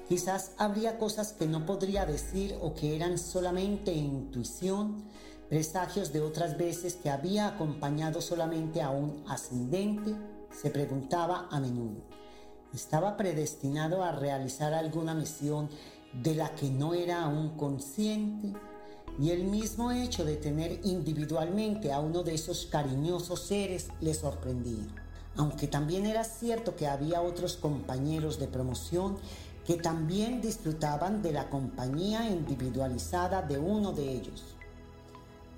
Quizás habría cosas que no podría decir o que eran solamente intuición, presagios de otras veces que había acompañado solamente a un ascendente, se preguntaba a menudo. ¿Estaba predestinado a realizar alguna misión de la que no era aún consciente? Y el mismo hecho de tener individualmente a uno de esos cariñosos seres le sorprendía. Aunque también era cierto que había otros compañeros de promoción que también disfrutaban de la compañía individualizada de uno de ellos.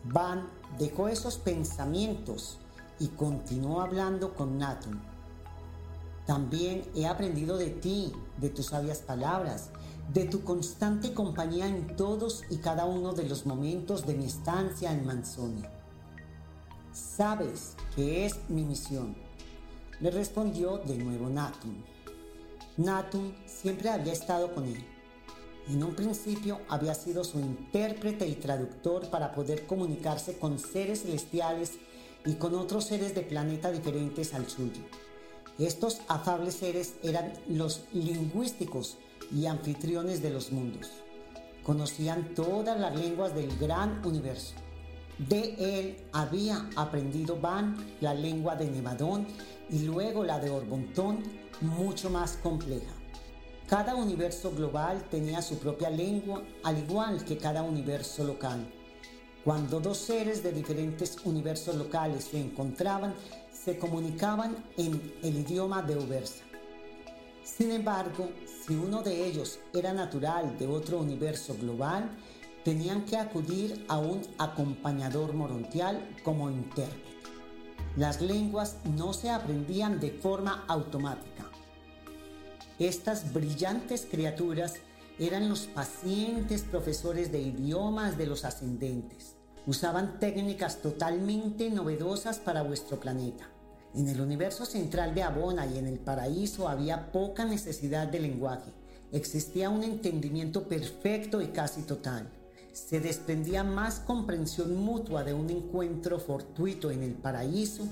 Van dejó esos pensamientos y continuó hablando con Nathan. También he aprendido de ti, de tus sabias palabras, de tu constante compañía en todos y cada uno de los momentos de mi estancia en Manzonia. Sabes que es mi misión, le respondió de nuevo Natun. Natun siempre había estado con él en un principio había sido su intérprete y traductor para poder comunicarse con seres celestiales y con otros seres de planeta diferentes al suyo. Estos afables seres eran los lingüísticos y anfitriones de los mundos. Conocían todas las lenguas del gran universo. De él había aprendido Van la lengua de Nevadón y luego la de Orbontón, mucho más compleja. Cada universo global tenía su propia lengua, al igual que cada universo local. Cuando dos seres de diferentes universos locales se encontraban, se comunicaban en el idioma de Ubersa. Sin embargo, si uno de ellos era natural de otro universo global, tenían que acudir a un acompañador morontial como intérprete. Las lenguas no se aprendían de forma automática estas brillantes criaturas eran los pacientes profesores de idiomas de los ascendentes. Usaban técnicas totalmente novedosas para vuestro planeta. En el universo central de Abona y en el paraíso había poca necesidad de lenguaje. Existía un entendimiento perfecto y casi total. Se desprendía más comprensión mutua de un encuentro fortuito en el paraíso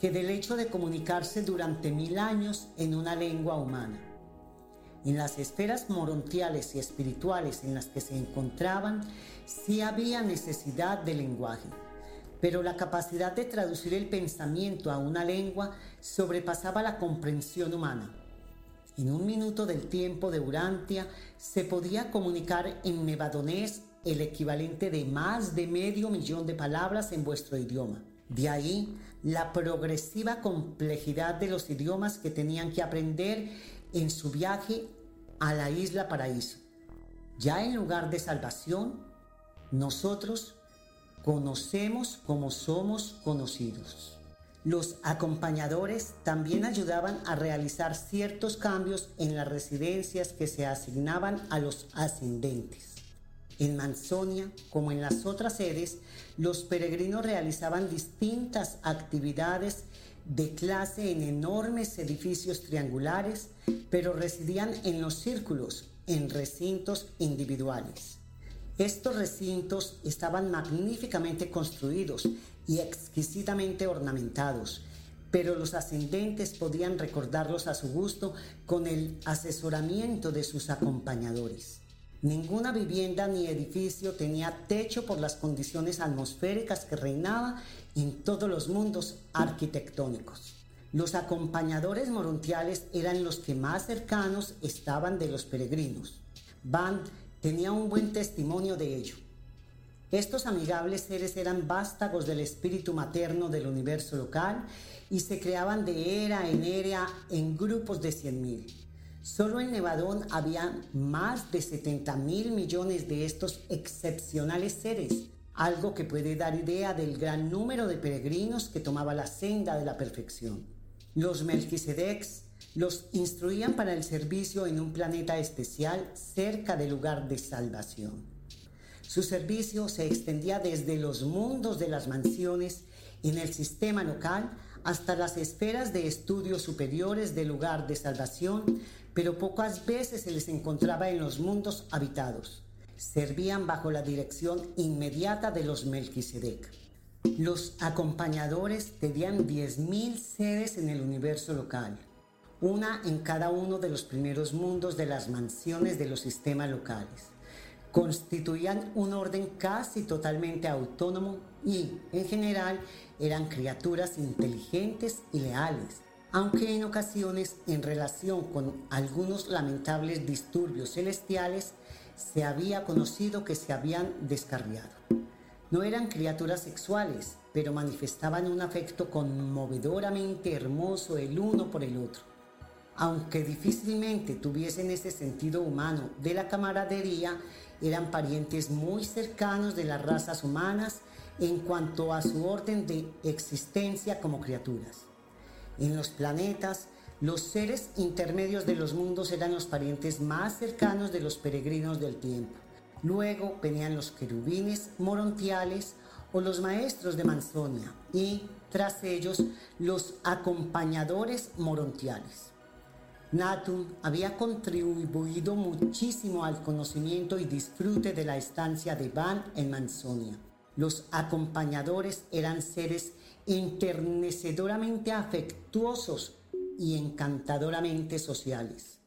que del hecho de comunicarse durante mil años en una lengua humana. En las esferas morontiales y espirituales en las que se encontraban, sí había necesidad de lenguaje, pero la capacidad de traducir el pensamiento a una lengua sobrepasaba la comprensión humana. En un minuto del tiempo de Urantia se podía comunicar en nevadonés el equivalente de más de medio millón de palabras en vuestro idioma. De ahí la progresiva complejidad de los idiomas que tenían que aprender en su viaje a la isla paraíso. Ya en lugar de salvación, nosotros conocemos como somos conocidos. Los acompañadores también ayudaban a realizar ciertos cambios en las residencias que se asignaban a los ascendentes. En Manzonia, como en las otras sedes, los peregrinos realizaban distintas actividades de clase en enormes edificios triangulares, pero residían en los círculos, en recintos individuales. Estos recintos estaban magníficamente construidos y exquisitamente ornamentados, pero los ascendentes podían recordarlos a su gusto con el asesoramiento de sus acompañadores. Ninguna vivienda ni edificio tenía techo por las condiciones atmosféricas que reinaban en todos los mundos arquitectónicos. Los acompañadores morontiales eran los que más cercanos estaban de los peregrinos. Van tenía un buen testimonio de ello. Estos amigables seres eran vástagos del espíritu materno del universo local y se creaban de era en era en grupos de 100.000. Solo en Nevadón había más de 70 mil millones de estos excepcionales seres, algo que puede dar idea del gran número de peregrinos que tomaba la senda de la perfección. Los Melquisedecs los instruían para el servicio en un planeta especial cerca del lugar de salvación. Su servicio se extendía desde los mundos de las mansiones en el sistema local hasta las esferas de estudios superiores del lugar de salvación, pero pocas veces se les encontraba en los mundos habitados. Servían bajo la dirección inmediata de los Melquisedec. Los acompañadores tenían 10.000 sedes en el universo local, una en cada uno de los primeros mundos de las mansiones de los sistemas locales constituían un orden casi totalmente autónomo y, en general, eran criaturas inteligentes y leales, aunque en ocasiones, en relación con algunos lamentables disturbios celestiales, se había conocido que se habían descarriado. No eran criaturas sexuales, pero manifestaban un afecto conmovedoramente hermoso el uno por el otro. Aunque difícilmente tuviesen ese sentido humano de la camaradería, eran parientes muy cercanos de las razas humanas en cuanto a su orden de existencia como criaturas. En los planetas, los seres intermedios de los mundos eran los parientes más cercanos de los peregrinos del tiempo. Luego venían los querubines morontiales o los maestros de Manzonia y, tras ellos, los acompañadores morontiales. Natum había contribuido muchísimo al conocimiento y disfrute de la estancia de Van en Manzonia. Los acompañadores eran seres enternecedoramente afectuosos y encantadoramente sociales.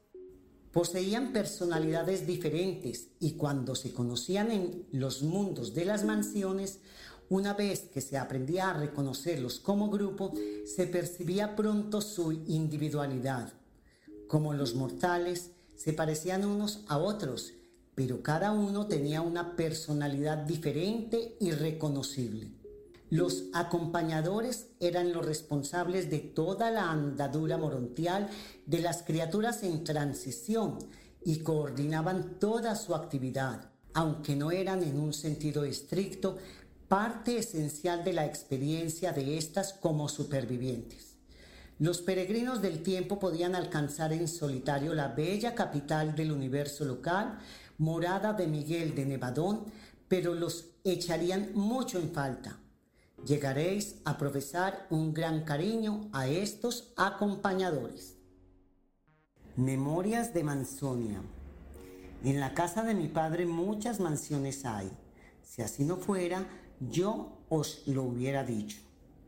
Poseían personalidades diferentes y cuando se conocían en los mundos de las mansiones, una vez que se aprendía a reconocerlos como grupo, se percibía pronto su individualidad como los mortales, se parecían unos a otros, pero cada uno tenía una personalidad diferente y reconocible. Los acompañadores eran los responsables de toda la andadura morontial de las criaturas en transición y coordinaban toda su actividad, aunque no eran en un sentido estricto parte esencial de la experiencia de estas como supervivientes. Los peregrinos del tiempo podían alcanzar en solitario la bella capital del universo local, morada de Miguel de Nevadón, pero los echarían mucho en falta. Llegaréis a profesar un gran cariño a estos acompañadores. Memorias de Manzonia. En la casa de mi padre muchas mansiones hay. Si así no fuera, yo os lo hubiera dicho.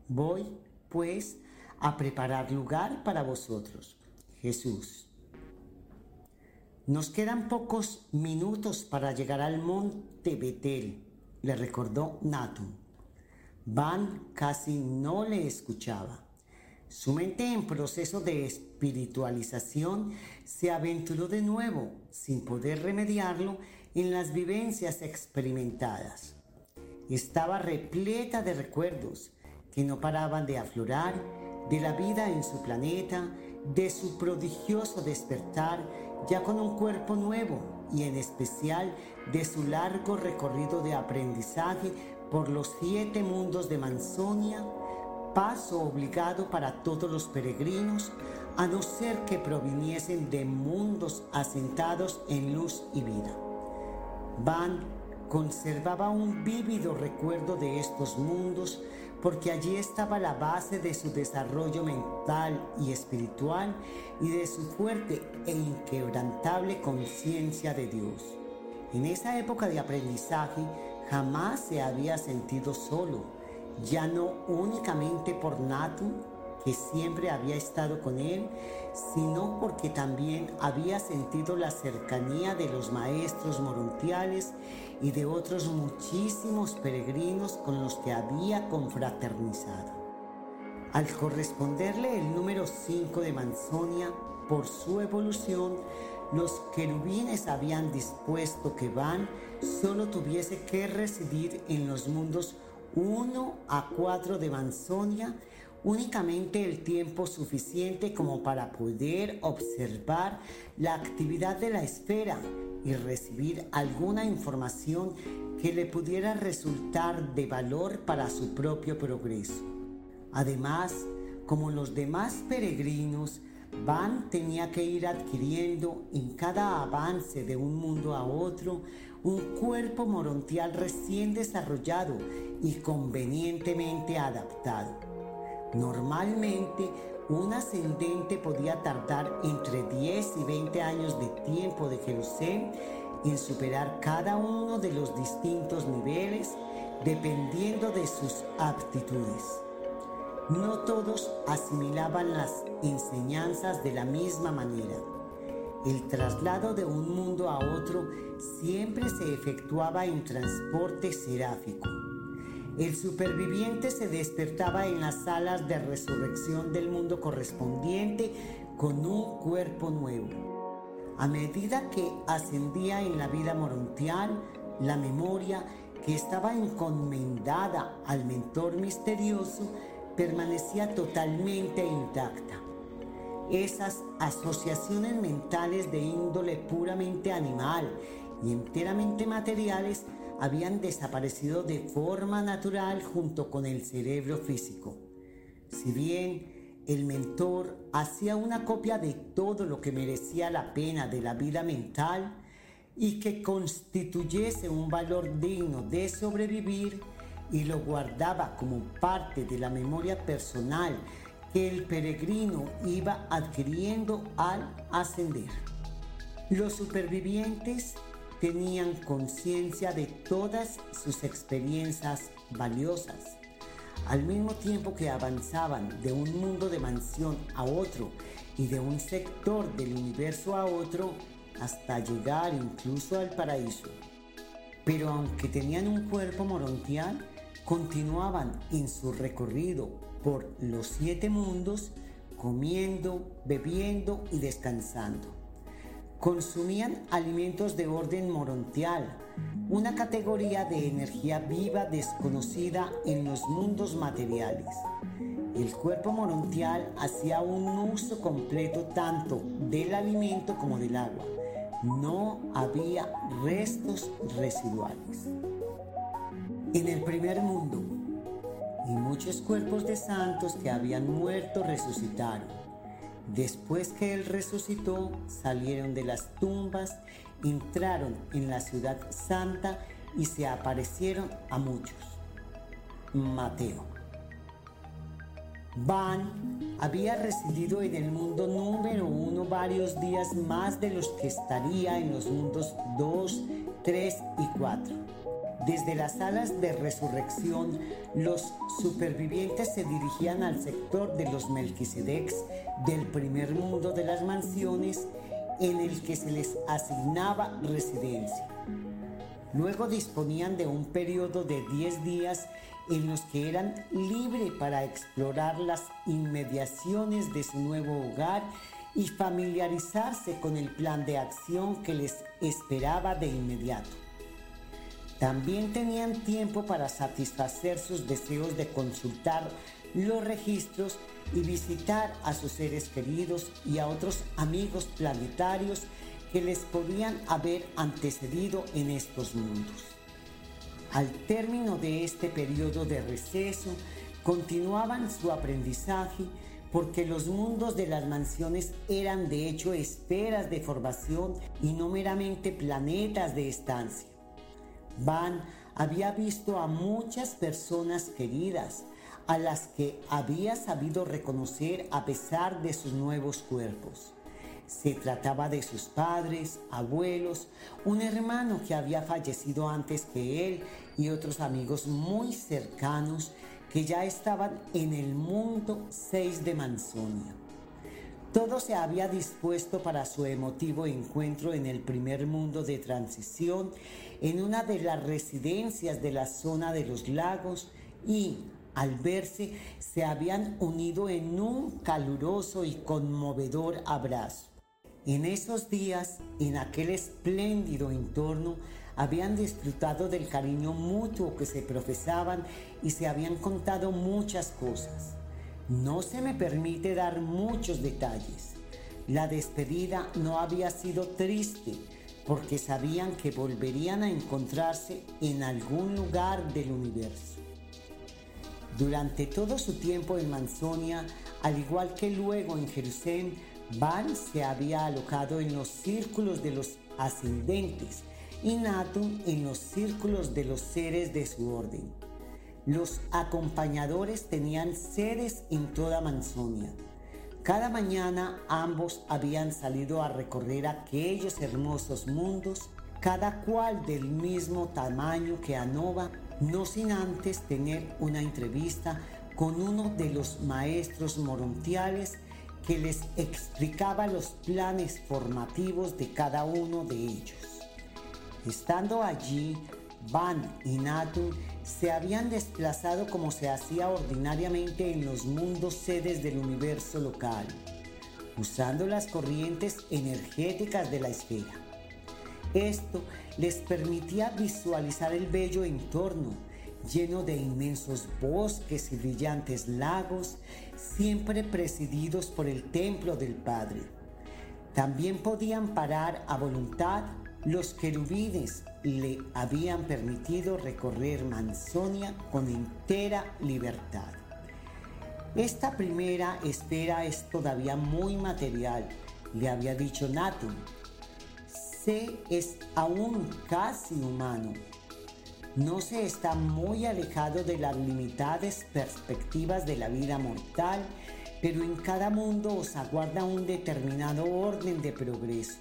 Voy, pues, a preparar lugar para vosotros. Jesús. Nos quedan pocos minutos para llegar al monte Betel, le recordó Natum. Van casi no le escuchaba. Su mente en proceso de espiritualización se aventuró de nuevo, sin poder remediarlo, en las vivencias experimentadas. Estaba repleta de recuerdos que no paraban de aflorar de la vida en su planeta, de su prodigioso despertar ya con un cuerpo nuevo y en especial de su largo recorrido de aprendizaje por los siete mundos de Manzonia, paso obligado para todos los peregrinos, a no ser que proviniesen de mundos asentados en luz y vida. Van conservaba un vívido recuerdo de estos mundos porque allí estaba la base de su desarrollo mental y espiritual y de su fuerte e inquebrantable conciencia de Dios. En esa época de aprendizaje jamás se había sentido solo, ya no únicamente por Natu, que siempre había estado con él, sino porque también había sentido la cercanía de los maestros morontiales y de otros muchísimos peregrinos con los que había confraternizado. Al corresponderle el número 5 de Manzonia, por su evolución, los querubines habían dispuesto que Van solo tuviese que residir en los mundos 1 a 4 de Manzonia únicamente el tiempo suficiente como para poder observar la actividad de la esfera y recibir alguna información que le pudiera resultar de valor para su propio progreso. Además, como los demás peregrinos, Van tenía que ir adquiriendo en cada avance de un mundo a otro un cuerpo morontial recién desarrollado y convenientemente adaptado. Normalmente, un ascendente podía tardar entre 10 y 20 años de tiempo de Jerusalén en superar cada uno de los distintos niveles dependiendo de sus aptitudes. No todos asimilaban las enseñanzas de la misma manera. El traslado de un mundo a otro siempre se efectuaba en transporte seráfico. El superviviente se despertaba en las salas de resurrección del mundo correspondiente con un cuerpo nuevo. A medida que ascendía en la vida morontial, la memoria que estaba encomendada al mentor misterioso permanecía totalmente intacta. Esas asociaciones mentales de índole puramente animal y enteramente materiales habían desaparecido de forma natural junto con el cerebro físico. Si bien el mentor hacía una copia de todo lo que merecía la pena de la vida mental y que constituyese un valor digno de sobrevivir, y lo guardaba como parte de la memoria personal que el peregrino iba adquiriendo al ascender. Los supervivientes tenían conciencia de todas sus experiencias valiosas, al mismo tiempo que avanzaban de un mundo de mansión a otro y de un sector del universo a otro hasta llegar incluso al paraíso. Pero aunque tenían un cuerpo morontial, continuaban en su recorrido por los siete mundos, comiendo, bebiendo y descansando. Consumían alimentos de orden morontial, una categoría de energía viva desconocida en los mundos materiales. El cuerpo morontial hacía un uso completo tanto del alimento como del agua. No había restos residuales en el primer mundo, y muchos cuerpos de santos que habían muerto resucitaron. Después que Él resucitó, salieron de las tumbas, entraron en la ciudad santa y se aparecieron a muchos. Mateo. Van había residido en el mundo número uno varios días más de los que estaría en los mundos 2, 3 y 4 desde las salas de resurrección, los supervivientes se dirigían al sector de los Melquisedecs del primer mundo de las mansiones en el que se les asignaba residencia. Luego disponían de un periodo de 10 días en los que eran libres para explorar las inmediaciones de su nuevo hogar y familiarizarse con el plan de acción que les esperaba de inmediato. También tenían tiempo para satisfacer sus deseos de consultar los registros y visitar a sus seres queridos y a otros amigos planetarios que les podían haber antecedido en estos mundos. Al término de este periodo de receso, continuaban su aprendizaje porque los mundos de las mansiones eran de hecho esferas de formación y no meramente planetas de estancia. Van había visto a muchas personas queridas, a las que había sabido reconocer a pesar de sus nuevos cuerpos. Se trataba de sus padres, abuelos, un hermano que había fallecido antes que él y otros amigos muy cercanos que ya estaban en el mundo 6 de Manzonia. Todo se había dispuesto para su emotivo encuentro en el primer mundo de transición, en una de las residencias de la zona de los lagos y, al verse, se habían unido en un caluroso y conmovedor abrazo. En esos días, en aquel espléndido entorno, habían disfrutado del cariño mutuo que se profesaban y se habían contado muchas cosas. No se me permite dar muchos detalles. La despedida no había sido triste porque sabían que volverían a encontrarse en algún lugar del universo. Durante todo su tiempo en Manzonia, al igual que luego en Jerusalén, Van se había alojado en los círculos de los ascendentes y Natum en los círculos de los seres de su orden. Los acompañadores tenían sedes en toda Manzonia. Cada mañana ambos habían salido a recorrer aquellos hermosos mundos, cada cual del mismo tamaño que Anova, no sin antes tener una entrevista con uno de los maestros morontiales que les explicaba los planes formativos de cada uno de ellos. Estando allí, Van y Natu se habían desplazado como se hacía ordinariamente en los mundos sedes del universo local, usando las corrientes energéticas de la esfera. Esto les permitía visualizar el bello entorno, lleno de inmensos bosques y brillantes lagos, siempre presididos por el templo del Padre. También podían parar a voluntad los querubines le habían permitido recorrer Manzonia con entera libertad. Esta primera esfera es todavía muy material, le había dicho Natum. Se es aún casi humano. No se está muy alejado de las limitadas perspectivas de la vida mortal, pero en cada mundo os aguarda un determinado orden de progreso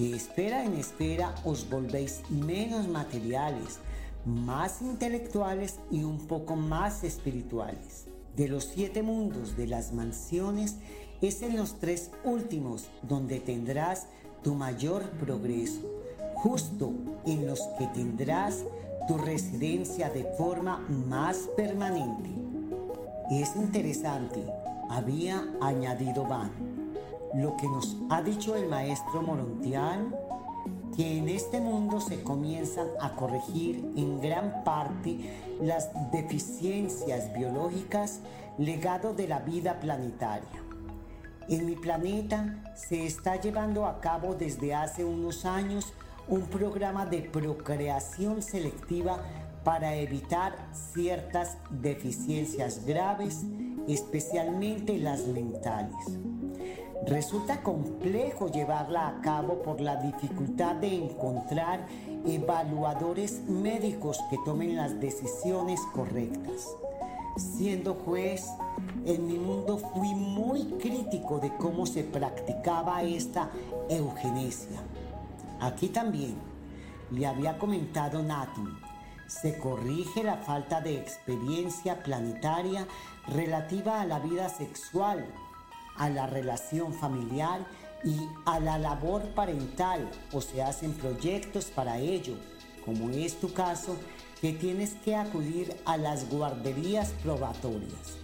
de espera en espera os volvéis menos materiales, más intelectuales y un poco más espirituales. De los siete mundos de las mansiones, es en los tres últimos donde tendrás tu mayor progreso, justo en los que tendrás tu residencia de forma más permanente. Es interesante, había añadido Van lo que nos ha dicho el maestro Morontial, que en este mundo se comienzan a corregir en gran parte las deficiencias biológicas legado de la vida planetaria. En mi planeta se está llevando a cabo desde hace unos años un programa de procreación selectiva para evitar ciertas deficiencias graves, especialmente las mentales. Resulta complejo llevarla a cabo por la dificultad de encontrar evaluadores médicos que tomen las decisiones correctas. Siendo juez, en mi mundo fui muy crítico de cómo se practicaba esta eugenesia. Aquí también, le había comentado Nati, se corrige la falta de experiencia planetaria relativa a la vida sexual a la relación familiar y a la labor parental o se hacen proyectos para ello, como es tu caso, que tienes que acudir a las guarderías probatorias.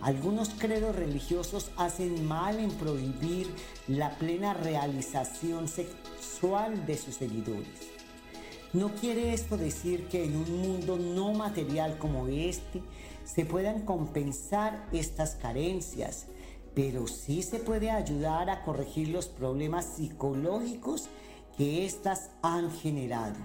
Algunos credos religiosos hacen mal en prohibir la plena realización sexual de sus seguidores. No quiere esto decir que en un mundo no material como este se puedan compensar estas carencias pero sí se puede ayudar a corregir los problemas psicológicos que éstas han generado.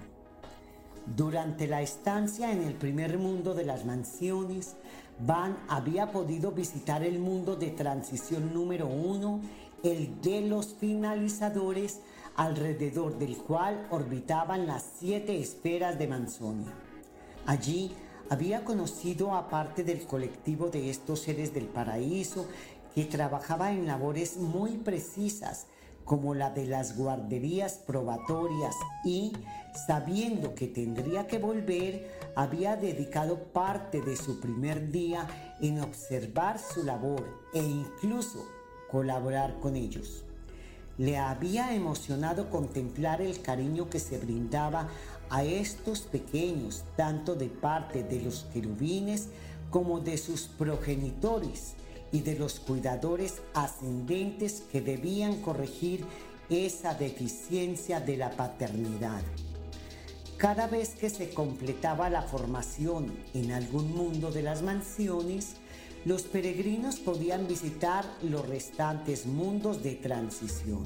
Durante la estancia en el primer mundo de las mansiones, Van había podido visitar el mundo de transición número uno, el de los finalizadores, alrededor del cual orbitaban las siete esferas de Manzonia. Allí había conocido a parte del colectivo de estos seres del paraíso que trabajaba en labores muy precisas como la de las guarderías probatorias y, sabiendo que tendría que volver, había dedicado parte de su primer día en observar su labor e incluso colaborar con ellos. Le había emocionado contemplar el cariño que se brindaba a estos pequeños, tanto de parte de los querubines como de sus progenitores, y de los cuidadores ascendentes que debían corregir esa deficiencia de la paternidad. Cada vez que se completaba la formación en algún mundo de las mansiones, los peregrinos podían visitar los restantes mundos de transición.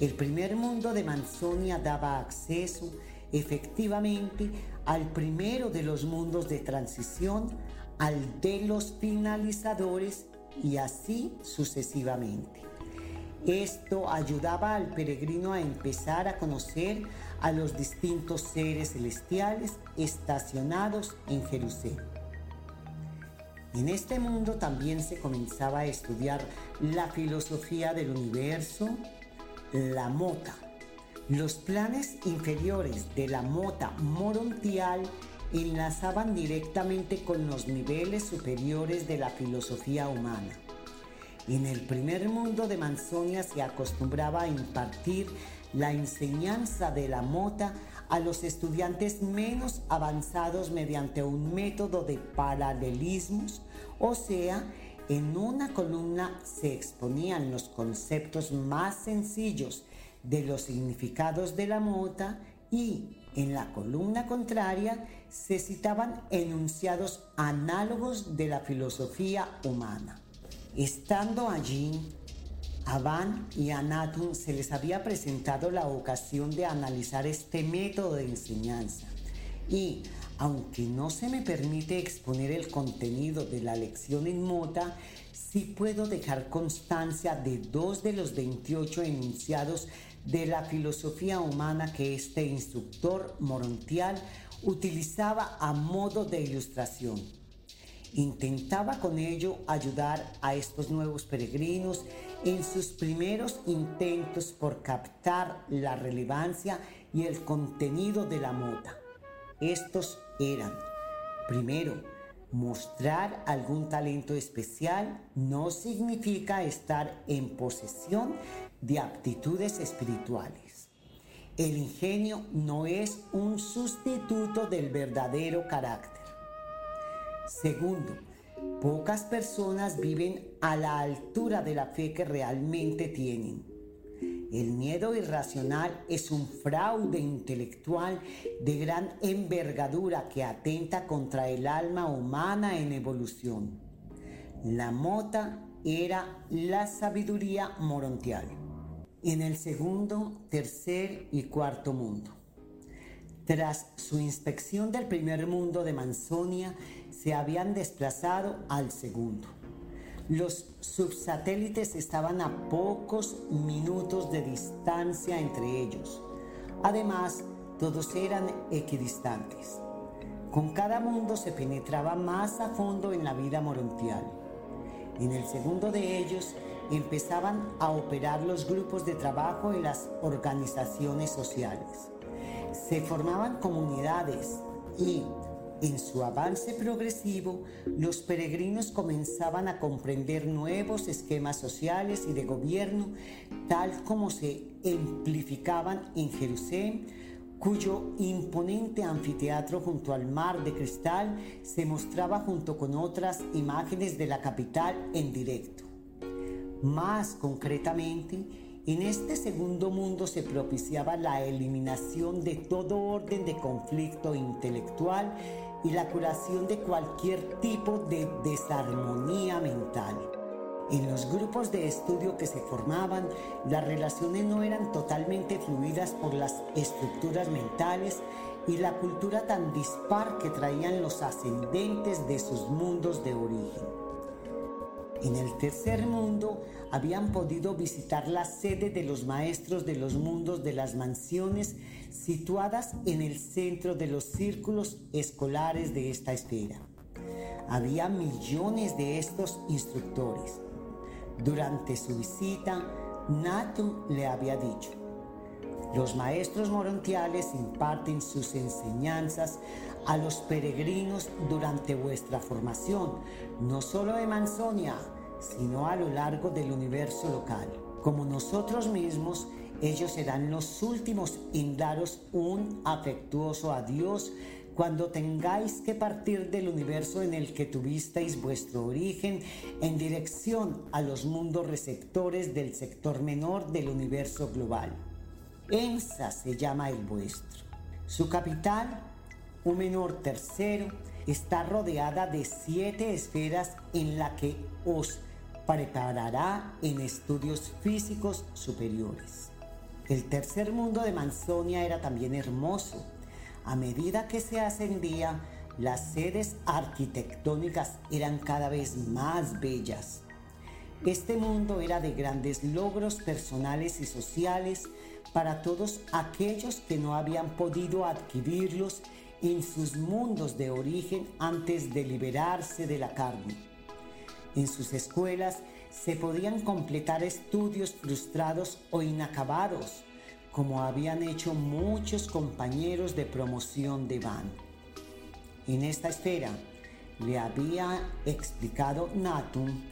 El primer mundo de Manzonia daba acceso efectivamente al primero de los mundos de transición, al de los finalizadores y así sucesivamente. Esto ayudaba al peregrino a empezar a conocer a los distintos seres celestiales estacionados en Jerusalén. En este mundo también se comenzaba a estudiar la filosofía del universo, la mota. Los planes inferiores de la mota morontial enlazaban directamente con los niveles superiores de la filosofía humana. En el primer mundo de Manzonia se acostumbraba a impartir la enseñanza de la mota a los estudiantes menos avanzados mediante un método de paralelismos, o sea, en una columna se exponían los conceptos más sencillos de los significados de la mota y en la columna contraria se citaban enunciados análogos de la filosofía humana. Estando allí, Van y a Natun se les había presentado la ocasión de analizar este método de enseñanza y, aunque no se me permite exponer el contenido de la lección en mota, sí puedo dejar constancia de dos de los 28 enunciados de la filosofía humana que este instructor morontial utilizaba a modo de ilustración. Intentaba con ello ayudar a estos nuevos peregrinos en sus primeros intentos por captar la relevancia y el contenido de la mota. Estos eran, primero, mostrar algún talento especial no significa estar en posesión de aptitudes espirituales. El ingenio no es un sustituto del verdadero carácter. Segundo, pocas personas viven a la altura de la fe que realmente tienen. El miedo irracional es un fraude intelectual de gran envergadura que atenta contra el alma humana en evolución. La mota era la sabiduría morontial. En el segundo, tercer y cuarto mundo. Tras su inspección del primer mundo de Manzonia, se habían desplazado al segundo. Los subsatélites estaban a pocos minutos de distancia entre ellos. Además, todos eran equidistantes. Con cada mundo se penetraba más a fondo en la vida morontial. En el segundo de ellos empezaban a operar los grupos de trabajo y las organizaciones sociales se formaban comunidades y, en su avance progresivo, los peregrinos comenzaban a comprender nuevos esquemas sociales y de gobierno, tal como se amplificaban en Jerusalén, cuyo imponente anfiteatro junto al mar de cristal se mostraba junto con otras imágenes de la capital en directo. Más concretamente, en este segundo mundo se propiciaba la eliminación de todo orden de conflicto intelectual y la curación de cualquier tipo de desarmonía mental. En los grupos de estudio que se formaban, las relaciones no eran totalmente fluidas por las estructuras mentales y la cultura tan dispar que traían los ascendentes de sus mundos de origen. En el tercer mundo habían podido visitar la sede de los maestros de los mundos de las mansiones situadas en el centro de los círculos escolares de esta esfera. Había millones de estos instructores. Durante su visita, Nato le había dicho, los maestros morontiales imparten sus enseñanzas a los peregrinos durante vuestra formación, no solo de Manzonia, sino a lo largo del universo local. Como nosotros mismos, ellos serán los últimos en daros un afectuoso adiós cuando tengáis que partir del universo en el que tuvisteis vuestro origen en dirección a los mundos receptores del sector menor del universo global. ENSA se llama el vuestro. Su capital, un menor tercero, está rodeada de siete esferas en la que os preparará en estudios físicos superiores. El tercer mundo de Manzonia era también hermoso. A medida que se ascendía, las sedes arquitectónicas eran cada vez más bellas. Este mundo era de grandes logros personales y sociales para todos aquellos que no habían podido adquirirlos en sus mundos de origen antes de liberarse de la carne. En sus escuelas se podían completar estudios frustrados o inacabados, como habían hecho muchos compañeros de promoción de Van. En esta esfera, le había explicado Natum,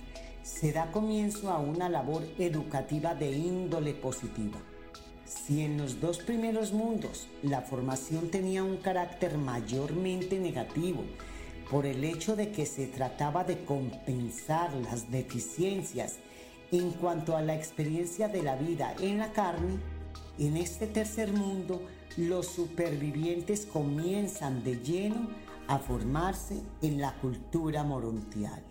se da comienzo a una labor educativa de índole positiva. Si en los dos primeros mundos la formación tenía un carácter mayormente negativo por el hecho de que se trataba de compensar las deficiencias en cuanto a la experiencia de la vida en la carne, en este tercer mundo los supervivientes comienzan de lleno a formarse en la cultura morontial.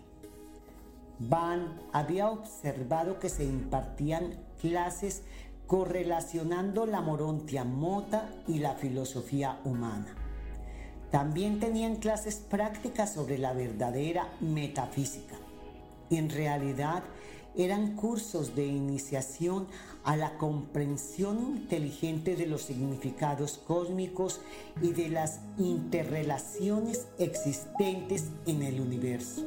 Van había observado que se impartían clases correlacionando la morontia mota y la filosofía humana. También tenían clases prácticas sobre la verdadera metafísica. En realidad eran cursos de iniciación a la comprensión inteligente de los significados cósmicos y de las interrelaciones existentes en el universo.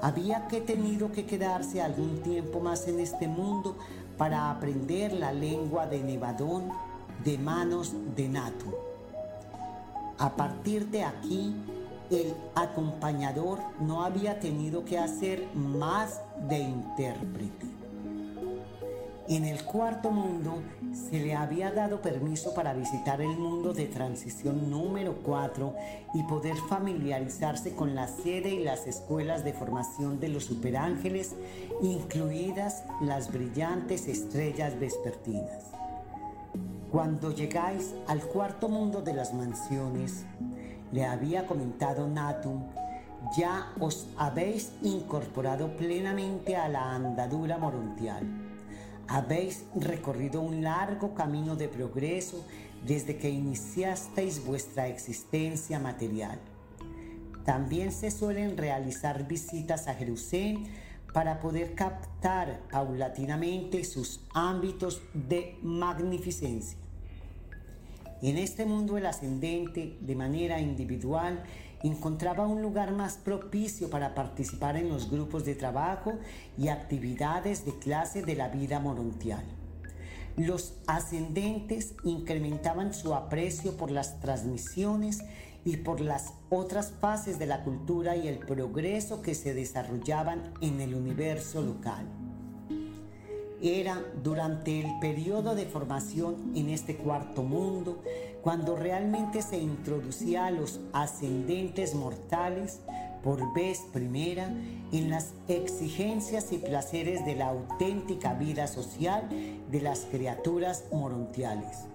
Había que tenido que quedarse algún tiempo más en este mundo para aprender la lengua de Nevadón de manos de Natu. A partir de aquí, el acompañador no había tenido que hacer más de intérprete. En el cuarto mundo se le había dado permiso para visitar el mundo de transición número 4 y poder familiarizarse con la sede y las escuelas de formación de los superángeles, incluidas las brillantes estrellas vespertinas. Cuando llegáis al cuarto mundo de las mansiones, le había comentado Natum, ya os habéis incorporado plenamente a la andadura morontial. Habéis recorrido un largo camino de progreso desde que iniciasteis vuestra existencia material. También se suelen realizar visitas a Jerusalén para poder captar paulatinamente sus ámbitos de magnificencia. En este mundo el ascendente, de manera individual, encontraba un lugar más propicio para participar en los grupos de trabajo y actividades de clase de la vida morontial. Los ascendentes incrementaban su aprecio por las transmisiones y por las otras fases de la cultura y el progreso que se desarrollaban en el universo local. Era durante el periodo de formación en este cuarto mundo cuando realmente se introducía a los ascendentes mortales por vez primera en las exigencias y placeres de la auténtica vida social de las criaturas morontiales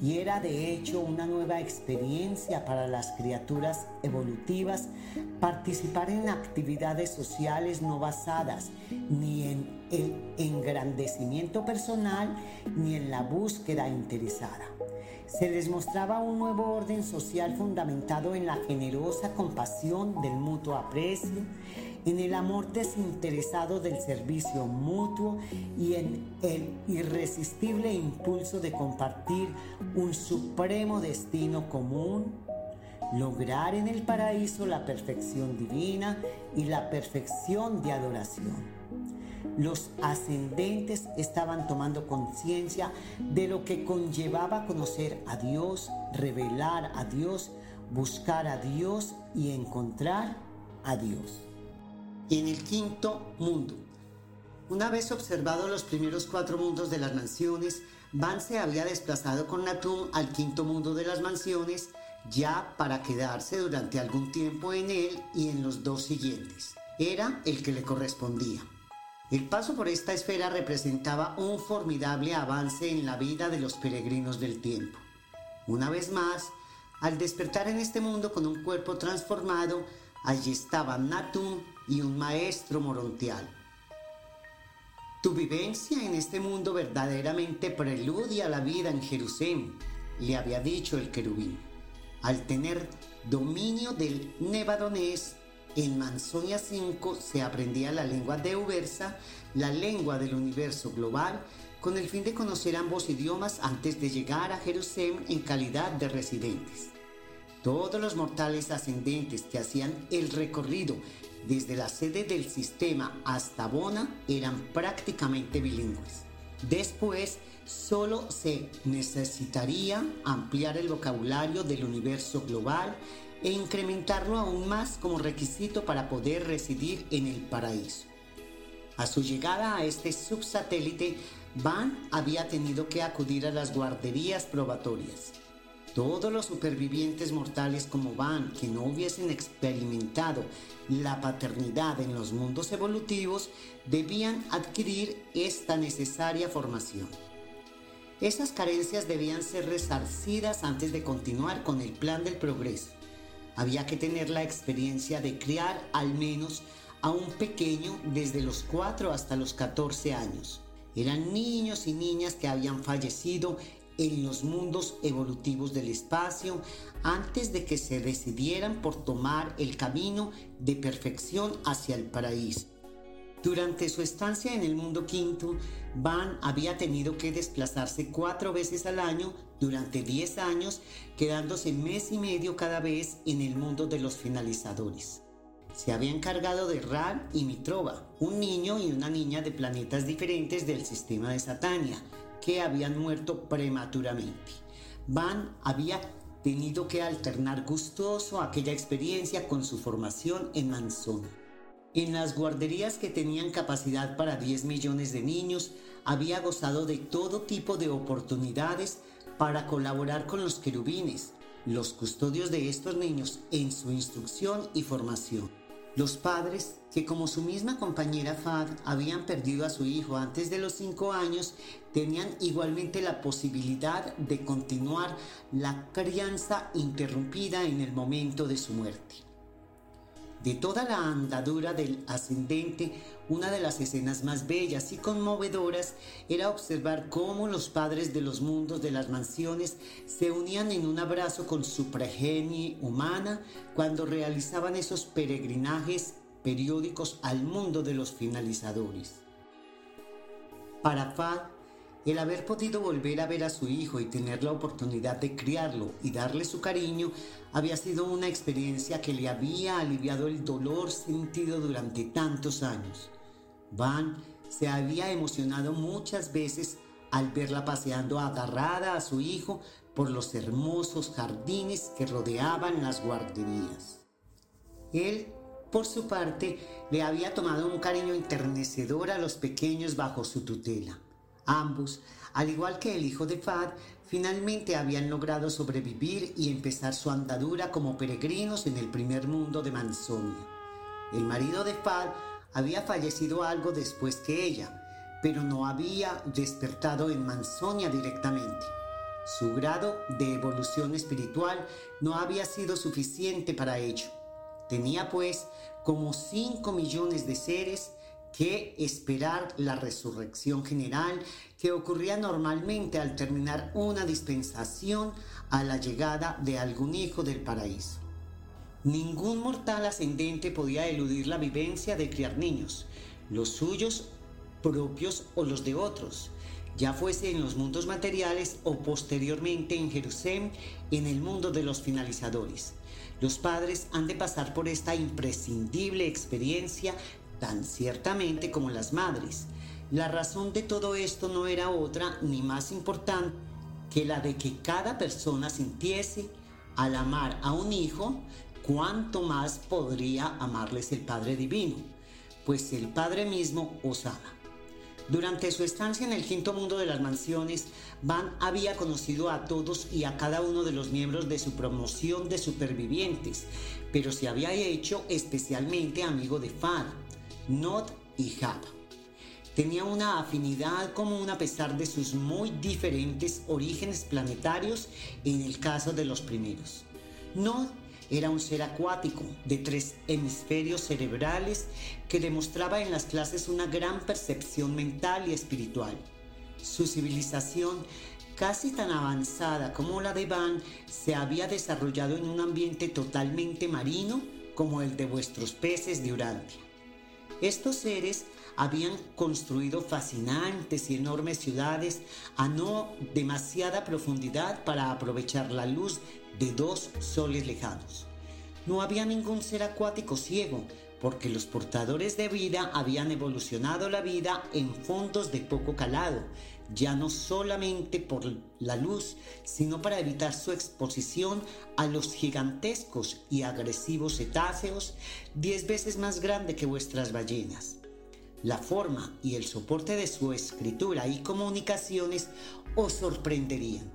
y era de hecho una nueva experiencia para las criaturas evolutivas participar en actividades sociales no basadas ni en el engrandecimiento personal ni en la búsqueda interesada. Se les mostraba un nuevo orden social fundamentado en la generosa compasión del mutuo aprecio, en el amor desinteresado del servicio mutuo y en el irresistible impulso de compartir un supremo destino común, lograr en el paraíso la perfección divina y la perfección de adoración. Los ascendentes estaban tomando conciencia de lo que conllevaba conocer a Dios, revelar a Dios, buscar a Dios y encontrar a Dios en el quinto mundo. Una vez observados los primeros cuatro mundos de las mansiones, Van se había desplazado con Natum al quinto mundo de las mansiones, ya para quedarse durante algún tiempo en él y en los dos siguientes. Era el que le correspondía. El paso por esta esfera representaba un formidable avance en la vida de los peregrinos del tiempo. Una vez más, al despertar en este mundo con un cuerpo transformado, allí estaban Natum y un maestro morontial. Tu vivencia en este mundo verdaderamente preludia la vida en Jerusalén, le había dicho el querubín. Al tener dominio del nevadonés, en Mansonia 5 se aprendía la lengua de Ubersa, la lengua del universo global, con el fin de conocer ambos idiomas antes de llegar a Jerusalén en calidad de residentes. Todos los mortales ascendentes que hacían el recorrido desde la sede del sistema hasta Bona eran prácticamente bilingües. Después, solo se necesitaría ampliar el vocabulario del universo global e incrementarlo aún más como requisito para poder residir en el paraíso. A su llegada a este subsatélite, Van había tenido que acudir a las guarderías probatorias. Todos los supervivientes mortales como Van que no hubiesen experimentado la paternidad en los mundos evolutivos debían adquirir esta necesaria formación. Esas carencias debían ser resarcidas antes de continuar con el plan del progreso. Había que tener la experiencia de criar al menos a un pequeño desde los 4 hasta los 14 años. Eran niños y niñas que habían fallecido en los mundos evolutivos del espacio antes de que se decidieran por tomar el camino de perfección hacia el paraíso. Durante su estancia en el mundo quinto, Van había tenido que desplazarse cuatro veces al año durante diez años, quedándose mes y medio cada vez en el mundo de los finalizadores. Se había encargado de Ra y Mitrova, un niño y una niña de planetas diferentes del sistema de Satania, que habían muerto prematuramente. Van había tenido que alternar gustoso aquella experiencia con su formación en Manzón. En las guarderías que tenían capacidad para 10 millones de niños, había gozado de todo tipo de oportunidades para colaborar con los querubines, los custodios de estos niños en su instrucción y formación. Los padres, que como su misma compañera Fad habían perdido a su hijo antes de los cinco años, tenían igualmente la posibilidad de continuar la crianza interrumpida en el momento de su muerte. De toda la andadura del ascendente, una de las escenas más bellas y conmovedoras era observar cómo los padres de los mundos de las mansiones se unían en un abrazo con su progenie humana cuando realizaban esos peregrinajes periódicos al mundo de los finalizadores. Para Fad, el haber podido volver a ver a su hijo y tener la oportunidad de criarlo y darle su cariño había sido una experiencia que le había aliviado el dolor sentido durante tantos años. Van se había emocionado muchas veces al verla paseando agarrada a su hijo por los hermosos jardines que rodeaban las guarderías. Él, por su parte, le había tomado un cariño enternecedor a los pequeños bajo su tutela. Ambos, al igual que el hijo de Fad, finalmente habían logrado sobrevivir y empezar su andadura como peregrinos en el primer mundo de Mansonia. El marido de Fad había fallecido algo después que ella, pero no había despertado en Mansonia directamente. Su grado de evolución espiritual no había sido suficiente para ello. Tenía pues como 5 millones de seres que esperar la resurrección general que ocurría normalmente al terminar una dispensación a la llegada de algún hijo del paraíso. Ningún mortal ascendente podía eludir la vivencia de criar niños, los suyos propios o los de otros, ya fuese en los mundos materiales o posteriormente en Jerusalén, en el mundo de los finalizadores. Los padres han de pasar por esta imprescindible experiencia tan ciertamente como las madres. La razón de todo esto no era otra ni más importante que la de que cada persona sintiese al amar a un hijo cuánto más podría amarles el Padre Divino, pues el Padre mismo os ama. Durante su estancia en el quinto mundo de las mansiones, Van había conocido a todos y a cada uno de los miembros de su promoción de supervivientes, pero se había hecho especialmente amigo de Fad, Nod y Java. Tenía una afinidad común a pesar de sus muy diferentes orígenes planetarios en el caso de los primeros. Nod era un ser acuático de tres hemisferios cerebrales que demostraba en las clases una gran percepción mental y espiritual. Su civilización, casi tan avanzada como la de Van, se había desarrollado en un ambiente totalmente marino como el de vuestros peces de Urantia. Estos seres habían construido fascinantes y enormes ciudades a no demasiada profundidad para aprovechar la luz de dos soles lejanos. No había ningún ser acuático ciego, porque los portadores de vida habían evolucionado la vida en fondos de poco calado, ya no solamente por la luz, sino para evitar su exposición a los gigantescos y agresivos cetáceos, diez veces más grande que vuestras ballenas. La forma y el soporte de su escritura y comunicaciones os sorprenderían.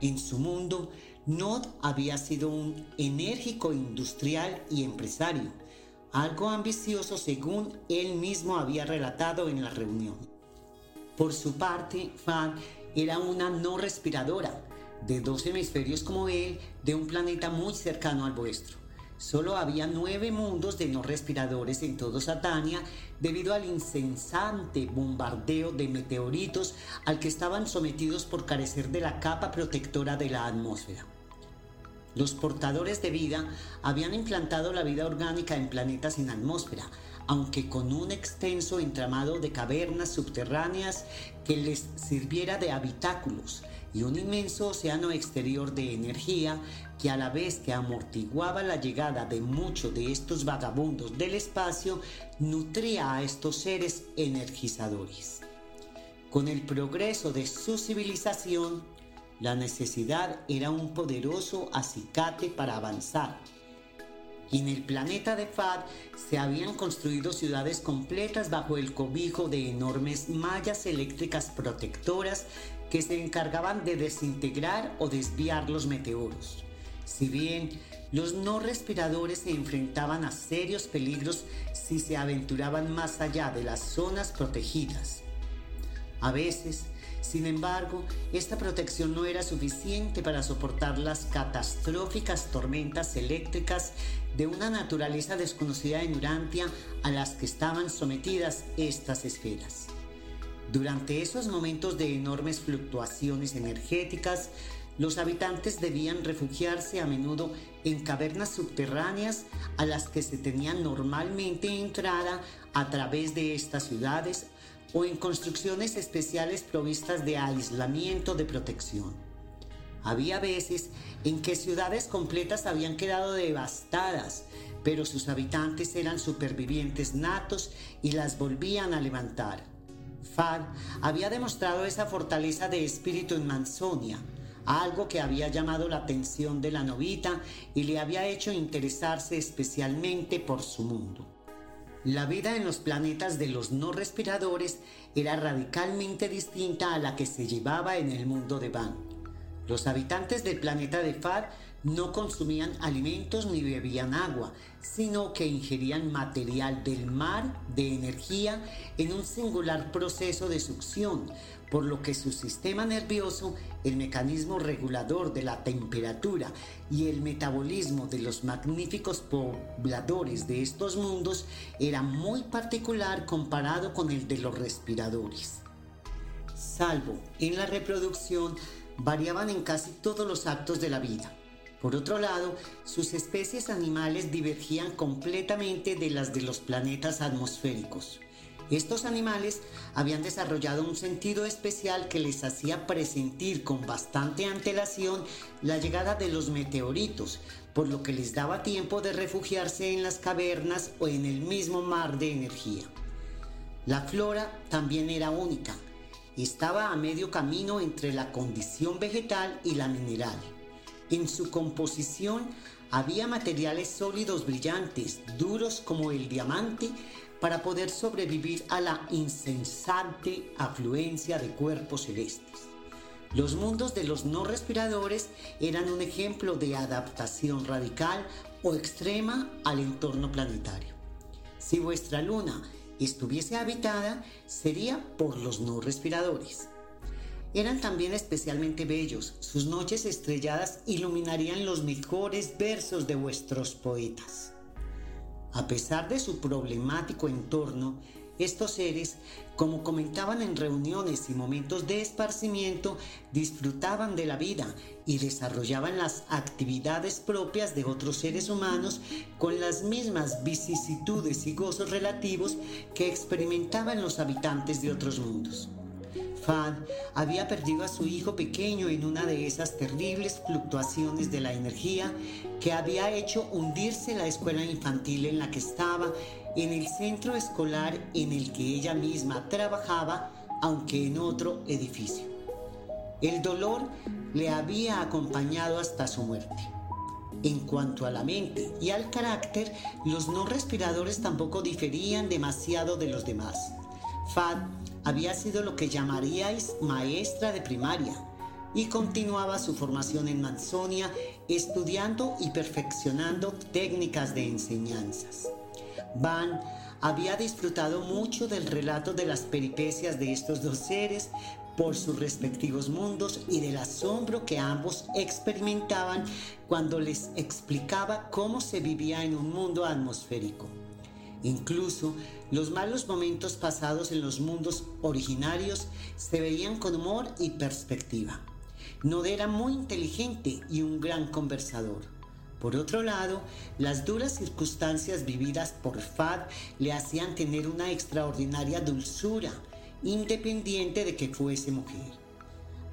En su mundo, Nod había sido un enérgico industrial y empresario, algo ambicioso según él mismo había relatado en la reunión. Por su parte, Fan era una no respiradora, de dos hemisferios como él, de un planeta muy cercano al vuestro. Solo había nueve mundos de no respiradores en todo Satania debido al incesante bombardeo de meteoritos al que estaban sometidos por carecer de la capa protectora de la atmósfera. Los portadores de vida habían implantado la vida orgánica en planetas sin atmósfera, aunque con un extenso entramado de cavernas subterráneas que les sirviera de habitáculos y un inmenso océano exterior de energía que a la vez que amortiguaba la llegada de muchos de estos vagabundos del espacio, nutría a estos seres energizadores. Con el progreso de su civilización, la necesidad era un poderoso acicate para avanzar. Y en el planeta de Fad se habían construido ciudades completas bajo el cobijo de enormes mallas eléctricas protectoras que se encargaban de desintegrar o desviar los meteoros. Si bien los no respiradores se enfrentaban a serios peligros si se aventuraban más allá de las zonas protegidas. A veces, sin embargo, esta protección no era suficiente para soportar las catastróficas tormentas eléctricas de una naturaleza desconocida en Urantia a las que estaban sometidas estas esferas. Durante esos momentos de enormes fluctuaciones energéticas, los habitantes debían refugiarse a menudo en cavernas subterráneas a las que se tenían normalmente entrada a través de estas ciudades o en construcciones especiales provistas de aislamiento de protección. Había veces en que ciudades completas habían quedado devastadas, pero sus habitantes eran supervivientes natos y las volvían a levantar. Fad había demostrado esa fortaleza de espíritu en Manzonia, algo que había llamado la atención de la novita y le había hecho interesarse especialmente por su mundo. La vida en los planetas de los no respiradores era radicalmente distinta a la que se llevaba en el mundo de Van. Los habitantes del planeta de Fad no consumían alimentos ni bebían agua, sino que ingerían material del mar de energía en un singular proceso de succión, por lo que su sistema nervioso, el mecanismo regulador de la temperatura y el metabolismo de los magníficos pobladores de estos mundos era muy particular comparado con el de los respiradores. Salvo en la reproducción, variaban en casi todos los actos de la vida. Por otro lado, sus especies animales divergían completamente de las de los planetas atmosféricos. Estos animales habían desarrollado un sentido especial que les hacía presentir con bastante antelación la llegada de los meteoritos, por lo que les daba tiempo de refugiarse en las cavernas o en el mismo mar de energía. La flora también era única. Estaba a medio camino entre la condición vegetal y la mineral. En su composición había materiales sólidos brillantes, duros como el diamante, para poder sobrevivir a la insensante afluencia de cuerpos celestes. Los mundos de los no respiradores eran un ejemplo de adaptación radical o extrema al entorno planetario. Si vuestra luna estuviese habitada, sería por los no respiradores. Eran también especialmente bellos, sus noches estrelladas iluminarían los mejores versos de vuestros poetas. A pesar de su problemático entorno, Estos seres, como comentaban en reuniones y momentos de esparcimiento, disfrutaban de la vida y desarrollaban las actividades propias de otros seres humanos con las mismas vicisitudes y gozos relativos que experimentaban los habitantes de otros mundos. Fad había perdido a su hijo pequeño en una de esas terribles fluctuaciones de la energía que había hecho hundirse la escuela infantil en la que estaba, en el centro escolar en el que ella misma trabajaba, aunque en otro edificio. El dolor le había acompañado hasta su muerte. En cuanto a la mente y al carácter, los no respiradores tampoco diferían demasiado de los demás. Fad había sido lo que llamaríais maestra de primaria y continuaba su formación en Manzonia estudiando y perfeccionando técnicas de enseñanzas. Van había disfrutado mucho del relato de las peripecias de estos dos seres por sus respectivos mundos y del asombro que ambos experimentaban cuando les explicaba cómo se vivía en un mundo atmosférico. Incluso los malos momentos pasados en los mundos originarios se veían con humor y perspectiva. Nod era muy inteligente y un gran conversador. Por otro lado, las duras circunstancias vividas por Fad le hacían tener una extraordinaria dulzura, independiente de que fuese mujer.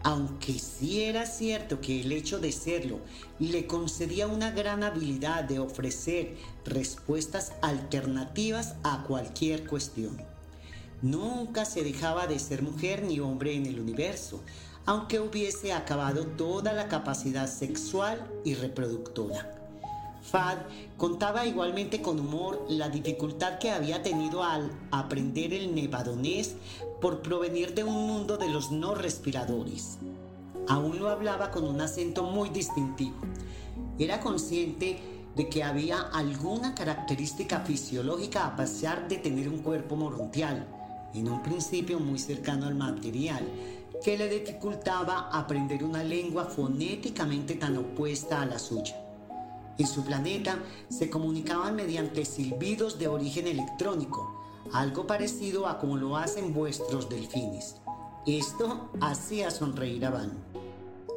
Aunque sí era cierto que el hecho de serlo le concedía una gran habilidad de ofrecer respuestas alternativas a cualquier cuestión. Nunca se dejaba de ser mujer ni hombre en el universo, aunque hubiese acabado toda la capacidad sexual y reproductora. Fad contaba igualmente con humor la dificultad que había tenido al aprender el nevadonés por provenir de un mundo de los no respiradores. Aún lo hablaba con un acento muy distintivo. Era consciente de que había alguna característica fisiológica a pesar de tener un cuerpo morontial, en un principio muy cercano al material, que le dificultaba aprender una lengua fonéticamente tan opuesta a la suya. En su planeta se comunicaban mediante silbidos de origen electrónico, algo parecido a como lo hacen vuestros delfines. Esto hacía sonreír a Van.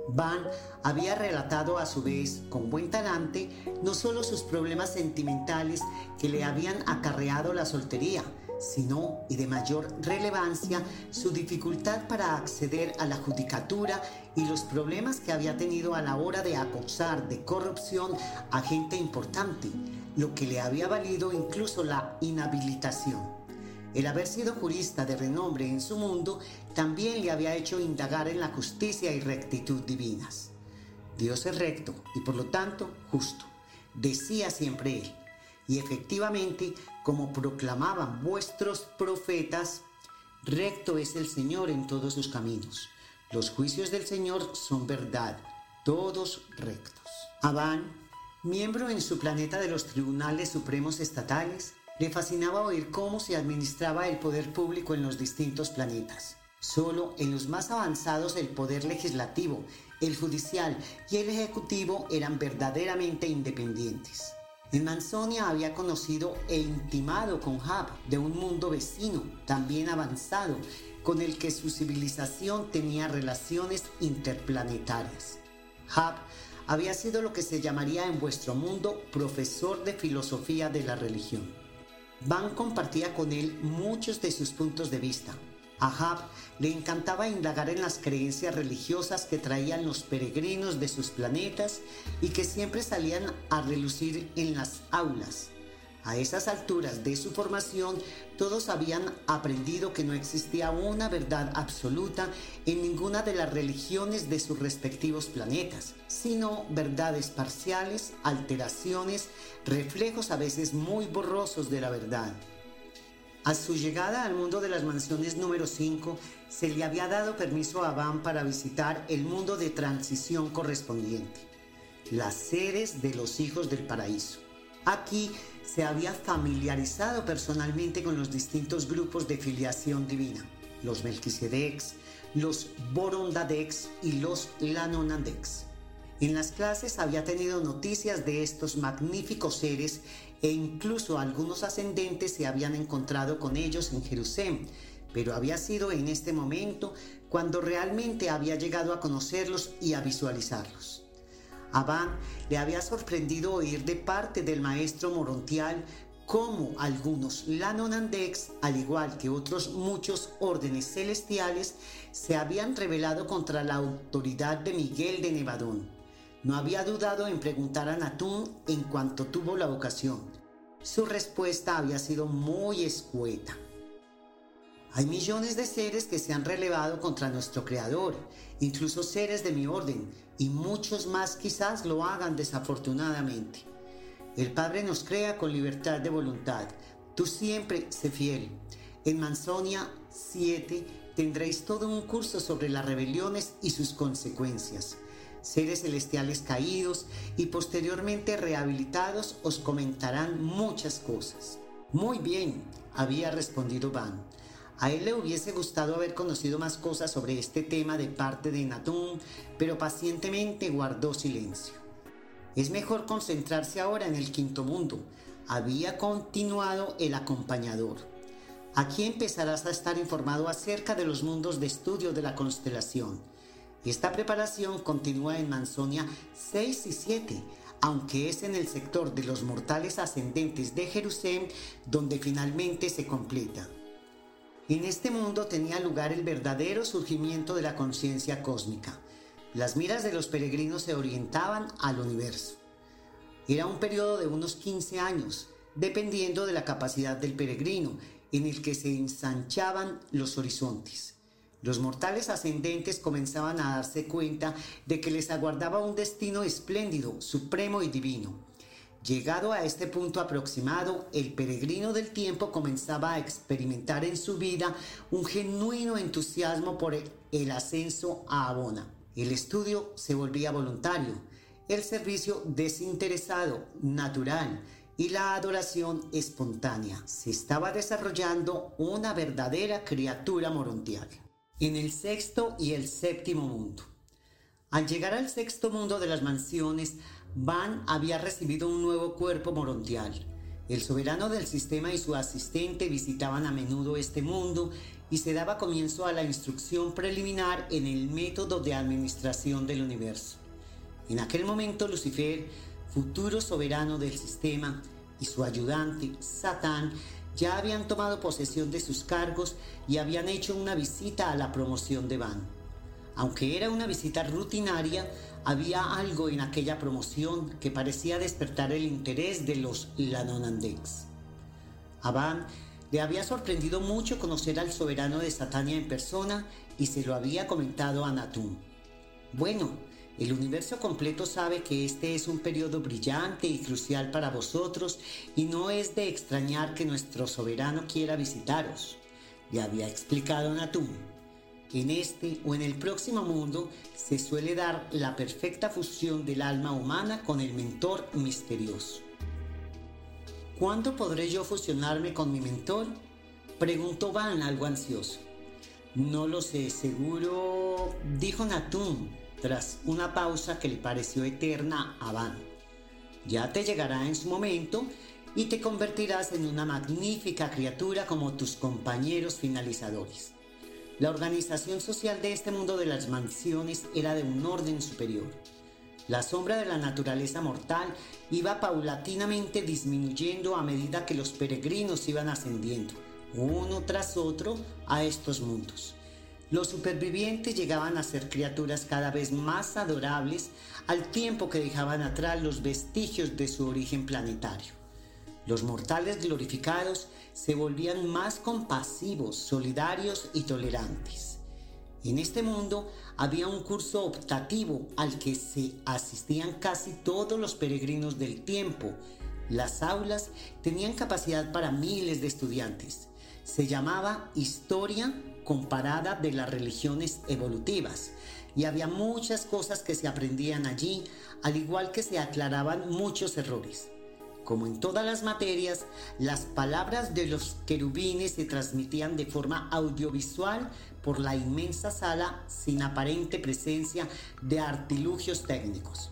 Van había relatado a su vez, con buen talante, no solo sus problemas sentimentales que le habían acarreado la soltería, sino, y de mayor relevancia, su dificultad para acceder a la judicatura y los problemas que había tenido a la hora de acusar de corrupción a gente importante, lo que le había valido incluso la inhabilitación. El haber sido jurista de renombre en su mundo también le había hecho indagar en la justicia y rectitud divinas. Dios es recto y por lo tanto justo, decía siempre él. Y efectivamente, como proclamaban vuestros profetas, recto es el Señor en todos sus caminos. Los juicios del Señor son verdad, todos rectos. Abán, miembro en su planeta de los tribunales supremos estatales, le fascinaba oír cómo se administraba el poder público en los distintos planetas. Solo en los más avanzados el poder legislativo, el judicial y el ejecutivo eran verdaderamente independientes. En Manzonia había conocido e intimado con Hab de un mundo vecino, también avanzado, con el que su civilización tenía relaciones interplanetarias. Hab había sido lo que se llamaría en vuestro mundo profesor de filosofía de la religión. Van compartía con él muchos de sus puntos de vista, a Hab le encantaba indagar en las creencias religiosas que traían los peregrinos de sus planetas y que siempre salían a relucir en las aulas. A esas alturas de su formación, todos habían aprendido que no existía una verdad absoluta en ninguna de las religiones de sus respectivos planetas, sino verdades parciales, alteraciones, reflejos a veces muy borrosos de la verdad. A su llegada al mundo de las mansiones número 5, se le había dado permiso a Van para visitar el mundo de transición correspondiente, las sedes de los hijos del paraíso. Aquí se había familiarizado personalmente con los distintos grupos de filiación divina, los Melquisedecs, los Borondadecs y los Lanonadecs. En las clases había tenido noticias de estos magníficos seres e incluso algunos ascendentes se habían encontrado con ellos en Jerusalén, pero había sido en este momento cuando realmente había llegado a conocerlos y a visualizarlos. A Van le había sorprendido oír de parte del maestro Morontial cómo algunos Lanonandex, al igual que otros muchos órdenes celestiales, se habían rebelado contra la autoridad de Miguel de Nevadón. No había dudado en preguntar a Natún en cuanto tuvo la ocasión. Su respuesta había sido muy escueta. Hay millones de seres que se han relevado contra nuestro Creador, incluso seres de mi orden, y muchos más quizás lo hagan desafortunadamente. El Padre nos crea con libertad de voluntad. Tú siempre sé fiel. En Manzonia 7 tendréis todo un curso sobre las rebeliones y sus consecuencias. Seres celestiales caídos y posteriormente rehabilitados os comentarán muchas cosas. Muy bien, había respondido Van. A él le hubiese gustado haber conocido más cosas sobre este tema de parte de Natún, pero pacientemente guardó silencio. Es mejor concentrarse ahora en el quinto mundo, había continuado el acompañador. Aquí empezarás a estar informado acerca de los mundos de estudio de la constelación. Esta preparación continúa en Manzonia 6 y 7, aunque es en el sector de los mortales ascendentes de Jerusalén donde finalmente se completa. En este mundo tenía lugar el verdadero surgimiento de la conciencia cósmica. Las miras de los peregrinos se orientaban al universo. Era un periodo de unos 15 años, dependiendo de la capacidad del peregrino, en el que se ensanchaban los horizontes. Los mortales ascendentes comenzaban a darse cuenta de que les aguardaba un destino espléndido, supremo y divino. Llegado a este punto aproximado, el peregrino del tiempo comenzaba a experimentar en su vida un genuino entusiasmo por el ascenso a Abona. El estudio se volvía voluntario, el servicio desinteresado, natural y la adoración espontánea. Se estaba desarrollando una verdadera criatura morontial. En el sexto y el séptimo mundo. Al llegar al sexto mundo de las mansiones, Van había recibido un nuevo cuerpo morontial. El soberano del sistema y su asistente visitaban a menudo este mundo y se daba comienzo a la instrucción preliminar en el método de administración del universo. En aquel momento Lucifer, futuro soberano del sistema, y su ayudante, Satán, ya habían tomado posesión de sus cargos y habían hecho una visita a la promoción de Van. Aunque era una visita rutinaria, había algo en aquella promoción que parecía despertar el interés de los Lanonandex. A le había sorprendido mucho conocer al soberano de Satania en persona y se lo había comentado a Natún. Bueno, el universo completo sabe que este es un periodo brillante y crucial para vosotros y no es de extrañar que nuestro soberano quiera visitaros, le había explicado Natún. En este o en el próximo mundo se suele dar la perfecta fusión del alma humana con el mentor misterioso. ¿Cuándo podré yo fusionarme con mi mentor? Preguntó Van algo ansioso. No lo sé, seguro, dijo Natún tras una pausa que le pareció eterna a Van. Ya te llegará en su momento y te convertirás en una magnífica criatura como tus compañeros finalizadores. La organización social de este mundo de las mansiones era de un orden superior. La sombra de la naturaleza mortal iba paulatinamente disminuyendo a medida que los peregrinos iban ascendiendo, uno tras otro, a estos mundos. Los supervivientes llegaban a ser criaturas cada vez más adorables al tiempo que dejaban atrás los vestigios de su origen planetario. Los mortales glorificados se volvían más compasivos, solidarios y tolerantes. En este mundo había un curso optativo al que se asistían casi todos los peregrinos del tiempo. Las aulas tenían capacidad para miles de estudiantes. Se llamaba Historia comparada de las religiones evolutivas y había muchas cosas que se aprendían allí, al igual que se aclaraban muchos errores. Como en todas las materias, las palabras de los querubines se transmitían de forma audiovisual por la inmensa sala sin aparente presencia de artilugios técnicos.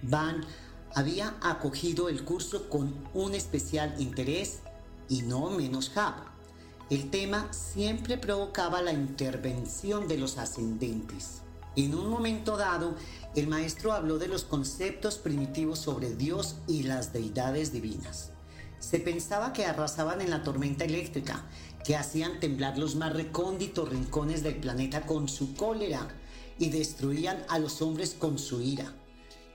Van había acogido el curso con un especial interés y no menos Hub. El tema siempre provocaba la intervención de los ascendentes. En un momento dado, el maestro habló de los conceptos primitivos sobre Dios y las deidades divinas. Se pensaba que arrasaban en la tormenta eléctrica, que hacían temblar los más recónditos rincones del planeta con su cólera y destruían a los hombres con su ira,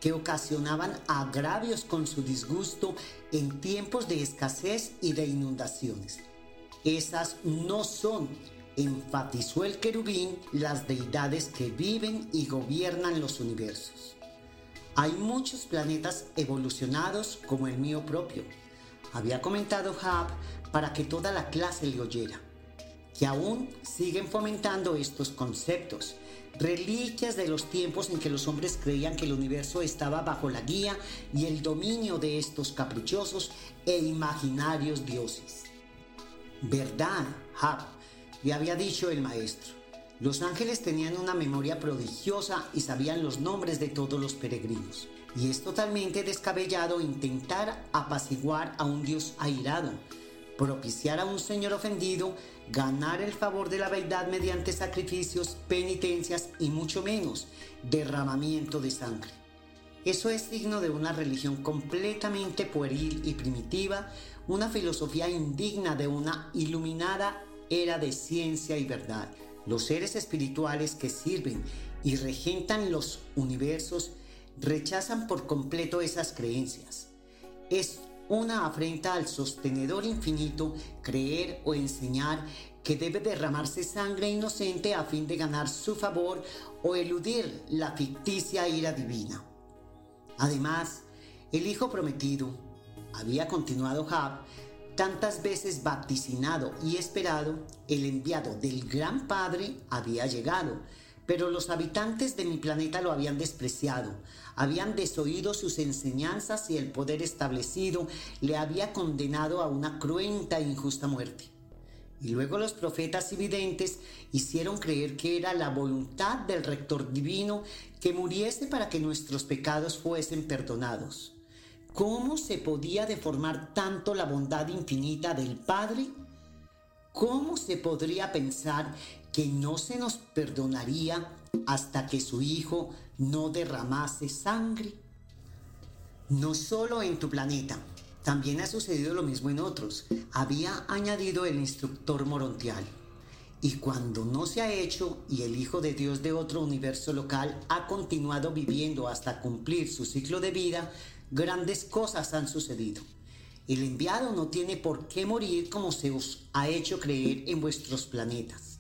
que ocasionaban agravios con su disgusto en tiempos de escasez y de inundaciones. Esas no son enfatizó el querubín las deidades que viven y gobiernan los universos. Hay muchos planetas evolucionados como el mío propio. Había comentado Hub para que toda la clase le oyera, que aún siguen fomentando estos conceptos, reliquias de los tiempos en que los hombres creían que el universo estaba bajo la guía y el dominio de estos caprichosos e imaginarios dioses. ¿Verdad, Hub? Había dicho el maestro. Los ángeles tenían una memoria prodigiosa y sabían los nombres de todos los peregrinos. Y es totalmente descabellado intentar apaciguar a un Dios airado, propiciar a un Señor ofendido, ganar el favor de la verdad mediante sacrificios, penitencias y mucho menos derramamiento de sangre. Eso es signo de una religión completamente pueril y primitiva, una filosofía indigna de una iluminada era de ciencia y verdad. Los seres espirituales que sirven y regentan los universos rechazan por completo esas creencias. Es una afrenta al sostenedor infinito creer o enseñar que debe derramarse sangre inocente a fin de ganar su favor o eludir la ficticia ira divina. Además, el Hijo prometido, había continuado Hab, tantas veces vaticinado y esperado, el enviado del Gran Padre había llegado, pero los habitantes de mi planeta lo habían despreciado, habían desoído sus enseñanzas y el poder establecido le había condenado a una cruenta e injusta muerte. Y luego los profetas y videntes hicieron creer que era la voluntad del rector divino que muriese para que nuestros pecados fuesen perdonados. ¿Cómo se podía deformar tanto la bondad infinita del Padre? ¿Cómo se podría pensar que no se nos perdonaría hasta que su Hijo no derramase sangre? No solo en tu planeta, también ha sucedido lo mismo en otros, había añadido el instructor morontial. Y cuando no se ha hecho y el Hijo de Dios de otro universo local ha continuado viviendo hasta cumplir su ciclo de vida, grandes cosas han sucedido. El enviado no tiene por qué morir como se os ha hecho creer en vuestros planetas.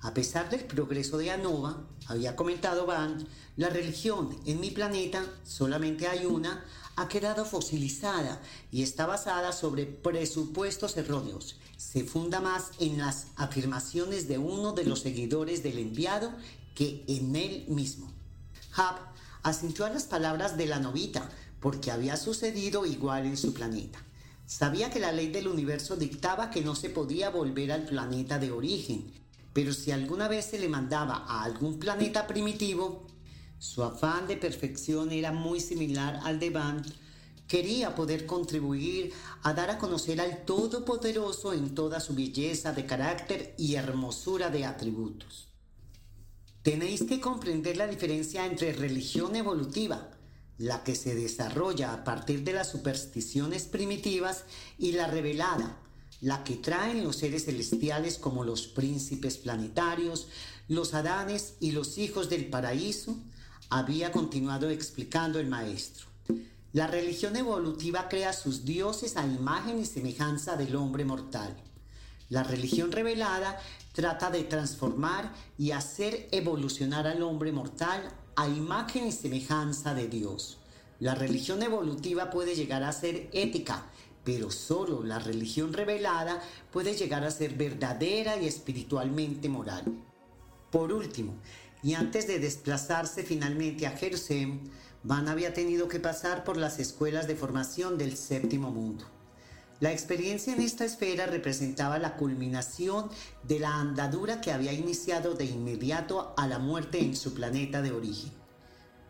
A pesar del progreso de Anova, había comentado Van, la religión en mi planeta, solamente hay una, ha quedado fosilizada y está basada sobre presupuestos erróneos. Se funda más en las afirmaciones de uno de los seguidores del enviado que en él mismo. Hub asintió a las palabras de la novita, porque había sucedido igual en su planeta. Sabía que la ley del universo dictaba que no se podía volver al planeta de origen, pero si alguna vez se le mandaba a algún planeta primitivo, su afán de perfección era muy similar al de Van. Quería poder contribuir a dar a conocer al Todopoderoso en toda su belleza de carácter y hermosura de atributos. Tenéis que comprender la diferencia entre religión evolutiva, la que se desarrolla a partir de las supersticiones primitivas y la revelada, la que traen los seres celestiales como los príncipes planetarios, los Adanes y los hijos del paraíso, había continuado explicando el maestro. La religión evolutiva crea sus dioses a imagen y semejanza del hombre mortal. La religión revelada trata de transformar y hacer evolucionar al hombre mortal a imagen y semejanza de Dios. La religión evolutiva puede llegar a ser ética, pero solo la religión revelada puede llegar a ser verdadera y espiritualmente moral. Por último, y antes de desplazarse finalmente a Jerusalén, Van había tenido que pasar por las escuelas de formación del séptimo mundo. La experiencia en esta esfera representaba la culminación de la andadura que había iniciado de inmediato a la muerte en su planeta de origen.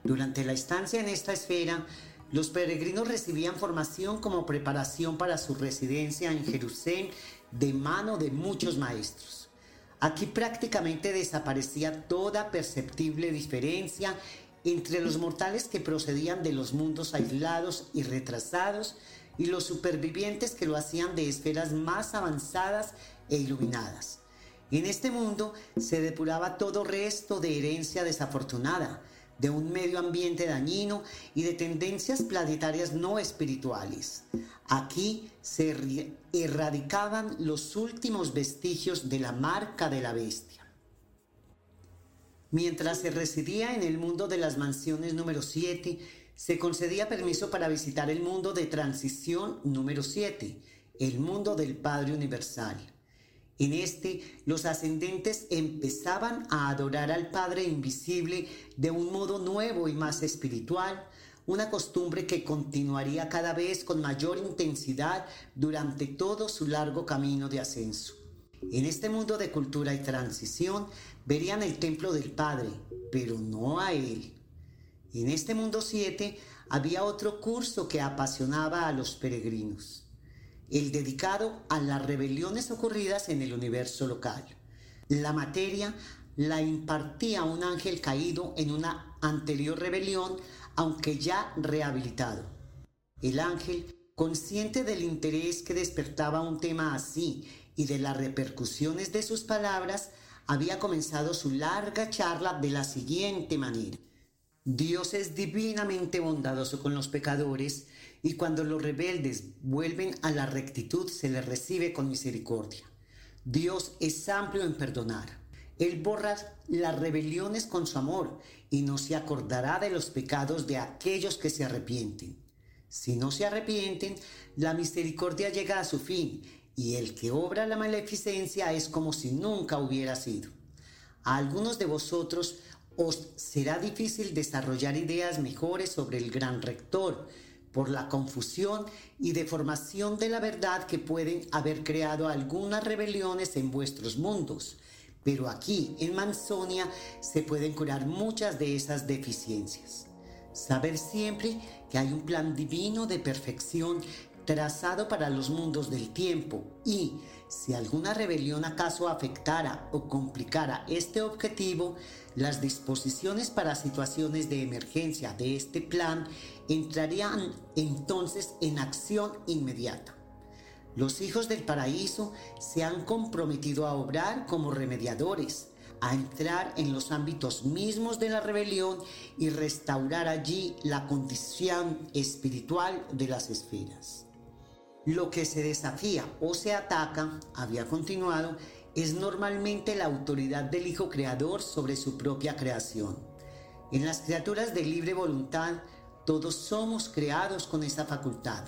Durante la estancia en esta esfera, los peregrinos recibían formación como preparación para su residencia en Jerusalén de mano de muchos maestros. Aquí prácticamente desaparecía toda perceptible diferencia entre los mortales que procedían de los mundos aislados y retrasados y los supervivientes que lo hacían de esferas más avanzadas e iluminadas. En este mundo se depuraba todo resto de herencia desafortunada, de un medio ambiente dañino y de tendencias planetarias no espirituales. Aquí se erradicaban los últimos vestigios de la marca de la bestia. Mientras se residía en el mundo de las mansiones número 7, se concedía permiso para visitar el mundo de transición número 7, el mundo del Padre Universal. En este, los ascendentes empezaban a adorar al Padre Invisible de un modo nuevo y más espiritual, una costumbre que continuaría cada vez con mayor intensidad durante todo su largo camino de ascenso. En este mundo de cultura y transición verían el templo del Padre, pero no a Él. En este mundo 7 había otro curso que apasionaba a los peregrinos, el dedicado a las rebeliones ocurridas en el universo local. La materia la impartía un ángel caído en una anterior rebelión, aunque ya rehabilitado. El ángel, consciente del interés que despertaba un tema así y de las repercusiones de sus palabras, había comenzado su larga charla de la siguiente manera. Dios es divinamente bondadoso con los pecadores y cuando los rebeldes vuelven a la rectitud se les recibe con misericordia. Dios es amplio en perdonar. Él borra las rebeliones con su amor y no se acordará de los pecados de aquellos que se arrepienten. Si no se arrepienten, la misericordia llega a su fin y el que obra la maleficencia es como si nunca hubiera sido. A algunos de vosotros os será difícil desarrollar ideas mejores sobre el gran rector por la confusión y deformación de la verdad que pueden haber creado algunas rebeliones en vuestros mundos. Pero aquí, en Manzonia, se pueden curar muchas de esas deficiencias. Saber siempre que hay un plan divino de perfección trazado para los mundos del tiempo y si alguna rebelión acaso afectara o complicara este objetivo, las disposiciones para situaciones de emergencia de este plan entrarían entonces en acción inmediata. Los hijos del paraíso se han comprometido a obrar como remediadores, a entrar en los ámbitos mismos de la rebelión y restaurar allí la condición espiritual de las esferas. Lo que se desafía o se ataca, había continuado, es normalmente la autoridad del Hijo Creador sobre su propia creación. En las criaturas de libre voluntad, todos somos creados con esa facultad.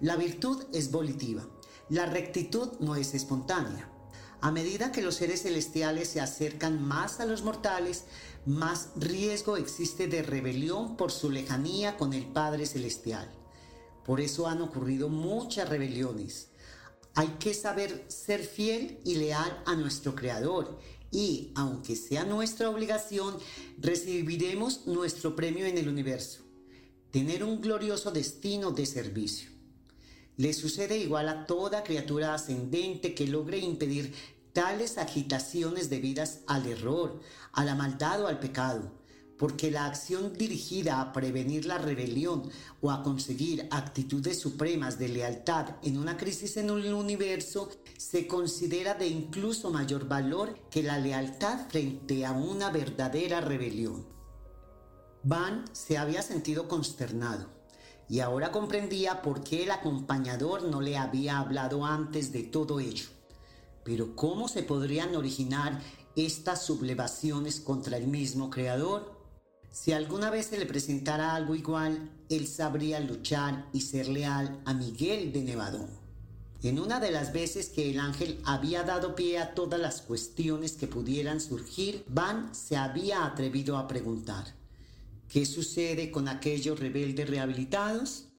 La virtud es volitiva, la rectitud no es espontánea. A medida que los seres celestiales se acercan más a los mortales, más riesgo existe de rebelión por su lejanía con el Padre Celestial. Por eso han ocurrido muchas rebeliones. Hay que saber ser fiel y leal a nuestro Creador. Y, aunque sea nuestra obligación, recibiremos nuestro premio en el universo, tener un glorioso destino de servicio. Le sucede igual a toda criatura ascendente que logre impedir tales agitaciones debidas al error, a la maldad o al pecado porque la acción dirigida a prevenir la rebelión o a conseguir actitudes supremas de lealtad en una crisis en un universo se considera de incluso mayor valor que la lealtad frente a una verdadera rebelión. Van se había sentido consternado y ahora comprendía por qué el acompañador no le había hablado antes de todo ello. Pero ¿cómo se podrían originar estas sublevaciones contra el mismo Creador? Si alguna vez se le presentara algo igual, él sabría luchar y ser leal a Miguel de Nevadón. En una de las veces que el ángel había dado pie a todas las cuestiones que pudieran surgir, Van se había atrevido a preguntar, ¿qué sucede con aquellos rebeldes rehabilitados?